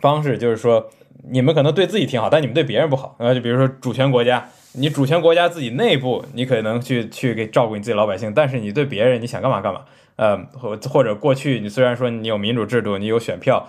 方式，就是说。你们可能对自己挺好，但你们对别人不好啊！就比如说主权国家，你主权国家自己内部，你可能去去给照顾你自己老百姓，但是你对别人，你想干嘛干嘛。呃，或或者过去你虽然说你有民主制度，你有选票，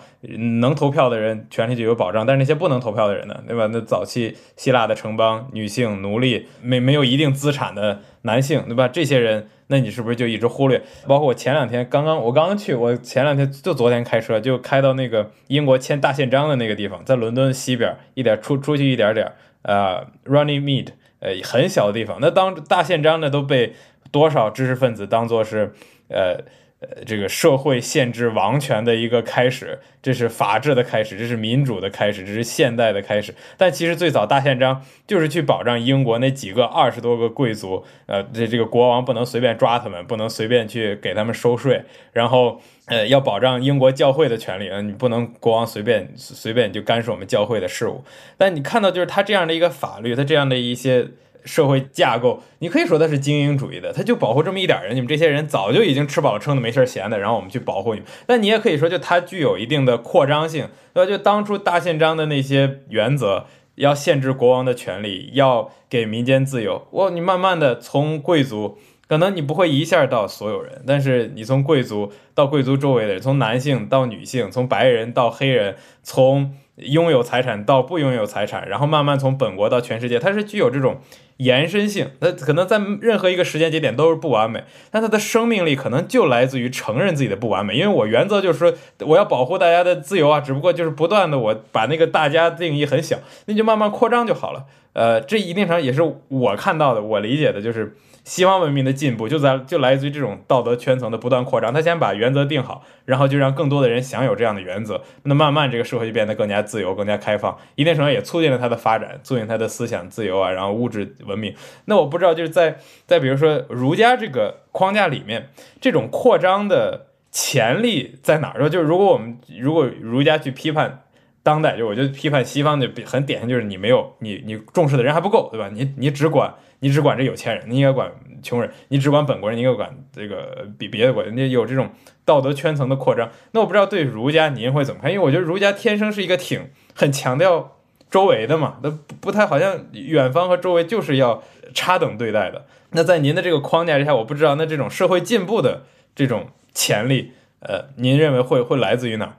能投票的人权利就有保障，但是那些不能投票的人呢，对吧？那早期希腊的城邦，女性、奴隶，没没有一定资产的男性，对吧？这些人。那你是不是就一直忽略？包括我前两天刚刚，我刚刚去，我前两天就昨天开车就开到那个英国签大宪章的那个地方，在伦敦西边一点出出去一点点，呃，Running Mead，呃，很小的地方。那当大宪章呢都被多少知识分子当做是，呃。呃，这个社会限制王权的一个开始，这是法治的开始，这是民主的开始，这是现代的开始。但其实最早大宪章就是去保障英国那几个二十多个贵族，呃，这这个国王不能随便抓他们，不能随便去给他们收税，然后呃，要保障英国教会的权利，嗯，你不能国王随便随便就干涉我们教会的事务。但你看到就是他这样的一个法律，他这样的一些。社会架构，你可以说它是精英主义的，它就保护这么一点人，你们这些人早就已经吃饱了撑的没事儿闲的，然后我们去保护你们。但你也可以说，就它具有一定的扩张性，对吧？就当初大宪章的那些原则，要限制国王的权利，要给民间自由。哇，你慢慢的从贵族，可能你不会一下到所有人，但是你从贵族到贵族周围的人，从男性到女性，从白人到黑人，从拥有财产到不拥有财产，然后慢慢从本国到全世界，它是具有这种。延伸性，它可能在任何一个时间节点都是不完美，但它的生命力可能就来自于承认自己的不完美。因为我原则就是说，我要保护大家的自由啊，只不过就是不断的我把那个大家定义很小，那就慢慢扩张就好了。呃，这一定程度也是我看到的，我理解的就是。西方文明的进步就在就来自于这种道德圈层的不断扩张。他先把原则定好，然后就让更多的人享有这样的原则。那慢慢这个社会就变得更加自由、更加开放，一定程度也促进了它的发展，促进它的思想自由啊，然后物质文明。那我不知道就是在在比如说儒家这个框架里面，这种扩张的潜力在哪儿？说就是如果我们如果儒家去批判当代，就我觉得批判西方的很典型，就是你没有你你重视的人还不够，对吧？你你只管。你只管这有钱人，你应该管穷人；你只管本国人，你应该管这个比别的国家。你有这种道德圈层的扩张。那我不知道对儒家您会怎么看？因为我觉得儒家天生是一个挺很强调周围的嘛，那不太好像远方和周围就是要差等对待的。那在您的这个框架之下，我不知道那这种社会进步的这种潜力，呃，您认为会会来自于哪儿？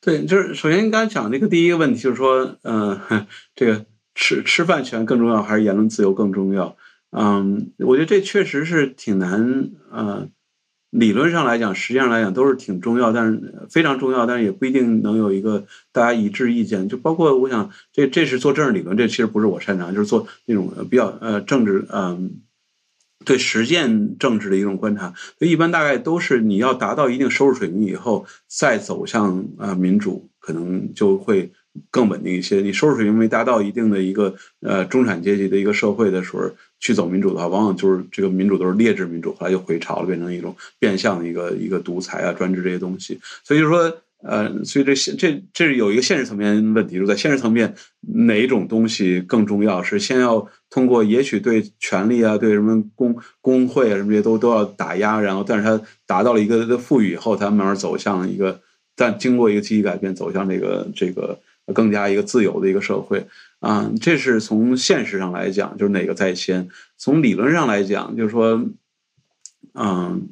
对，就是首先你刚才讲这个第一个问题，就是说，嗯，这个。吃吃饭权更重要还是言论自由更重要？嗯，我觉得这确实是挺难，呃，理论上来讲，实际上来讲都是挺重要，但是非常重要，但是也不一定能有一个大家一致意见。就包括我想，这这是做政治理论，这其实不是我擅长，就是做那种比较呃政治嗯。对实践政治的一种观察，所以一般大概都是你要达到一定收入水平以后，再走向呃民主，可能就会更稳定一些。你收入水平没达到一定的一个呃中产阶级的一个社会的时候，去走民主的话，往往就是这个民主都是劣质民主，后来又回潮了，变成一种变相的一个一个独裁啊、专制这些东西。所以就是说。呃，所以这现这这是有一个现实层面问题，就在现实层面，哪一种东西更重要？是先要通过也许对权力啊，对什么工工会啊什么这些都都要打压，然后但是它达到了一个的富裕以后，它慢慢走向一个，但经过一个积极改变，走向这个这个更加一个自由的一个社会啊。这是从现实上来讲，就是哪个在先？从理论上来讲，就是说，嗯。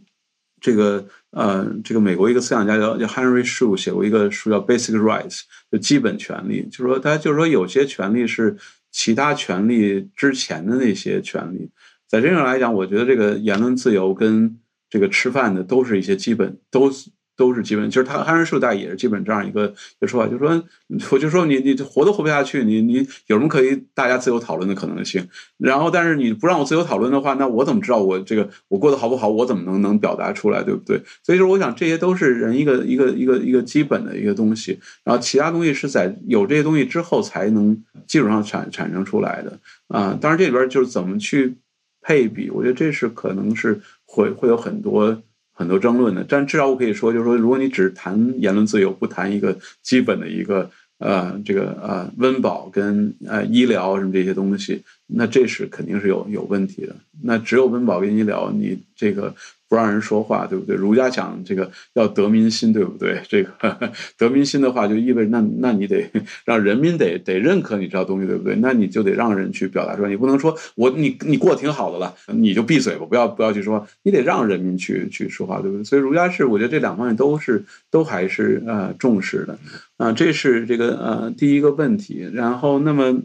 这个呃，这个美国一个思想家叫叫 Henry Shu 写过一个书叫《Basic Rights》，就基本权利，就是说他就是说有些权利是其他权利之前的那些权利，在这上来讲，我觉得这个言论自由跟这个吃饭的都是一些基本都。都是基本，其实他汉人树大也是基本这样一个一个说法，就是说，我就说你你活都活不下去，你你有什么可以大家自由讨论的可能性？然后，但是你不让我自由讨论的话，那我怎么知道我这个我过得好不好？我怎么能能表达出来，对不对？所以说，我想这些都是人一个一个一个一个基本的一个东西，然后其他东西是在有这些东西之后才能基础上产产生出来的啊。当然，这里边就是怎么去配比，我觉得这是可能是会会有很多。很多争论的，但至少我可以说，就是说，如果你只谈言论自由，不谈一个基本的一个呃这个呃温饱跟呃医疗什么这些东西，那这是肯定是有有问题的。那只有温饱跟医疗，你这个。不让人说话，对不对？儒家讲这个要得民心，对不对？这个 得民心的话，就意味着那那你得 让人民得得认可你这套东西，对不对？那你就得让人去表达出来，你不能说我你你过得挺好的了，你就闭嘴吧，不要不要去说，你得让人民去去说话，对不对？所以儒家是我觉得这两方面都是都还是呃重视的啊，这是这个呃第一个问题。然后那么。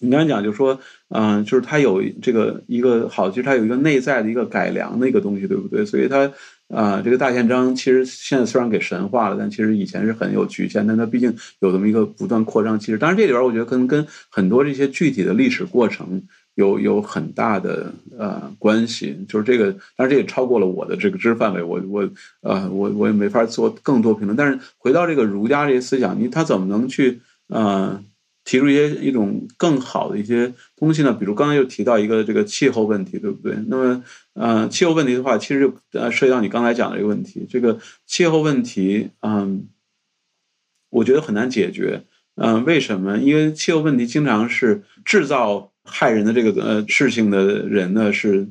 你刚才讲，就说，嗯，就是它有这个一个好，其实它有一个内在的一个改良的一个东西，对不对？所以它，啊，这个大宪章其实现在虽然给神化了，但其实以前是很有局限，但它毕竟有这么一个不断扩张。其实，当然这里边我觉得可能跟很多这些具体的历史过程有有很大的呃关系。就是这个，当然这也超过了我的这个知识范围，我我呃我我也没法做更多评论。但是回到这个儒家这些思想，你他怎么能去呃？提出一些一种更好的一些东西呢，比如刚才又提到一个这个气候问题，对不对？那么，呃，气候问题的话，其实就呃涉及到你刚才讲的一个问题，这个气候问题，嗯，我觉得很难解决。嗯，为什么？因为气候问题经常是制造害人的这个呃事情的人呢是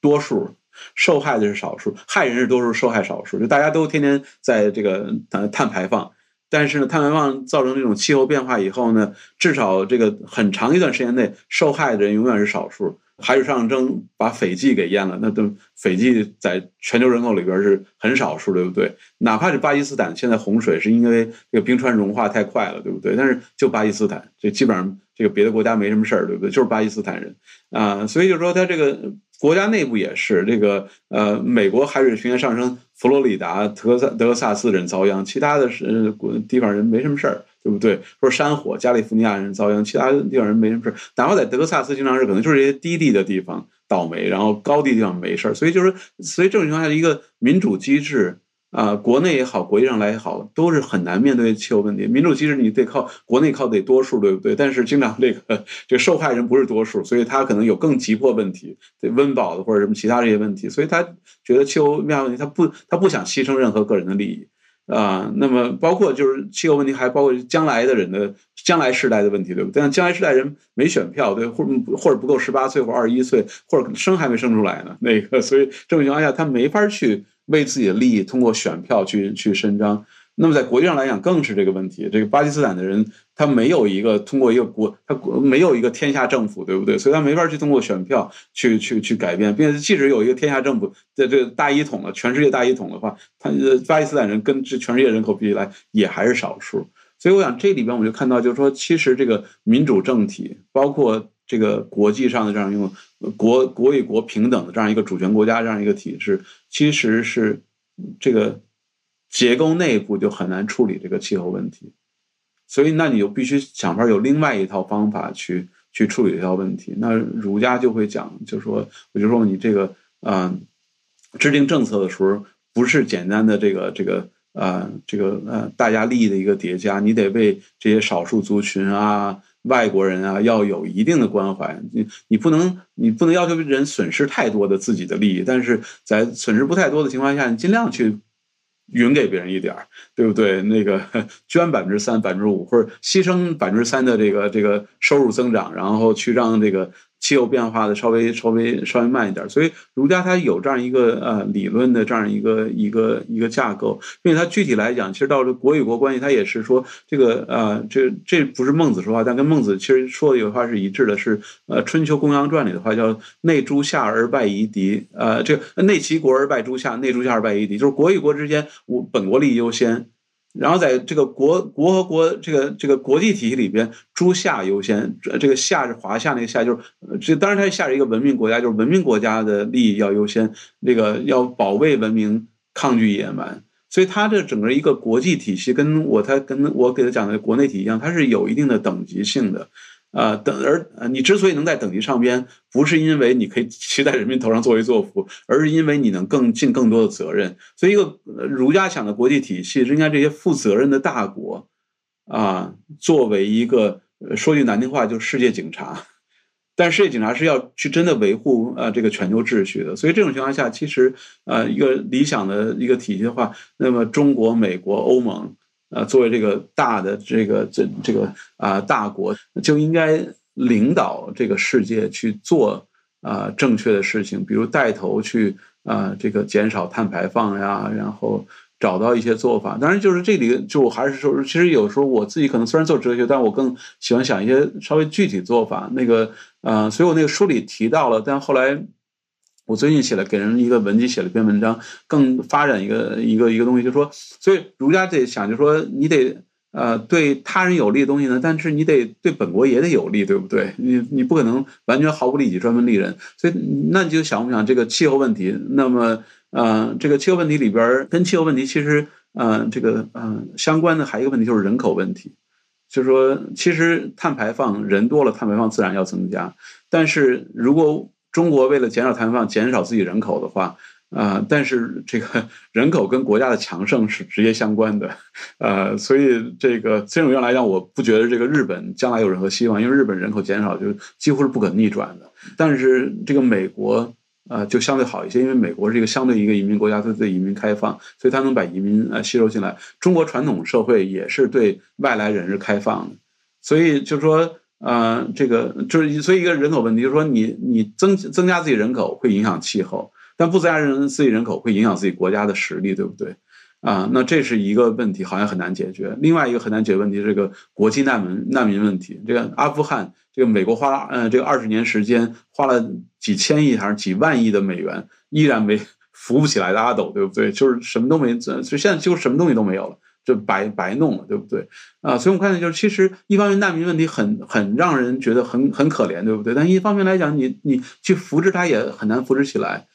多数，受害的是少数，害人是多数，受害少数，就大家都天天在这个呃碳排放。但是呢，碳排放造成这种气候变化以后呢，至少这个很长一段时间内，受害的人永远是少数。海水上升把斐济给淹了，那都斐济在全球人口里边是很少数，对不对？哪怕是巴基斯坦现在洪水是因为这个冰川融化太快了，对不对？但是就巴基斯坦，这基本上这个别的国家没什么事儿，对不对？就是巴基斯坦人啊，所以就说他这个。国家内部也是这个，呃，美国海水平原上升，佛罗里达、德萨德克萨斯人遭殃，其他的是国地方人没什么事儿，对不对？说山火，加利福尼亚人遭殃，其他地方人没什么事儿。哪怕在德克萨斯，经常是可能就是一些低地的地方倒霉，然后高地地方没事儿。所以就是，所以这种情况下的，一个民主机制。啊，国内也好，国际上来也好，都是很难面对气候问题。民主其实你得靠国内靠得多数，对不对？但是经常这个这个受害人不是多数，所以他可能有更急迫问题，对温饱的或者什么其他这些问题，所以他觉得气候变化问题，他不他不想牺牲任何个人的利益啊。那么包括就是气候问题，还包括将来的人的将来世代的问题，对不对？但将来世代人没选票，对，或或者不够十八岁或二十一岁，或者生还没生出来呢，那个，所以这种情况下他没法去。为自己的利益通过选票去去伸张，那么在国际上来讲更是这个问题。这个巴基斯坦的人他没有一个通过一个国，他没有一个天下政府，对不对？所以他没法去通过选票去去去改变，并且即使有一个天下政府在这大一统了，全世界大一统的话，他巴基斯坦人跟这全世界人口比起来也还是少数。所以我想这里边我们就看到，就是说其实这个民主政体包括。这个国际上的这样一种国国与国平等的这样一个主权国家这样一个体制，其实是这个结构内部就很难处理这个气候问题，所以那你就必须想法有另外一套方法去去处理这套问题。那儒家就会讲，就说我就说你这个啊，制定政策的时候不是简单的这个这个。啊，这个呃，大家利益的一个叠加，你得为这些少数族群啊、外国人啊，要有一定的关怀。你你不能你不能要求人损失太多的自己的利益，但是在损失不太多的情况下，你尽量去匀给别人一点儿，对不对？那个 捐百分之三、百分之五，或者牺牲百分之三的这个这个收入增长，然后去让这个。气候变化的稍微稍微稍微慢一点，所以儒家它有这样一个呃理论的这样一个一个一个架构，并且它具体来讲，其实到了国与国关系，它也是说这个呃这这不是孟子说话，但跟孟子其实说的有话是一致的，是呃《春秋公羊传》里的话叫“内诸夏而败夷狄”，呃这个内齐国而败诸夏，内诸夏而败夷狄，就是国与国之间，我本国利益优先。然后在这个国国和国这个这个国际体系里边，诸夏优先。这个夏是华夏那个夏，就是这当然它夏是一个文明国家，就是文明国家的利益要优先，那个要保卫文明，抗拒野蛮。所以它这整个一个国际体系，跟我他跟我给他讲的国内体系一样，它是有一定的等级性的。啊，等而，你之所以能在等级上边，不是因为你可以骑在人民头上作威作福，而是因为你能更尽更多的责任。所以，一个儒家想的国际体系是应该这些负责任的大国，啊，作为一个说句难听话，就是世界警察。但世界警察是要去真的维护呃这个全球秩序的。所以这种情况下，其实呃一个理想的一个体系的话，那么中国、美国、欧盟。呃，作为这个大的这个这这个啊大国，就应该领导这个世界去做啊正确的事情，比如带头去啊这个减少碳排放呀，然后找到一些做法。当然，就是这里就我还是说，其实有时候我自己可能虽然做哲学，但我更喜欢想一些稍微具体做法。那个呃，所以我那个书里提到了，但后来。我最近写了给人一个文集，写了一篇文章，更发展一个一个一个东西，就是说，所以儒家得想，就是说，你得呃对他人有利的东西呢，但是你得对本国也得有利，对不对？你你不可能完全毫不利己，专门利人。所以，那你就想不想这个气候问题？那么，呃，这个气候问题里边，跟气候问题其实，呃，这个呃相关的还有一个问题就是人口问题，就是说，其实碳排放人多了，碳排放自然要增加，但是如果中国为了减少碳排放、减少自己人口的话，啊，但是这个 人口跟国家的强盛是直接相关的，呃，所以这个这种原来讲，我不觉得这个日本将来有任何希望，因为日本人口减少就几乎是不可逆转的。但是这个美国，呃，就相对好一些，因为美国是一个相对一个移民国家，它对移民开放，所以它能把移民呃吸收进来。中国传统社会也是对外来人是开放的，所以就说。呃，这个就是所以一个人口问题，就是说你你增增加自己人口会影响气候，但不增加人自己人口会影响自己国家的实力，对不对？啊，那这是一个问题，好像很难解决。另外一个很难解决问题，这个国际难民难民问题。这个阿富汗，这个美国花了呃这个二十年时间，花了几千亿还是几万亿的美元，依然没 扶不起来的阿斗，对不对？就是什么都没，所以现在几乎什么东西都没有了。就白白弄了，对不对？啊，所以我们看到就是，其实一方面难民问题很很让人觉得很很可怜，对不对？但一方面来讲，你你去扶持它也很难扶持起来，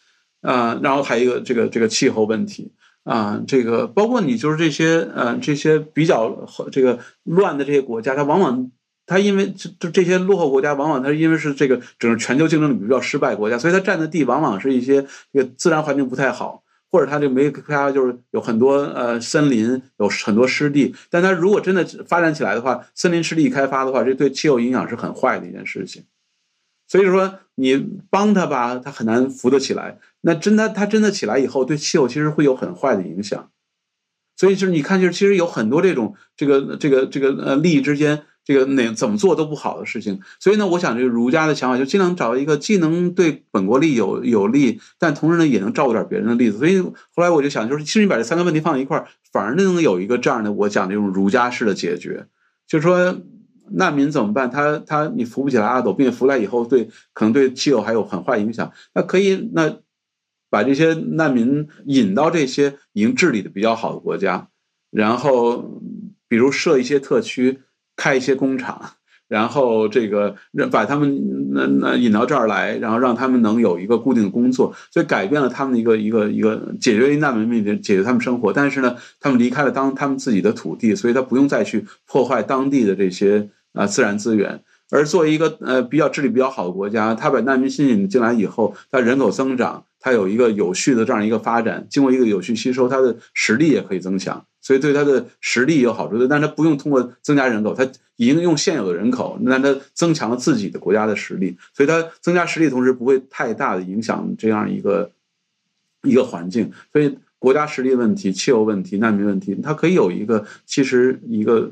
啊，然后还有一个这个这个气候问题啊，这个包括你就是这些呃这些比较这个乱的这些国家，它往往它因为就这些落后国家，往往它因为是这个整个全球竞争力比较失败国家，所以它占的地往往是一些这个自然环境不太好。或者它这没开发，就是有很多呃森林，有很多湿地。但它如果真的发展起来的话，森林湿地开发的话，这对气候影响是很坏的一件事情。所以说，你帮他吧，他很难扶得起来。那真的，他真的起来以后，对气候其实会有很坏的影响。所以就是你看，就是其实有很多这种这个这个这个呃利益之间。这个哪怎么做都不好的事情，所以呢，我想这个儒家的想法就尽量找一个既能对本国利有有利，但同时呢也能照顾点别人的例子。所以后来我就想，就是其实你把这三个问题放在一块儿，反而能有一个这样的我讲这种儒家式的解决。就是说难民怎么办？他他你扶不起来阿斗，并且扶来以后对可能对气候还有很坏影响。那可以那把这些难民引到这些已经治理的比较好的国家，然后比如设一些特区。开一些工厂，然后这个把他们那那引到这儿来，然后让他们能有一个固定的工作，所以改变了他们的一个一个一个解决难民问题，解决他们生活。但是呢，他们离开了当他们自己的土地，所以他不用再去破坏当地的这些啊自然资源。而作为一个呃比较治理比较好的国家，他把难民吸引进来以后，他人口增长，他有一个有序的这样一个发展，经过一个有序吸收，他的实力也可以增强。所以对他的实力有好处，但他不用通过增加人口，他已经用现有的人口，那他增强了自己的国家的实力，所以他增加实力同时不会太大的影响这样一个一个环境。所以国家实力问题、气候问题、难民问题，它可以有一个其实一个。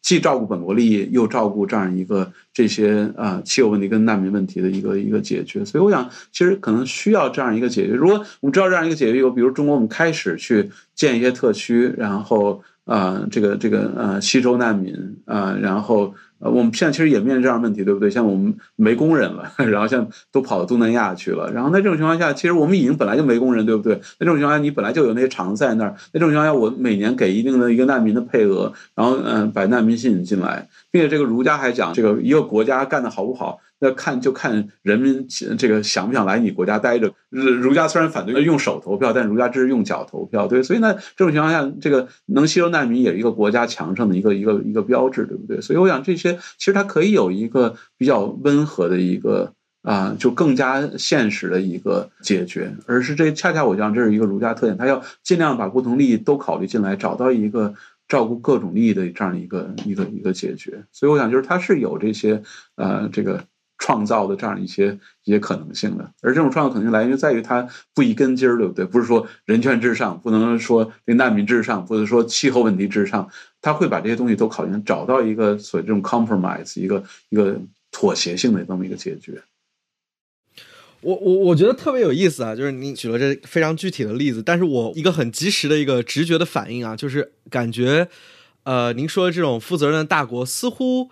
既照顾本国利益，又照顾这样一个这些啊气候问题跟难民问题的一个一个解决，所以我想，其实可能需要这样一个解决。如果我们知道这样一个解决有，比如中国，我们开始去建一些特区，然后啊，这个这个呃吸收难民啊，然后。呃，我们现在其实也面临这样问题，对不对？像我们没工人了，然后像都跑到东南亚去了，然后在这种情况下，其实我们已经本来就没工人，对不对？那这种情况下，你本来就有那些厂子在那儿，那这种情况下，我每年给一定的一个难民的配额，然后嗯，把难民吸引进来，并且这个儒家还讲，这个一个国家干得好不好？那看就看人民这个想不想来你国家待着。儒家虽然反对用手投票，但儒家支持用脚投票，对。所以呢，这种情况下，这个能吸收难民也是一个国家强盛的一个一个一个标志，对不对？所以我想这些其实它可以有一个比较温和的一个啊，就更加现实的一个解决，而是这恰恰我想这是一个儒家特点，他要尽量把不同利益都考虑进来，找到一个照顾各种利益的这样一个一个一个解决。所以我想就是他是有这些呃这个。创造的这样一些一些可能性的，而这种创造可能性来源就在于它不一根筋儿，对不对？不是说人权至上，不能说这难民至上，不是说气候问题至上，他会把这些东西都考虑，找到一个所谓这种 compromise，一个一个妥协性的这么一个解决。我我我觉得特别有意思啊，就是您举了这非常具体的例子，但是我一个很及时的一个直觉的反应啊，就是感觉呃，您说的这种负责任的大国似乎。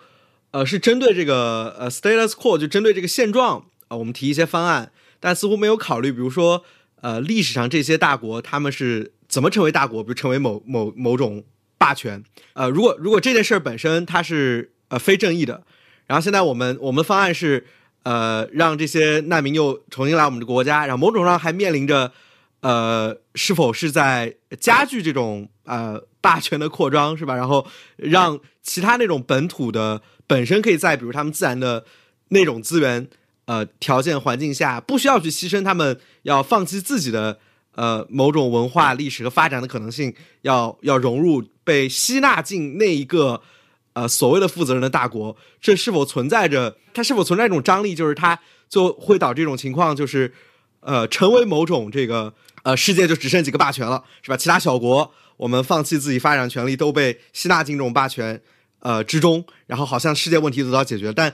呃，是针对这个呃 status quo，就针对这个现状啊，我们提一些方案，但似乎没有考虑，比如说呃历史上这些大国他们是怎么成为大国，比如成为某某某种霸权。呃，如果如果这件事儿本身它是呃非正义的，然后现在我们我们的方案是呃让这些难民又重新来我们的国家，然后某种上还面临着呃是否是在加剧这种呃霸权的扩张，是吧？然后让其他那种本土的。本身可以在比如他们自然的那种资源呃条件环境下，不需要去牺牲他们要放弃自己的呃某种文化历史和发展的可能性，要要融入被吸纳进那一个呃所谓的负责任的大国，这是否存在着它是否存在一种张力，就是它就会导致这种情况，就是呃成为某种这个呃世界就只剩几个霸权了，是吧？其他小国我们放弃自己发展权利，都被吸纳进这种霸权。呃，之中，然后好像世界问题得到解决，但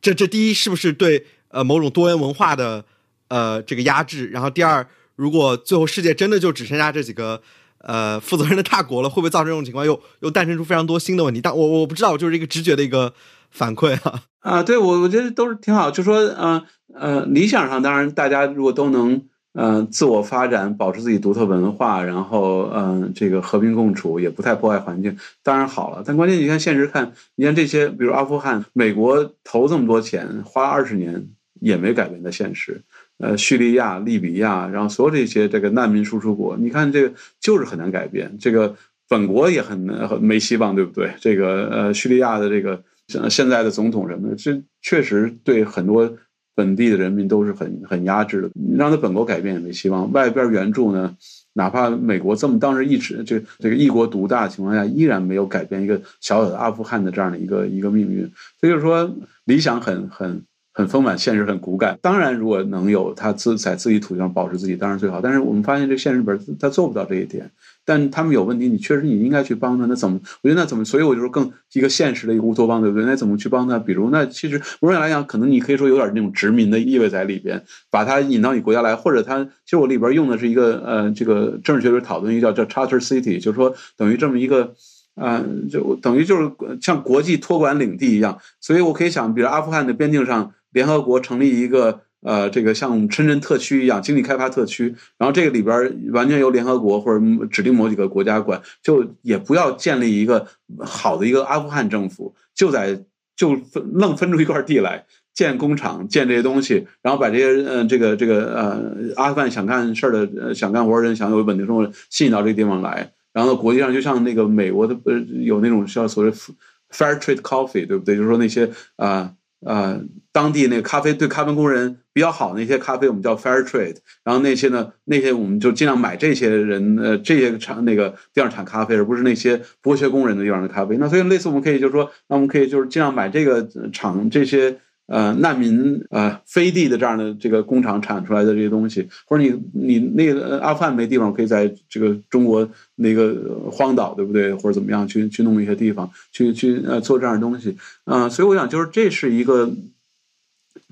这这第一是不是对呃某种多元文化的呃这个压制？然后第二，如果最后世界真的就只剩下这几个呃负责任的大国了，会不会造成这种情况？又又诞生出非常多新的问题？但我我不知道，我就是一个直觉的一个反馈啊。啊，对我我觉得都是挺好，就说呃呃，理想上当然大家如果都能。嗯，自我发展，保持自己独特文化，然后嗯，这个和平共处，也不太破坏环境，当然好了。但关键你看现实看，你看这些，比如阿富汗，美国投这么多钱，花二十年也没改变的现实。呃，叙利亚、利比亚，然后所有这些这个难民输出国，你看这个就是很难改变。这个本国也很没希望，对不对？这个呃，叙利亚的这个像现在的总统什么的，这确实对很多。本地的人民都是很很压制的，让他本国改变也没希望。外边援助呢，哪怕美国这么当时一直这这个一国独大的情况下，依然没有改变一个小小的阿富汗的这样的一个一个命运。所以就是说，理想很很很丰满，现实很骨感。当然，如果能有他自在自己土地上保持自己，当然最好。但是我们发现，这现实里边他做不到这一点。但他们有问题，你确实你应该去帮他。那怎么？我觉得那怎么？所以我就说更一个现实的一个乌托邦，对不对？那怎么去帮他？比如，那其实某种来讲，可能你可以说有点那种殖民的意味在里边，把他引到你国家来，或者他其实我里边用的是一个呃，这个政治学里讨论一个叫叫 charter city，就是说等于这么一个，呃，就等于就是像国际托管领地一样。所以我可以想，比如阿富汗的边境上，联合国成立一个。呃，这个像深圳特区一样，经济开发特区，然后这个里边完全由联合国或者指定某几个国家管，就也不要建立一个好的一个阿富汗政府，就在就分愣分出一块地来建工厂，建这些东西，然后把这些呃这个这个呃阿富汗想干事的、呃想干活的人、想有稳定生活吸引到这个地方来。然后国际上就像那个美国的呃有那种叫所谓 fair trade coffee，对不对？就是说那些啊。呃当地那个咖啡对咖啡工人比较好，那些咖啡我们叫 fair trade，然后那些呢，那些我们就尽量买这些人呃这些产那个地方产咖啡，而不是那些剥削工人的地方的咖啡。那所以类似我们可以就是说，那我们可以就是尽量买这个厂这些。呃，难民呃飞地的这样的这个工厂产出来的这些东西，或者你你那个阿富汗没地方，可以在这个中国那个荒岛，对不对？或者怎么样去去弄一些地方，去去呃做这样的东西啊。所以我想，就是这是一个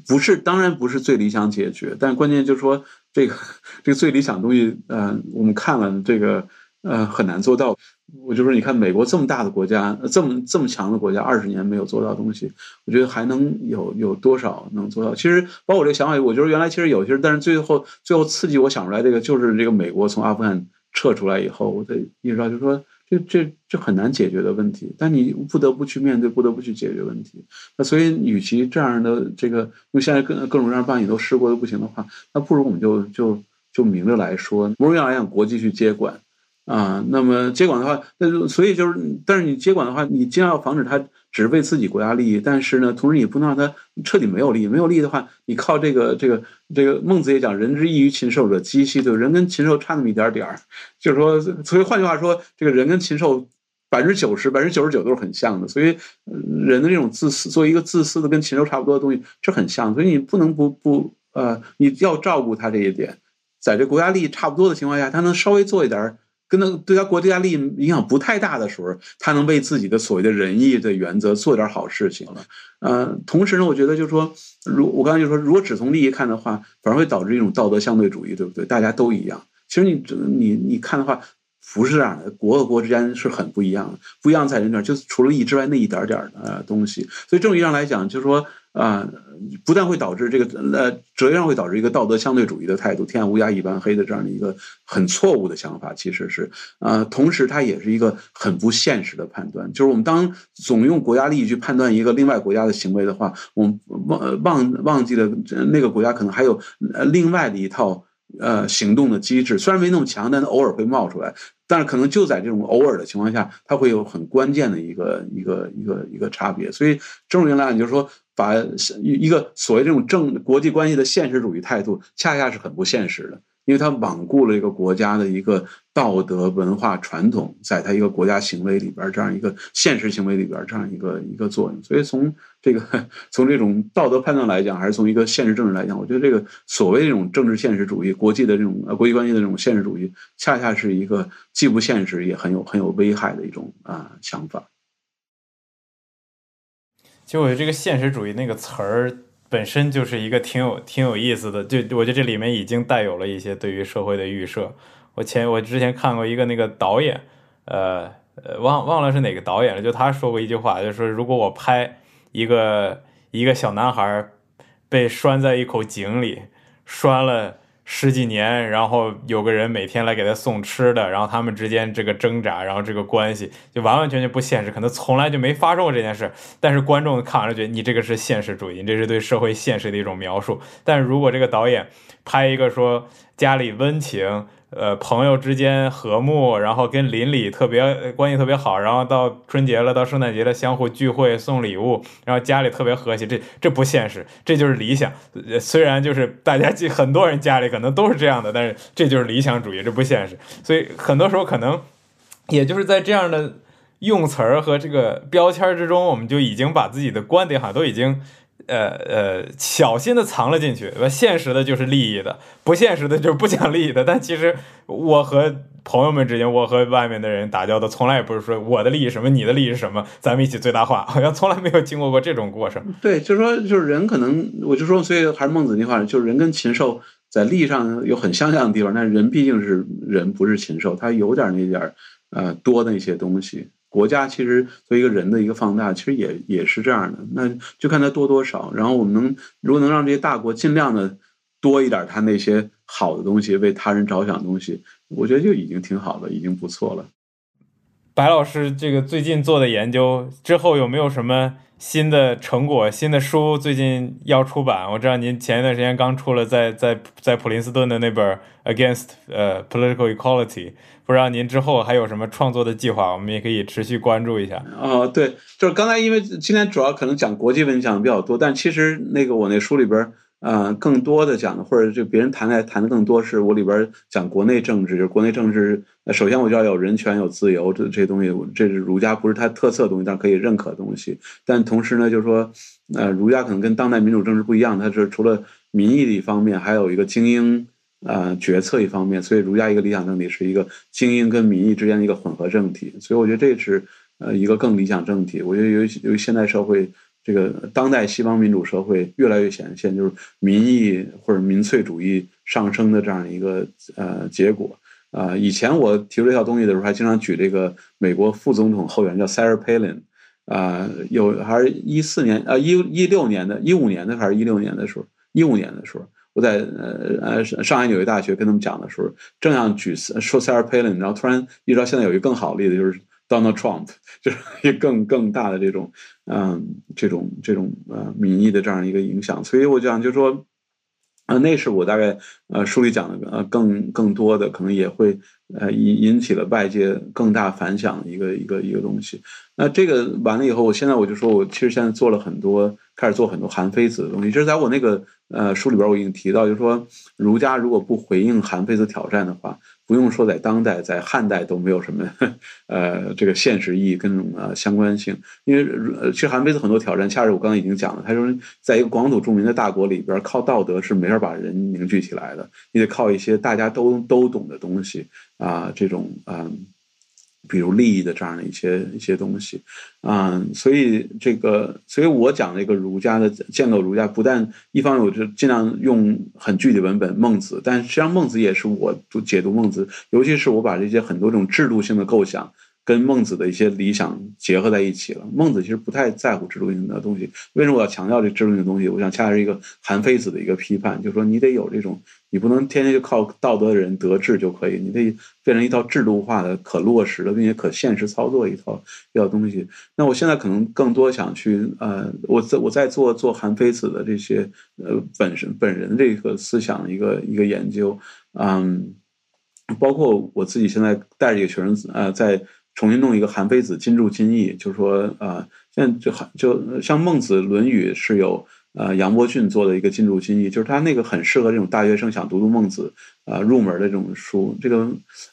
不是当然不是最理想解决，但关键就是说这个 这个最理想东西，呃，我们看了这个呃很难做到。我就说，你看美国这么大的国家，这么这么强的国家，二十年没有做到东西，我觉得还能有有多少能做到？其实，包括我这个想法，我觉得原来其实有些，但是最后最后刺激我想出来这个，就是这个美国从阿富汗撤出来以后，我才意识到，就是说这这这很难解决的问题，但你不得不去面对，不得不去解决问题。那所以，与其这样的这个，因为现在各各种各样的办法都试过都不行的话，那不如我们就就就明着来说，不如要让国际去接管。啊，那么接管的话，那就所以就是，但是你接管的话，你尽量要防止它只为自己国家利益，但是呢，同时也不能让它彻底没有利益。没有利益的话，你靠这个这个这个孟子也讲，人之异于禽兽者几希，对人跟禽兽差那么一点点儿，就是说，所以换句话说，这个人跟禽兽百分之九十、百分之九十九都是很像的。所以人的这种自私，作为一个自私的跟禽兽差不多的东西，是很像。所以你不能不不呃，你要照顾他这一点，在这国家利益差不多的情况下，他能稍微做一点儿。跟他对他国家利益影响不太大的时候，他能为自己的所谓的仁义的原则做点好事情了。呃，同时呢，我觉得就是说，如我刚才就说，如果只从利益看的话，反而会导致一种道德相对主义，对不对？大家都一样。其实你你你看的话，不是这样的，国和国之间是很不一样的。不一样在于哪？就是除了利益之外那一点点的东西。所以这种意义上来讲，就是说。啊，不但会导致这个呃，哲学上会导致一个道德相对主义的态度，天下乌鸦一般黑的这样的一个很错误的想法，其实是啊，同时它也是一个很不现实的判断。就是我们当总用国家利益去判断一个另外国家的行为的话，我们忘忘忘记了那个国家可能还有呃另外的一套呃行动的机制，虽然没那么强，但它偶尔会冒出来。但是可能就在这种偶尔的情况下，它会有很关键的一个一个一个一个差别。所以，正如原来你就说。把一一个所谓这种政国际关系的现实主义态度，恰恰是很不现实的，因为它罔顾了一个国家的一个道德文化传统，在它一个国家行为里边这样一个现实行为里边这样一个一个作用。所以从这个从这种道德判断来讲，还是从一个现实政治来讲，我觉得这个所谓这种政治现实主义、国际的这种呃国际关系的这种现实主义，恰恰是一个既不现实也很有很有危害的一种啊想法。其实我觉得这个现实主义那个词儿本身就是一个挺有挺有意思的，就我觉得这里面已经带有了一些对于社会的预设。我前我之前看过一个那个导演，呃呃忘忘了是哪个导演了，就他说过一句话，就是说如果我拍一个一个小男孩被拴在一口井里，拴了。十几年，然后有个人每天来给他送吃的，然后他们之间这个挣扎，然后这个关系就完完全全不现实，可能从来就没发生过这件事。但是观众看完了觉得你这个是现实主义，你这是对社会现实的一种描述。但如果这个导演拍一个说家里温情。呃，朋友之间和睦，然后跟邻里特别关系特别好，然后到春节了，到圣诞节了，相互聚会送礼物，然后家里特别和谐，这这不现实，这就是理想。虽然就是大家很多人家里可能都是这样的，但是这就是理想主义，这不现实。所以很多时候可能，也就是在这样的用词儿和这个标签之中，我们就已经把自己的观点好像都已经。呃呃，小心的藏了进去，现实的就是利益的，不现实的就是不讲利益的。但其实我和朋友们之间，我和外面的人打交道，从来也不是说我的利益什么，你的利益是什么，咱们一起最大化，好像从来没有经过过这种过程。对，就是说，就是人可能，我就说，所以还是孟子那话，就是人跟禽兽在利益上有很相像的地方，但人毕竟是人，不是禽兽，他有点那点呃多的一些东西。国家其实作为一个人的一个放大，其实也也是这样的。那就看他多多少。然后我们能如果能让这些大国尽量的多一点他那些好的东西，为他人着想的东西，我觉得就已经挺好的，已经不错了。白老师这个最近做的研究之后有没有什么新的成果、新的书最近要出版？我知道您前一段时间刚出了在在在普林斯顿的那本《Against 呃 Political Equality》，不知道您之后还有什么创作的计划？我们也可以持续关注一下。哦，对，就是刚才因为今天主要可能讲国际问题讲的比较多，但其实那个我那书里边。呃，更多的讲的，或者就别人谈来谈的更多，是我里边讲国内政治，就是国内政治。首先我就要有人权、有自由，这这些东西，这是儒家不是它特色的东西，但可以认可的东西。但同时呢，就是说，呃，儒家可能跟当代民主政治不一样，它是除了民意的一方面，还有一个精英呃决策一方面。所以儒家一个理想政体是一个精英跟民意之间的一个混合政体。所以我觉得这是呃一个更理想政体。我觉得由于由于现代社会。这个当代西方民主社会越来越显现，就是民意或者民粹主义上升的这样一个呃结果啊。以前我提出这套东西的时候，还经常举这个美国副总统候选人叫 Sarah Palin 啊，有还是一四年啊一一六年的一五年的还是一六年的时候，一五年的时候，我在呃呃上海纽约大学跟他们讲的时候，正要举说 Sarah Palin，然后突然一直到现在有一个更好的例子就是。Donald Trump 就是一更更大的这种，嗯，这种这种呃民意的这样一个影响，所以我讲就说，啊，那是我大概呃书里讲的呃更更多的，可能也会呃引引起了外界更大反响的一个一个一个东西。那这个完了以后，我现在我就说我其实现在做了很多，开始做很多韩非子的东西，就是在我那个呃书里边我已经提到，就是说儒家如果不回应韩非子挑战的话。不用说，在当代，在汉代都没有什么，呃，这个现实意义跟呃相关性。因为其实韩非子很多挑战，恰是我刚刚已经讲了。他说，在一个广土著民的大国里边，靠道德是没法把人凝聚起来的，你得靠一些大家都都懂的东西啊，这种嗯。比如利益的这样的一些一些东西，啊，所以这个，所以我讲这个儒家的建构，儒家不但一方面我就尽量用很具体文本孟子，但实际上孟子也是我解读孟子，尤其是我把这些很多种制度性的构想。跟孟子的一些理想结合在一起了。孟子其实不太在乎制度性的东西。为什么我要强调这制度性的东西？我想恰恰是一个韩非子的一个批判，就是说你得有这种，你不能天天就靠道德的人得志就可以，你得变成一套制度化的、可落实的，并且可现实操作一套一套东西。那我现在可能更多想去呃，我在我在做做韩非子的这些呃本身本人这个思想的一个一个研究，嗯，包括我自己现在带着一个学生呃在。重新弄一个韩非子金注金义，就是说，呃，现在就韩就像孟子《论语》是有呃杨伯峻做的一个金注金义，就是他那个很适合这种大学生想读读孟子呃入门的这种书。这个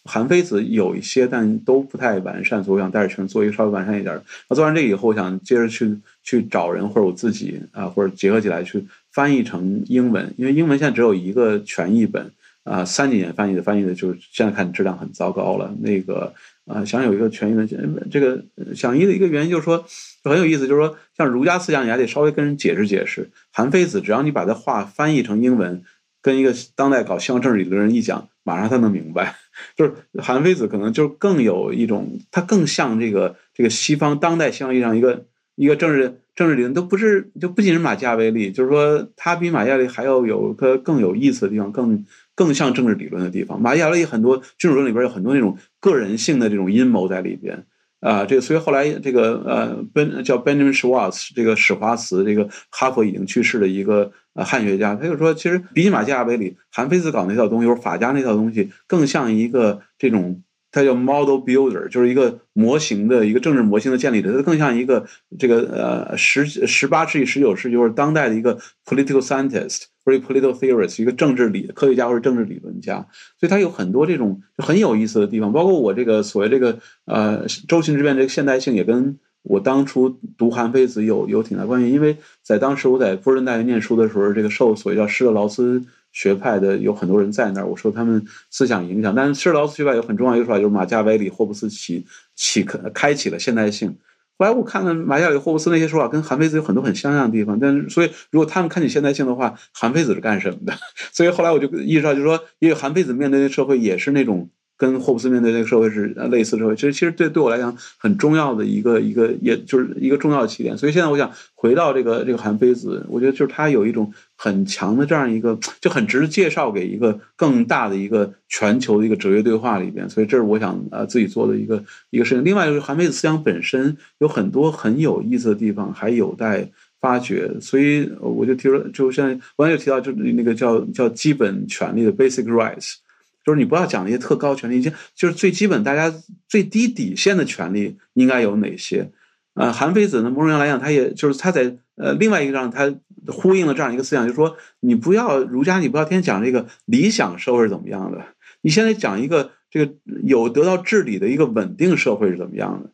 韩非子有一些，但都不太完善，所以我想带着群做一个稍微完善一点的。那做完这个以后，我想接着去去找人或者我自己啊，或者结合起来去翻译成英文，因为英文现在只有一个全译本啊，三几年翻译的，翻译的就是现在看质量很糟糕了。那个。啊，想有一个全译本，这个想译的一个原因就是说很有意思，就是说像儒家思想，你还得稍微跟人解释解释。韩非子，只要你把他话翻译成英文，跟一个当代搞西方政治理论的人一讲，马上他能明白。就是韩非子可能就更有一种，他更像这个这个西方当代西方意义上一个一个政治政治理论，都不是就不仅是马基亚维利，就是说他比马加维利还要有个更有意思的地方，更。更像政治理论的地方，马基亚利很多君主论里边有很多那种个人性的这种阴谋在里边啊，这个所以后来这个呃，Ben 叫 Benjamin Schwartz 这个史华茨，这个哈佛已经去世的一个呃汉学家，他就说，其实比起马基雅维里，韩非子搞那套东西，或者法家那套东西，更像一个这种。它叫 model builder，就是一个模型的一个政治模型的建立者，它更像一个这个呃十十八世纪、十九世纪或者当代的一个 political scientist 或者 political theorist，一个政治理科学家或者政治理论家。所以他有很多这种很有意思的地方，包括我这个所谓这个呃周秦之变这个现代性，也跟我当初读韩非子有有挺大关系。因为在当时我在波士顿大学念书的时候，这个受所谓叫施特劳斯。学派的有很多人在那儿，我说他们思想影响，但是施特劳斯学派有很重要一个说法，就是马加维里、霍布斯起起开启了现代性。后来我看了马加维里、霍布斯那些说法，跟韩非子有很多很相像的地方。但是，所以如果他们看起现代性的话，韩非子是干什么的？所以后来我就意识到，就是说，因为韩非子面对的社会也是那种跟霍布斯面对这个社会是类似社会，其实其实对对我来讲很重要的一个一个，也就是一个重要的起点。所以现在我想回到这个这个韩非子，我觉得就是他有一种很强的这样一个，就很值得介绍给一个更大的一个全球的一个哲学对话里边。所以这是我想呃自己做的一个一个事情。另外就是韩非子思想本身有很多很有意思的地方，还有待发掘。所以我就提出，就现在我也提到，就是那个叫叫基本权利的 basic rights。就是你不要讲那些特高权利，就就是最基本大家最低底线的权利应该有哪些？呃，韩非子呢，某种上来讲，他也就是他在呃另外一个上，他呼应了这样一个思想，就是说你不要儒家，你不要天天讲这个理想社会是怎么样的，你现在讲一个这个有得到治理的一个稳定社会是怎么样的。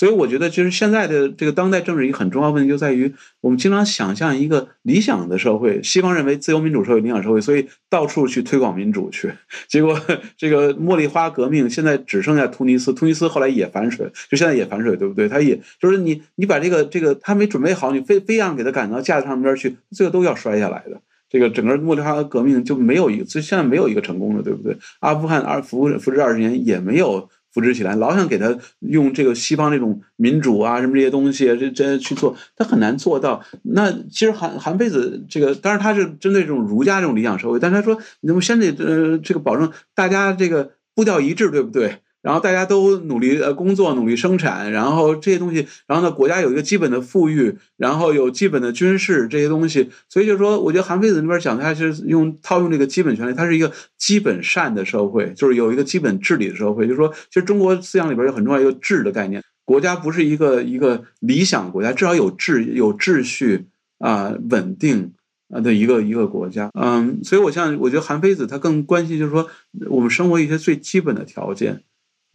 所以我觉得，其实现在的这个当代政治一个很重要问题，就在于我们经常想象一个理想的社会，西方认为自由民主社会理想社会，所以到处去推广民主去。结果这个茉莉花革命现在只剩下突尼斯，突尼斯后来也反水，就现在也反水，对不对？他也就是你，你把这个这个他没准备好，你非非要给他赶到架子上边去，最后都要摔下来的。这个整个茉莉花革命就没有一个，所以现在没有一个成功的，对不对？阿富汗二扶扶持二十年也没有。扶植起来，老想给他用这个西方这种民主啊什么这些东西，这这去做，他很难做到。那其实韩韩非子这个，当然他是针对这种儒家这种理想社会，但他说，你们先得呃这个保证大家这个步调一致，对不对？然后大家都努力呃工作，努力生产，然后这些东西，然后呢，国家有一个基本的富裕，然后有基本的军事这些东西，所以就是说，我觉得韩非子那边讲，他是用套用这个基本权利，它是一个基本善的社会，就是有一个基本治理的社会。就是说，其实中国思想里边有很重要一个治的概念，国家不是一个一个理想国家，至少有治有秩序啊，稳定啊的一个一个国家。嗯，所以我像我觉得韩非子他更关心就是说，我们生活一些最基本的条件。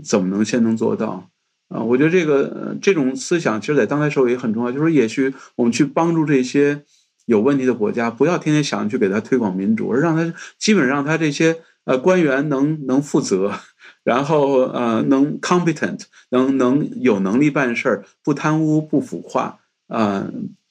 怎么能先能做到啊？我觉得这个这种思想，其实在当代社会也很重要。就是，也许我们去帮助这些有问题的国家，不要天天想去给他推广民主，而让他基本让他这些呃官员能能负责，然后呃能 competent，能能有能力办事儿，不贪污不腐化啊，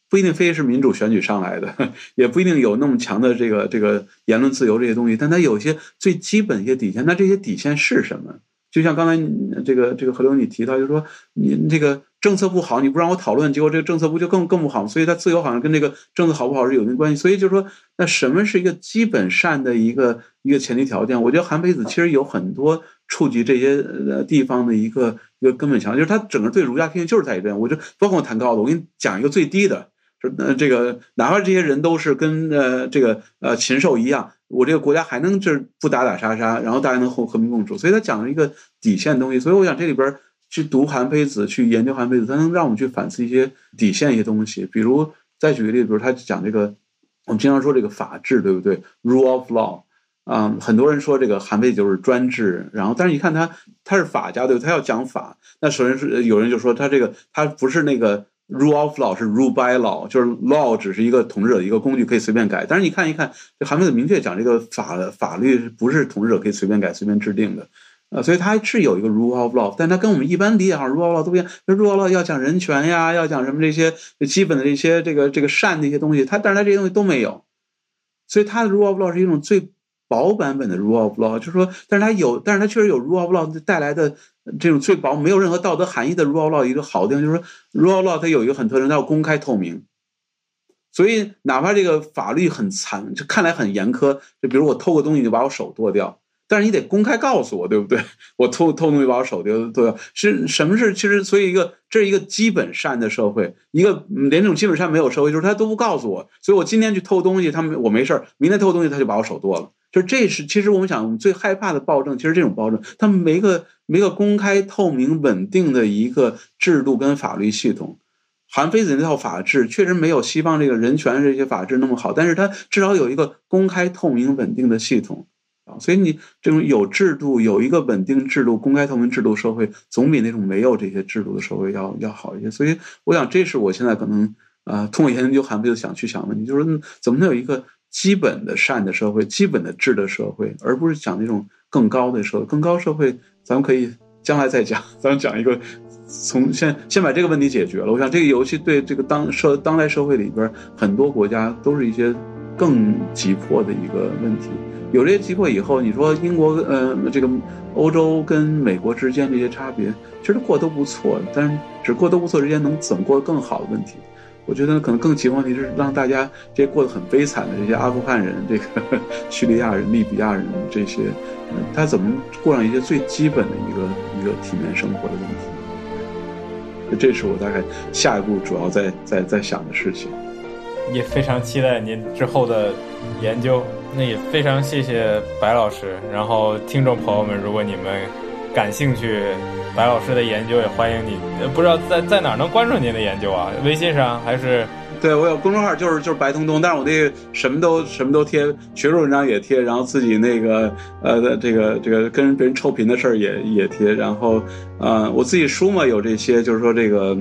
不一定非是民主选举上来的，也不一定有那么强的这个这个言论自由这些东西，但他有些最基本一些底线。那这些底线是什么？就像刚才这个这个何流你提到，就是说你这个政策不好，你不让我讨论，结果这个政策不就更更不好？所以它自由好像跟这个政策好不好是有一定关系。所以就是说，那什么是一个基本善的一个一个前提条件？我觉得韩非子其实有很多触及这些呃地方的一个一个根本强，就是他整个对儒家批评就是在于这样。我就包括我谈高的，我给你讲一个最低的，那这个哪怕这些人都是跟呃这个呃禽兽一样。我这个国家还能就是不打打杀杀，然后大家能和和平共处，所以他讲了一个底线东西。所以我想这里边去读韩非子，去研究韩非子，他能让我们去反思一些底线一些东西。比如再举个例子，比如他讲这个，我们经常说这个法治，对不对？Rule of law，啊，很多人说这个韩非子就是专制，然后但是你看他他是法家，对？他要讲法，那首先是有人就说他这个他不是那个。Rule of law 是 rule by law，就是 law 只是一个统治者的一个工具，可以随便改。但是你看一看，这韩非子明确讲，这个法法律不是统治者可以随便改、随便制定的，呃，所以它是有一个 rule of law，但它跟我们一般理解上 rule of law 都不一样。rule of law 要讲人权呀，要讲什么这些基本的这些这个这个善的一些东西，它但是它这些东西都没有，所以它的 rule of law 是一种最。薄版本的 rule of law，就是说，但是它有，但是它确实有 rule of law 带来的这种最薄、没有任何道德含义的 rule of law 一个好地方，就是说 rule of law 它有一个很特征，它要公开透明。所以哪怕这个法律很残，就看来很严苛，就比如我偷个东西就把我手剁掉，但是你得公开告诉我，对不对？我偷偷东西把我手丢剁掉，是什么是？其实，所以一个这是一个基本善的社会，一个连这种基本善没有社会，就是他都不告诉我，所以我今天去偷东西，他们我没事儿，明天偷东西他就把我手剁了。就这是，其实我们想，最害怕的暴政，其实这种暴政，它没个没个公开、透明、稳定的一个制度跟法律系统。韩非子那套法治确实没有西方这个人权这些法治那么好，但是它至少有一个公开、透明、稳定的系统啊。所以你这种有制度、有一个稳定制度、公开透明制度社会，总比那种没有这些制度的社会要要好一些。所以我想，这是我现在可能啊，通过研究韩非子想去想问题，就是怎么能有一个。基本的善的社会，基本的治的社会，而不是讲那种更高的社会。更高社会，咱们可以将来再讲。咱们讲一个，从先先把这个问题解决了。我想这个游戏对这个当社当代社会里边很多国家都是一些更急迫的一个问题。有这些机会以后，你说英国呃这个欧洲跟美国之间这些差别，其实过都不错，但是只过都不错之间能怎么过得更好的问题。我觉得可能更急问题是让大家这些过得很悲惨的这些阿富汗人、这个 叙利亚人、利比亚人这些，他怎么过上一些最基本的一个一个体面生活的问题？这是我大概下一步主要在在在想的事情。也非常期待您之后的研究。那也非常谢谢白老师。然后听众朋友们，如果你们感兴趣。白老师的研究也欢迎你，不知道在在哪能关注您的研究啊？微信上还是？对我有公众号，就是就是白通通，但是我那个什么都什么都贴，学术文章也贴，然后自己那个呃这个这个跟别人臭贫的事儿也也贴，然后呃我自己书嘛有这些，就是说这个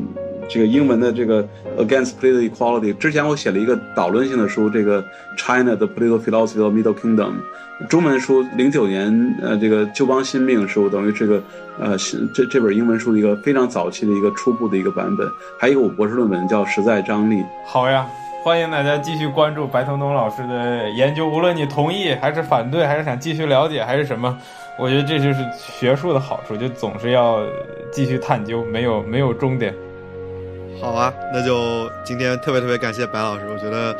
这个英文的这个 Against Political Equality，之前我写了一个导论性的书，这个 China the Political Philosophy of Middle Kingdom。中文书零九年，呃，这个旧邦新命是我等于这个，呃，这这本英文书的一个非常早期的一个初步的一个版本，还有我博士论文叫《实在张力》。好呀，欢迎大家继续关注白彤彤老师的研究，无论你同意还是反对，还是想继续了解还是什么，我觉得这就是学术的好处，就总是要继续探究，没有没有终点。好啊，那就今天特别特别感谢白老师，我觉得。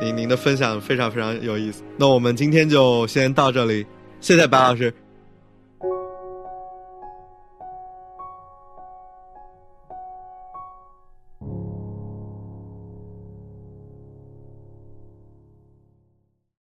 您您的分享非常非常有意思，那我们今天就先到这里，谢谢白老师。